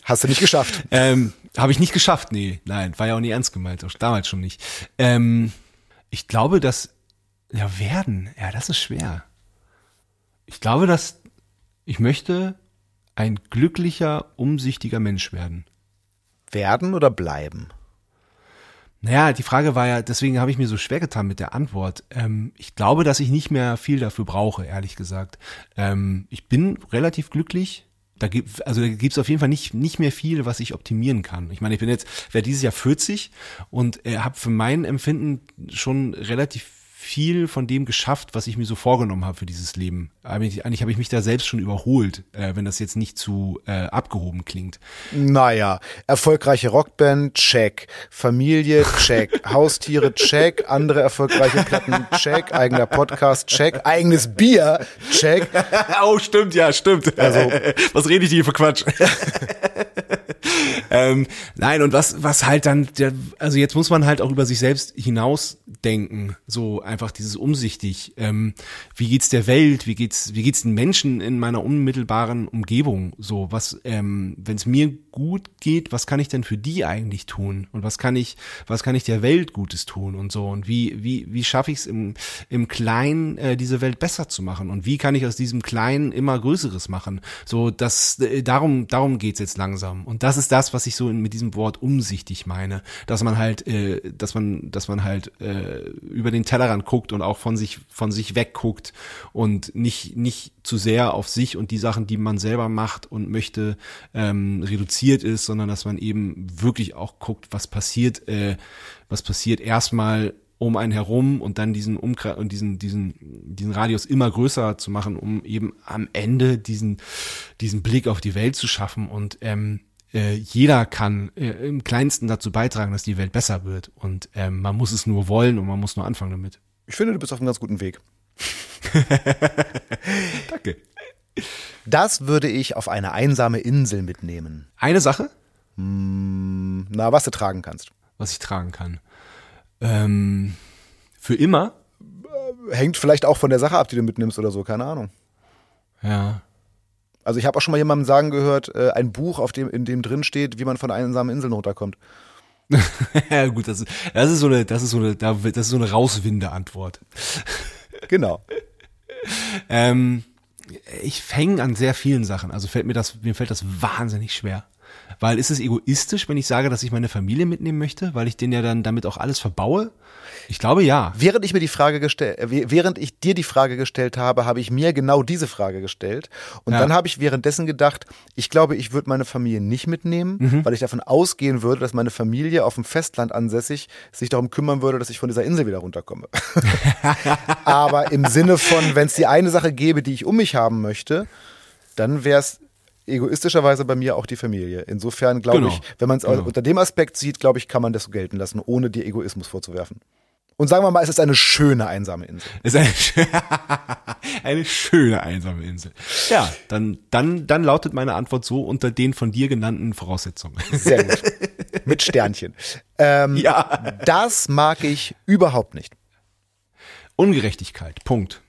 Hast du nicht geschafft. Ähm, Habe ich nicht geschafft, nee, nein, war ja auch nie ernst gemeint, auch damals schon nicht. Ähm, ich glaube, dass, ja, werden, ja, das ist schwer. Ich glaube, dass ich möchte ein glücklicher, umsichtiger Mensch werden. Werden oder bleiben? Naja, die Frage war ja, deswegen habe ich mir so schwer getan mit der Antwort. Ähm, ich glaube, dass ich nicht mehr viel dafür brauche, ehrlich gesagt. Ähm, ich bin relativ glücklich. Da gibt, also da gibt's auf jeden Fall nicht, nicht mehr viel, was ich optimieren kann. Ich meine, ich bin jetzt, werde dieses Jahr 40 und äh, habe für mein Empfinden schon relativ viel von dem geschafft, was ich mir so vorgenommen habe für dieses Leben. Eigentlich, eigentlich habe ich mich da selbst schon überholt, äh, wenn das jetzt nicht zu äh, abgehoben klingt. Naja, erfolgreiche Rockband, check. Familie, check. Haustiere, check. Andere erfolgreiche Platten, check. Eigener Podcast, check. Eigenes Bier, check. oh, stimmt, ja, stimmt. Also, was rede ich hier für Quatsch? ähm, nein, und was, was halt dann, der, also jetzt muss man halt auch über sich selbst hinausdenken. So einfach dieses umsichtig. Ähm, wie geht's der Welt? Wie geht's, wie geht's den Menschen in meiner unmittelbaren Umgebung? So, was, ähm, wenn es mir gut geht, was kann ich denn für die eigentlich tun? Und was kann ich, was kann ich der Welt Gutes tun und so? Und wie, wie, wie schaffe ich es im, im Kleinen, äh, diese Welt besser zu machen? Und wie kann ich aus diesem Kleinen immer Größeres machen? So, das, äh, darum, darum geht's jetzt langsam. Und das ist das, was ich so in, mit diesem Wort umsichtig meine, dass man halt, äh, dass man, dass man halt äh, über den Tellerrand guckt und auch von sich, von sich wegguckt und nicht, nicht zu sehr auf sich und die Sachen, die man selber macht und möchte, ähm, reduziert ist, sondern dass man eben wirklich auch guckt, was passiert, äh, was passiert erstmal um einen herum und dann diesen Umkreis und diesen diesen diesen Radius immer größer zu machen, um eben am Ende diesen diesen Blick auf die Welt zu schaffen und ähm, äh, jeder kann äh, im Kleinsten dazu beitragen, dass die Welt besser wird und ähm, man muss es nur wollen und man muss nur anfangen damit. Ich finde, du bist auf einem ganz guten Weg. Danke. Das würde ich auf eine einsame Insel mitnehmen. Eine Sache? Hm, na, was du tragen kannst. Was ich tragen kann. Ähm, für immer? Hängt vielleicht auch von der Sache ab, die du mitnimmst oder so, keine Ahnung. Ja. Also ich habe auch schon mal jemandem sagen gehört, äh, ein Buch, auf dem, in dem drin steht, wie man von einsamen Inseln runterkommt. ja, gut, das ist, das ist so eine, das ist so eine, das ist so eine Rauswinde-Antwort. Genau. ähm, ich hänge an sehr vielen Sachen. Also fällt mir das, mir fällt das wahnsinnig schwer. Weil ist es egoistisch, wenn ich sage, dass ich meine Familie mitnehmen möchte, weil ich denen ja dann damit auch alles verbaue? Ich glaube ja. Während ich mir die Frage gestellt, äh, während ich dir die Frage gestellt habe, habe ich mir genau diese Frage gestellt. Und ja. dann habe ich währenddessen gedacht, ich glaube, ich würde meine Familie nicht mitnehmen, mhm. weil ich davon ausgehen würde, dass meine Familie auf dem Festland ansässig sich darum kümmern würde, dass ich von dieser Insel wieder runterkomme. Aber im Sinne von, wenn es die eine Sache gäbe, die ich um mich haben möchte, dann wäre es egoistischerweise bei mir auch die Familie. Insofern glaube genau. ich, wenn man es genau. unter dem Aspekt sieht, glaube ich, kann man das so gelten lassen, ohne dir Egoismus vorzuwerfen. Und sagen wir mal, es ist eine schöne einsame Insel. Es ist eine, eine schöne einsame Insel. Ja, dann, dann, dann lautet meine Antwort so unter den von dir genannten Voraussetzungen. Sehr gut. Mit Sternchen. Ähm, ja. Das mag ich überhaupt nicht. Ungerechtigkeit. Punkt.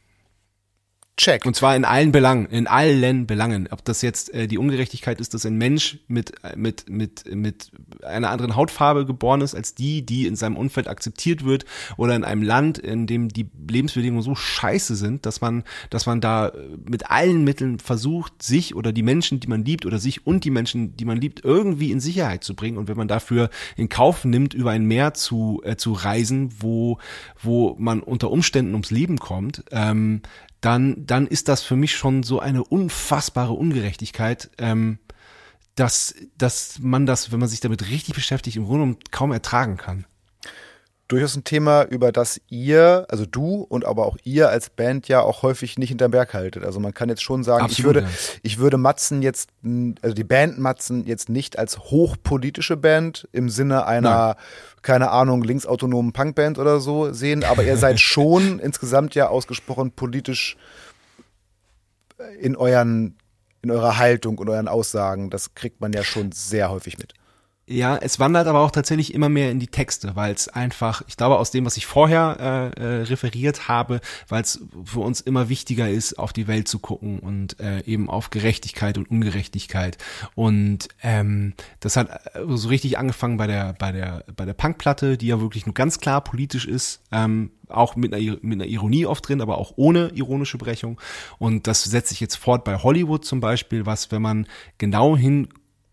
Check. Und zwar in allen Belangen, in allen Belangen. Ob das jetzt äh, die Ungerechtigkeit ist, dass ein Mensch mit, mit, mit, mit einer anderen Hautfarbe geboren ist als die, die in seinem Umfeld akzeptiert wird, oder in einem Land, in dem die Lebensbedingungen so scheiße sind, dass man, dass man da äh, mit allen Mitteln versucht, sich oder die Menschen, die man liebt, oder sich und die Menschen, die man liebt, irgendwie in Sicherheit zu bringen. Und wenn man dafür in Kauf nimmt, über ein Meer zu, äh, zu reisen, wo, wo man unter Umständen ums Leben kommt, ähm, dann, dann ist das für mich schon so eine unfassbare Ungerechtigkeit, ähm, dass, dass man das, wenn man sich damit richtig beschäftigt, im Grunde kaum ertragen kann. Durchaus ein Thema, über das ihr, also du und aber auch ihr als Band ja auch häufig nicht hinterm Berg haltet. Also man kann jetzt schon sagen, Absolut, ich würde, ja. ich würde Matzen jetzt, also die Band Matzen jetzt nicht als hochpolitische Band im Sinne einer Nein keine Ahnung, linksautonomen Punkband oder so sehen, aber ihr seid schon insgesamt ja ausgesprochen politisch in euren in eurer Haltung und euren Aussagen, das kriegt man ja schon sehr häufig mit. Ja, es wandert aber auch tatsächlich immer mehr in die Texte, weil es einfach, ich glaube aus dem, was ich vorher äh, äh, referiert habe, weil es für uns immer wichtiger ist, auf die Welt zu gucken und äh, eben auf Gerechtigkeit und Ungerechtigkeit. Und ähm, das hat äh, so richtig angefangen bei der bei der bei der Punkplatte, die ja wirklich nur ganz klar politisch ist. Ähm, auch mit einer, mit einer Ironie oft drin, aber auch ohne ironische Brechung. Und das setzt sich jetzt fort bei Hollywood zum Beispiel, was, wenn man genau hin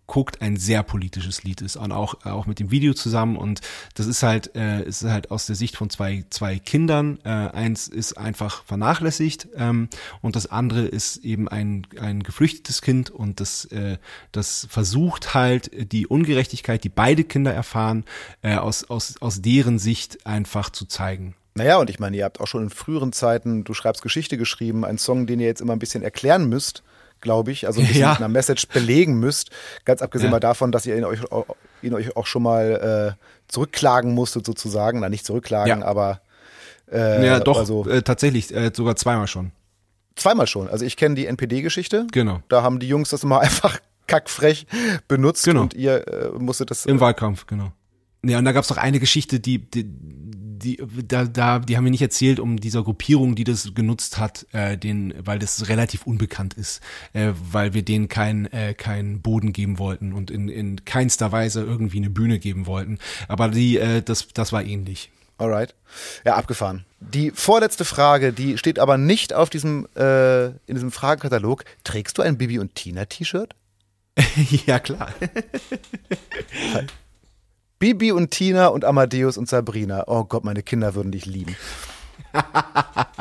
guckt, ein sehr politisches Lied ist. Und auch auch mit dem Video zusammen. Und das ist halt äh, ist halt aus der Sicht von zwei zwei Kindern. Äh, eins ist einfach vernachlässigt ähm, und das andere ist eben ein ein geflüchtetes Kind. Und das äh, das versucht halt die Ungerechtigkeit, die beide Kinder erfahren, äh, aus aus aus deren Sicht einfach zu zeigen. Naja, und ich meine, ihr habt auch schon in früheren Zeiten, du schreibst Geschichte geschrieben, einen Song, den ihr jetzt immer ein bisschen erklären müsst, glaube ich, also ein bisschen Ja. mit einer Message belegen müsst. Ganz abgesehen Ja. mal davon, dass ihr ihn euch, ihn euch auch schon mal äh, zurückklagen musstet, sozusagen. Na, nicht zurückklagen, Ja. aber äh, ja, doch, Also, äh, tatsächlich, äh, sogar zweimal schon. zweimal schon. Also ich kenne die NPD-Geschichte. Genau. Da haben die Jungs das mal einfach kackfrech benutzt Genau. und ihr äh, musstet das. Im Wahlkampf, genau. Ja, und da gab's noch eine Geschichte, die, die, die, da, da, die haben wir nicht erzählt, um dieser Gruppierung, die das genutzt hat, äh, den, weil das relativ unbekannt ist, äh, weil wir denen keinen äh, keinen Boden geben wollten und in, in keinster Weise irgendwie eine Bühne geben wollten. Aber die, äh, das, das war ähnlich. Alright. Ja, abgefahren. Die vorletzte Frage, die steht aber nicht auf diesem, äh, in diesem Fragenkatalog. Trägst du ein Bibi und Tina T-Shirt? ja, klar. Bibi und Tina und Amadeus und Sabrina. Oh Gott, meine Kinder würden dich lieben.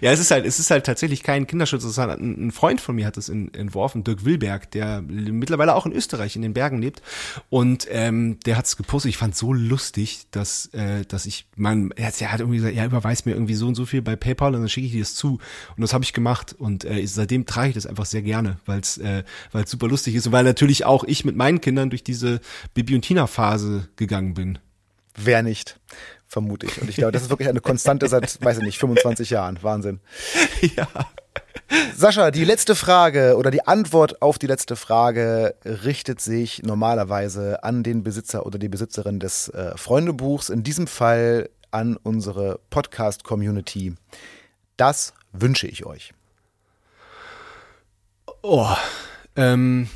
Ja, es ist halt, es ist halt tatsächlich kein Kinderschutz. Es halt ein, Freund von mir hat das in, entworfen, Dirk Wilberg, der mittlerweile auch in Österreich in den Bergen lebt. Und ähm, der hat es gepostet. Ich fand so lustig, dass, äh, dass ich, man, er hat, hat irgendwie gesagt, ja, überweist mir irgendwie so und so viel bei PayPal und dann schicke ich dir das zu. Und das habe ich gemacht. Und äh, seitdem trage ich das einfach sehr gerne, weil es äh, weil's super lustig ist und weil natürlich auch ich mit meinen Kindern durch diese Bibi und Tina Phase gegangen bin. Wer nicht, vermute ich. Und ich glaube, das ist wirklich eine Konstante seit, weiß ich nicht, 25 Jahren. Wahnsinn. ja. Sascha, die letzte Frage oder die Antwort auf die letzte Frage richtet sich normalerweise an den Besitzer oder die Besitzerin des äh, Freundebuchs, in diesem Fall an unsere Podcast-Community. Das wünsche ich euch. Oh, ähm,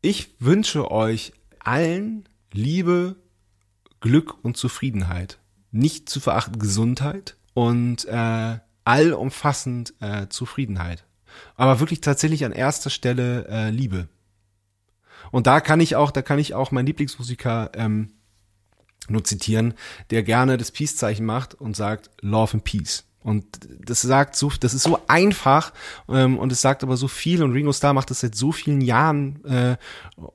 ich wünsche euch allen Liebe, Glück und Zufriedenheit. Nicht zu verachten Gesundheit und äh, allumfassend äh, Zufriedenheit. Aber wirklich tatsächlich an erster Stelle äh, Liebe. Und da kann ich auch, da kann ich auch meinen Lieblingsmusiker ähm, nur zitieren, der gerne das Peace-Zeichen macht und sagt Love and Peace. Und das sagt so, das ist so einfach ähm, und es sagt aber so viel und Ringo Starr macht das seit so vielen Jahren äh,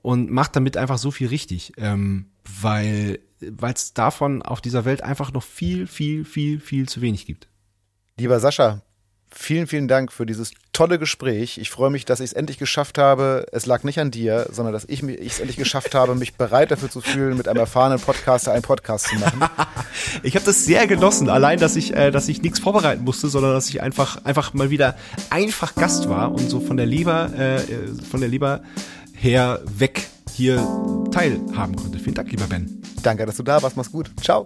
und macht damit einfach so viel richtig, ähm, weil weil es davon auf dieser Welt einfach noch viel, viel, viel, viel zu wenig gibt. Lieber Sascha, vielen, vielen Dank für dieses tolle Gespräch. Ich freue mich, dass ich es endlich geschafft habe. Es lag nicht an dir, sondern dass ich es endlich geschafft habe, mich bereit dafür zu fühlen, mit einem erfahrenen Podcaster einen Podcast zu machen. Ich habe das sehr genossen, allein, dass ich, äh, dass ich nichts vorbereiten musste, sondern dass ich einfach, einfach mal wieder einfach Gast war und so von der Leber, äh, äh, von der Leber her weg hier teilhaben konnte. Vielen Dank, lieber Ben. Danke, dass du da warst. Mach's gut. Ciao.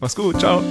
Mach's gut, ciao.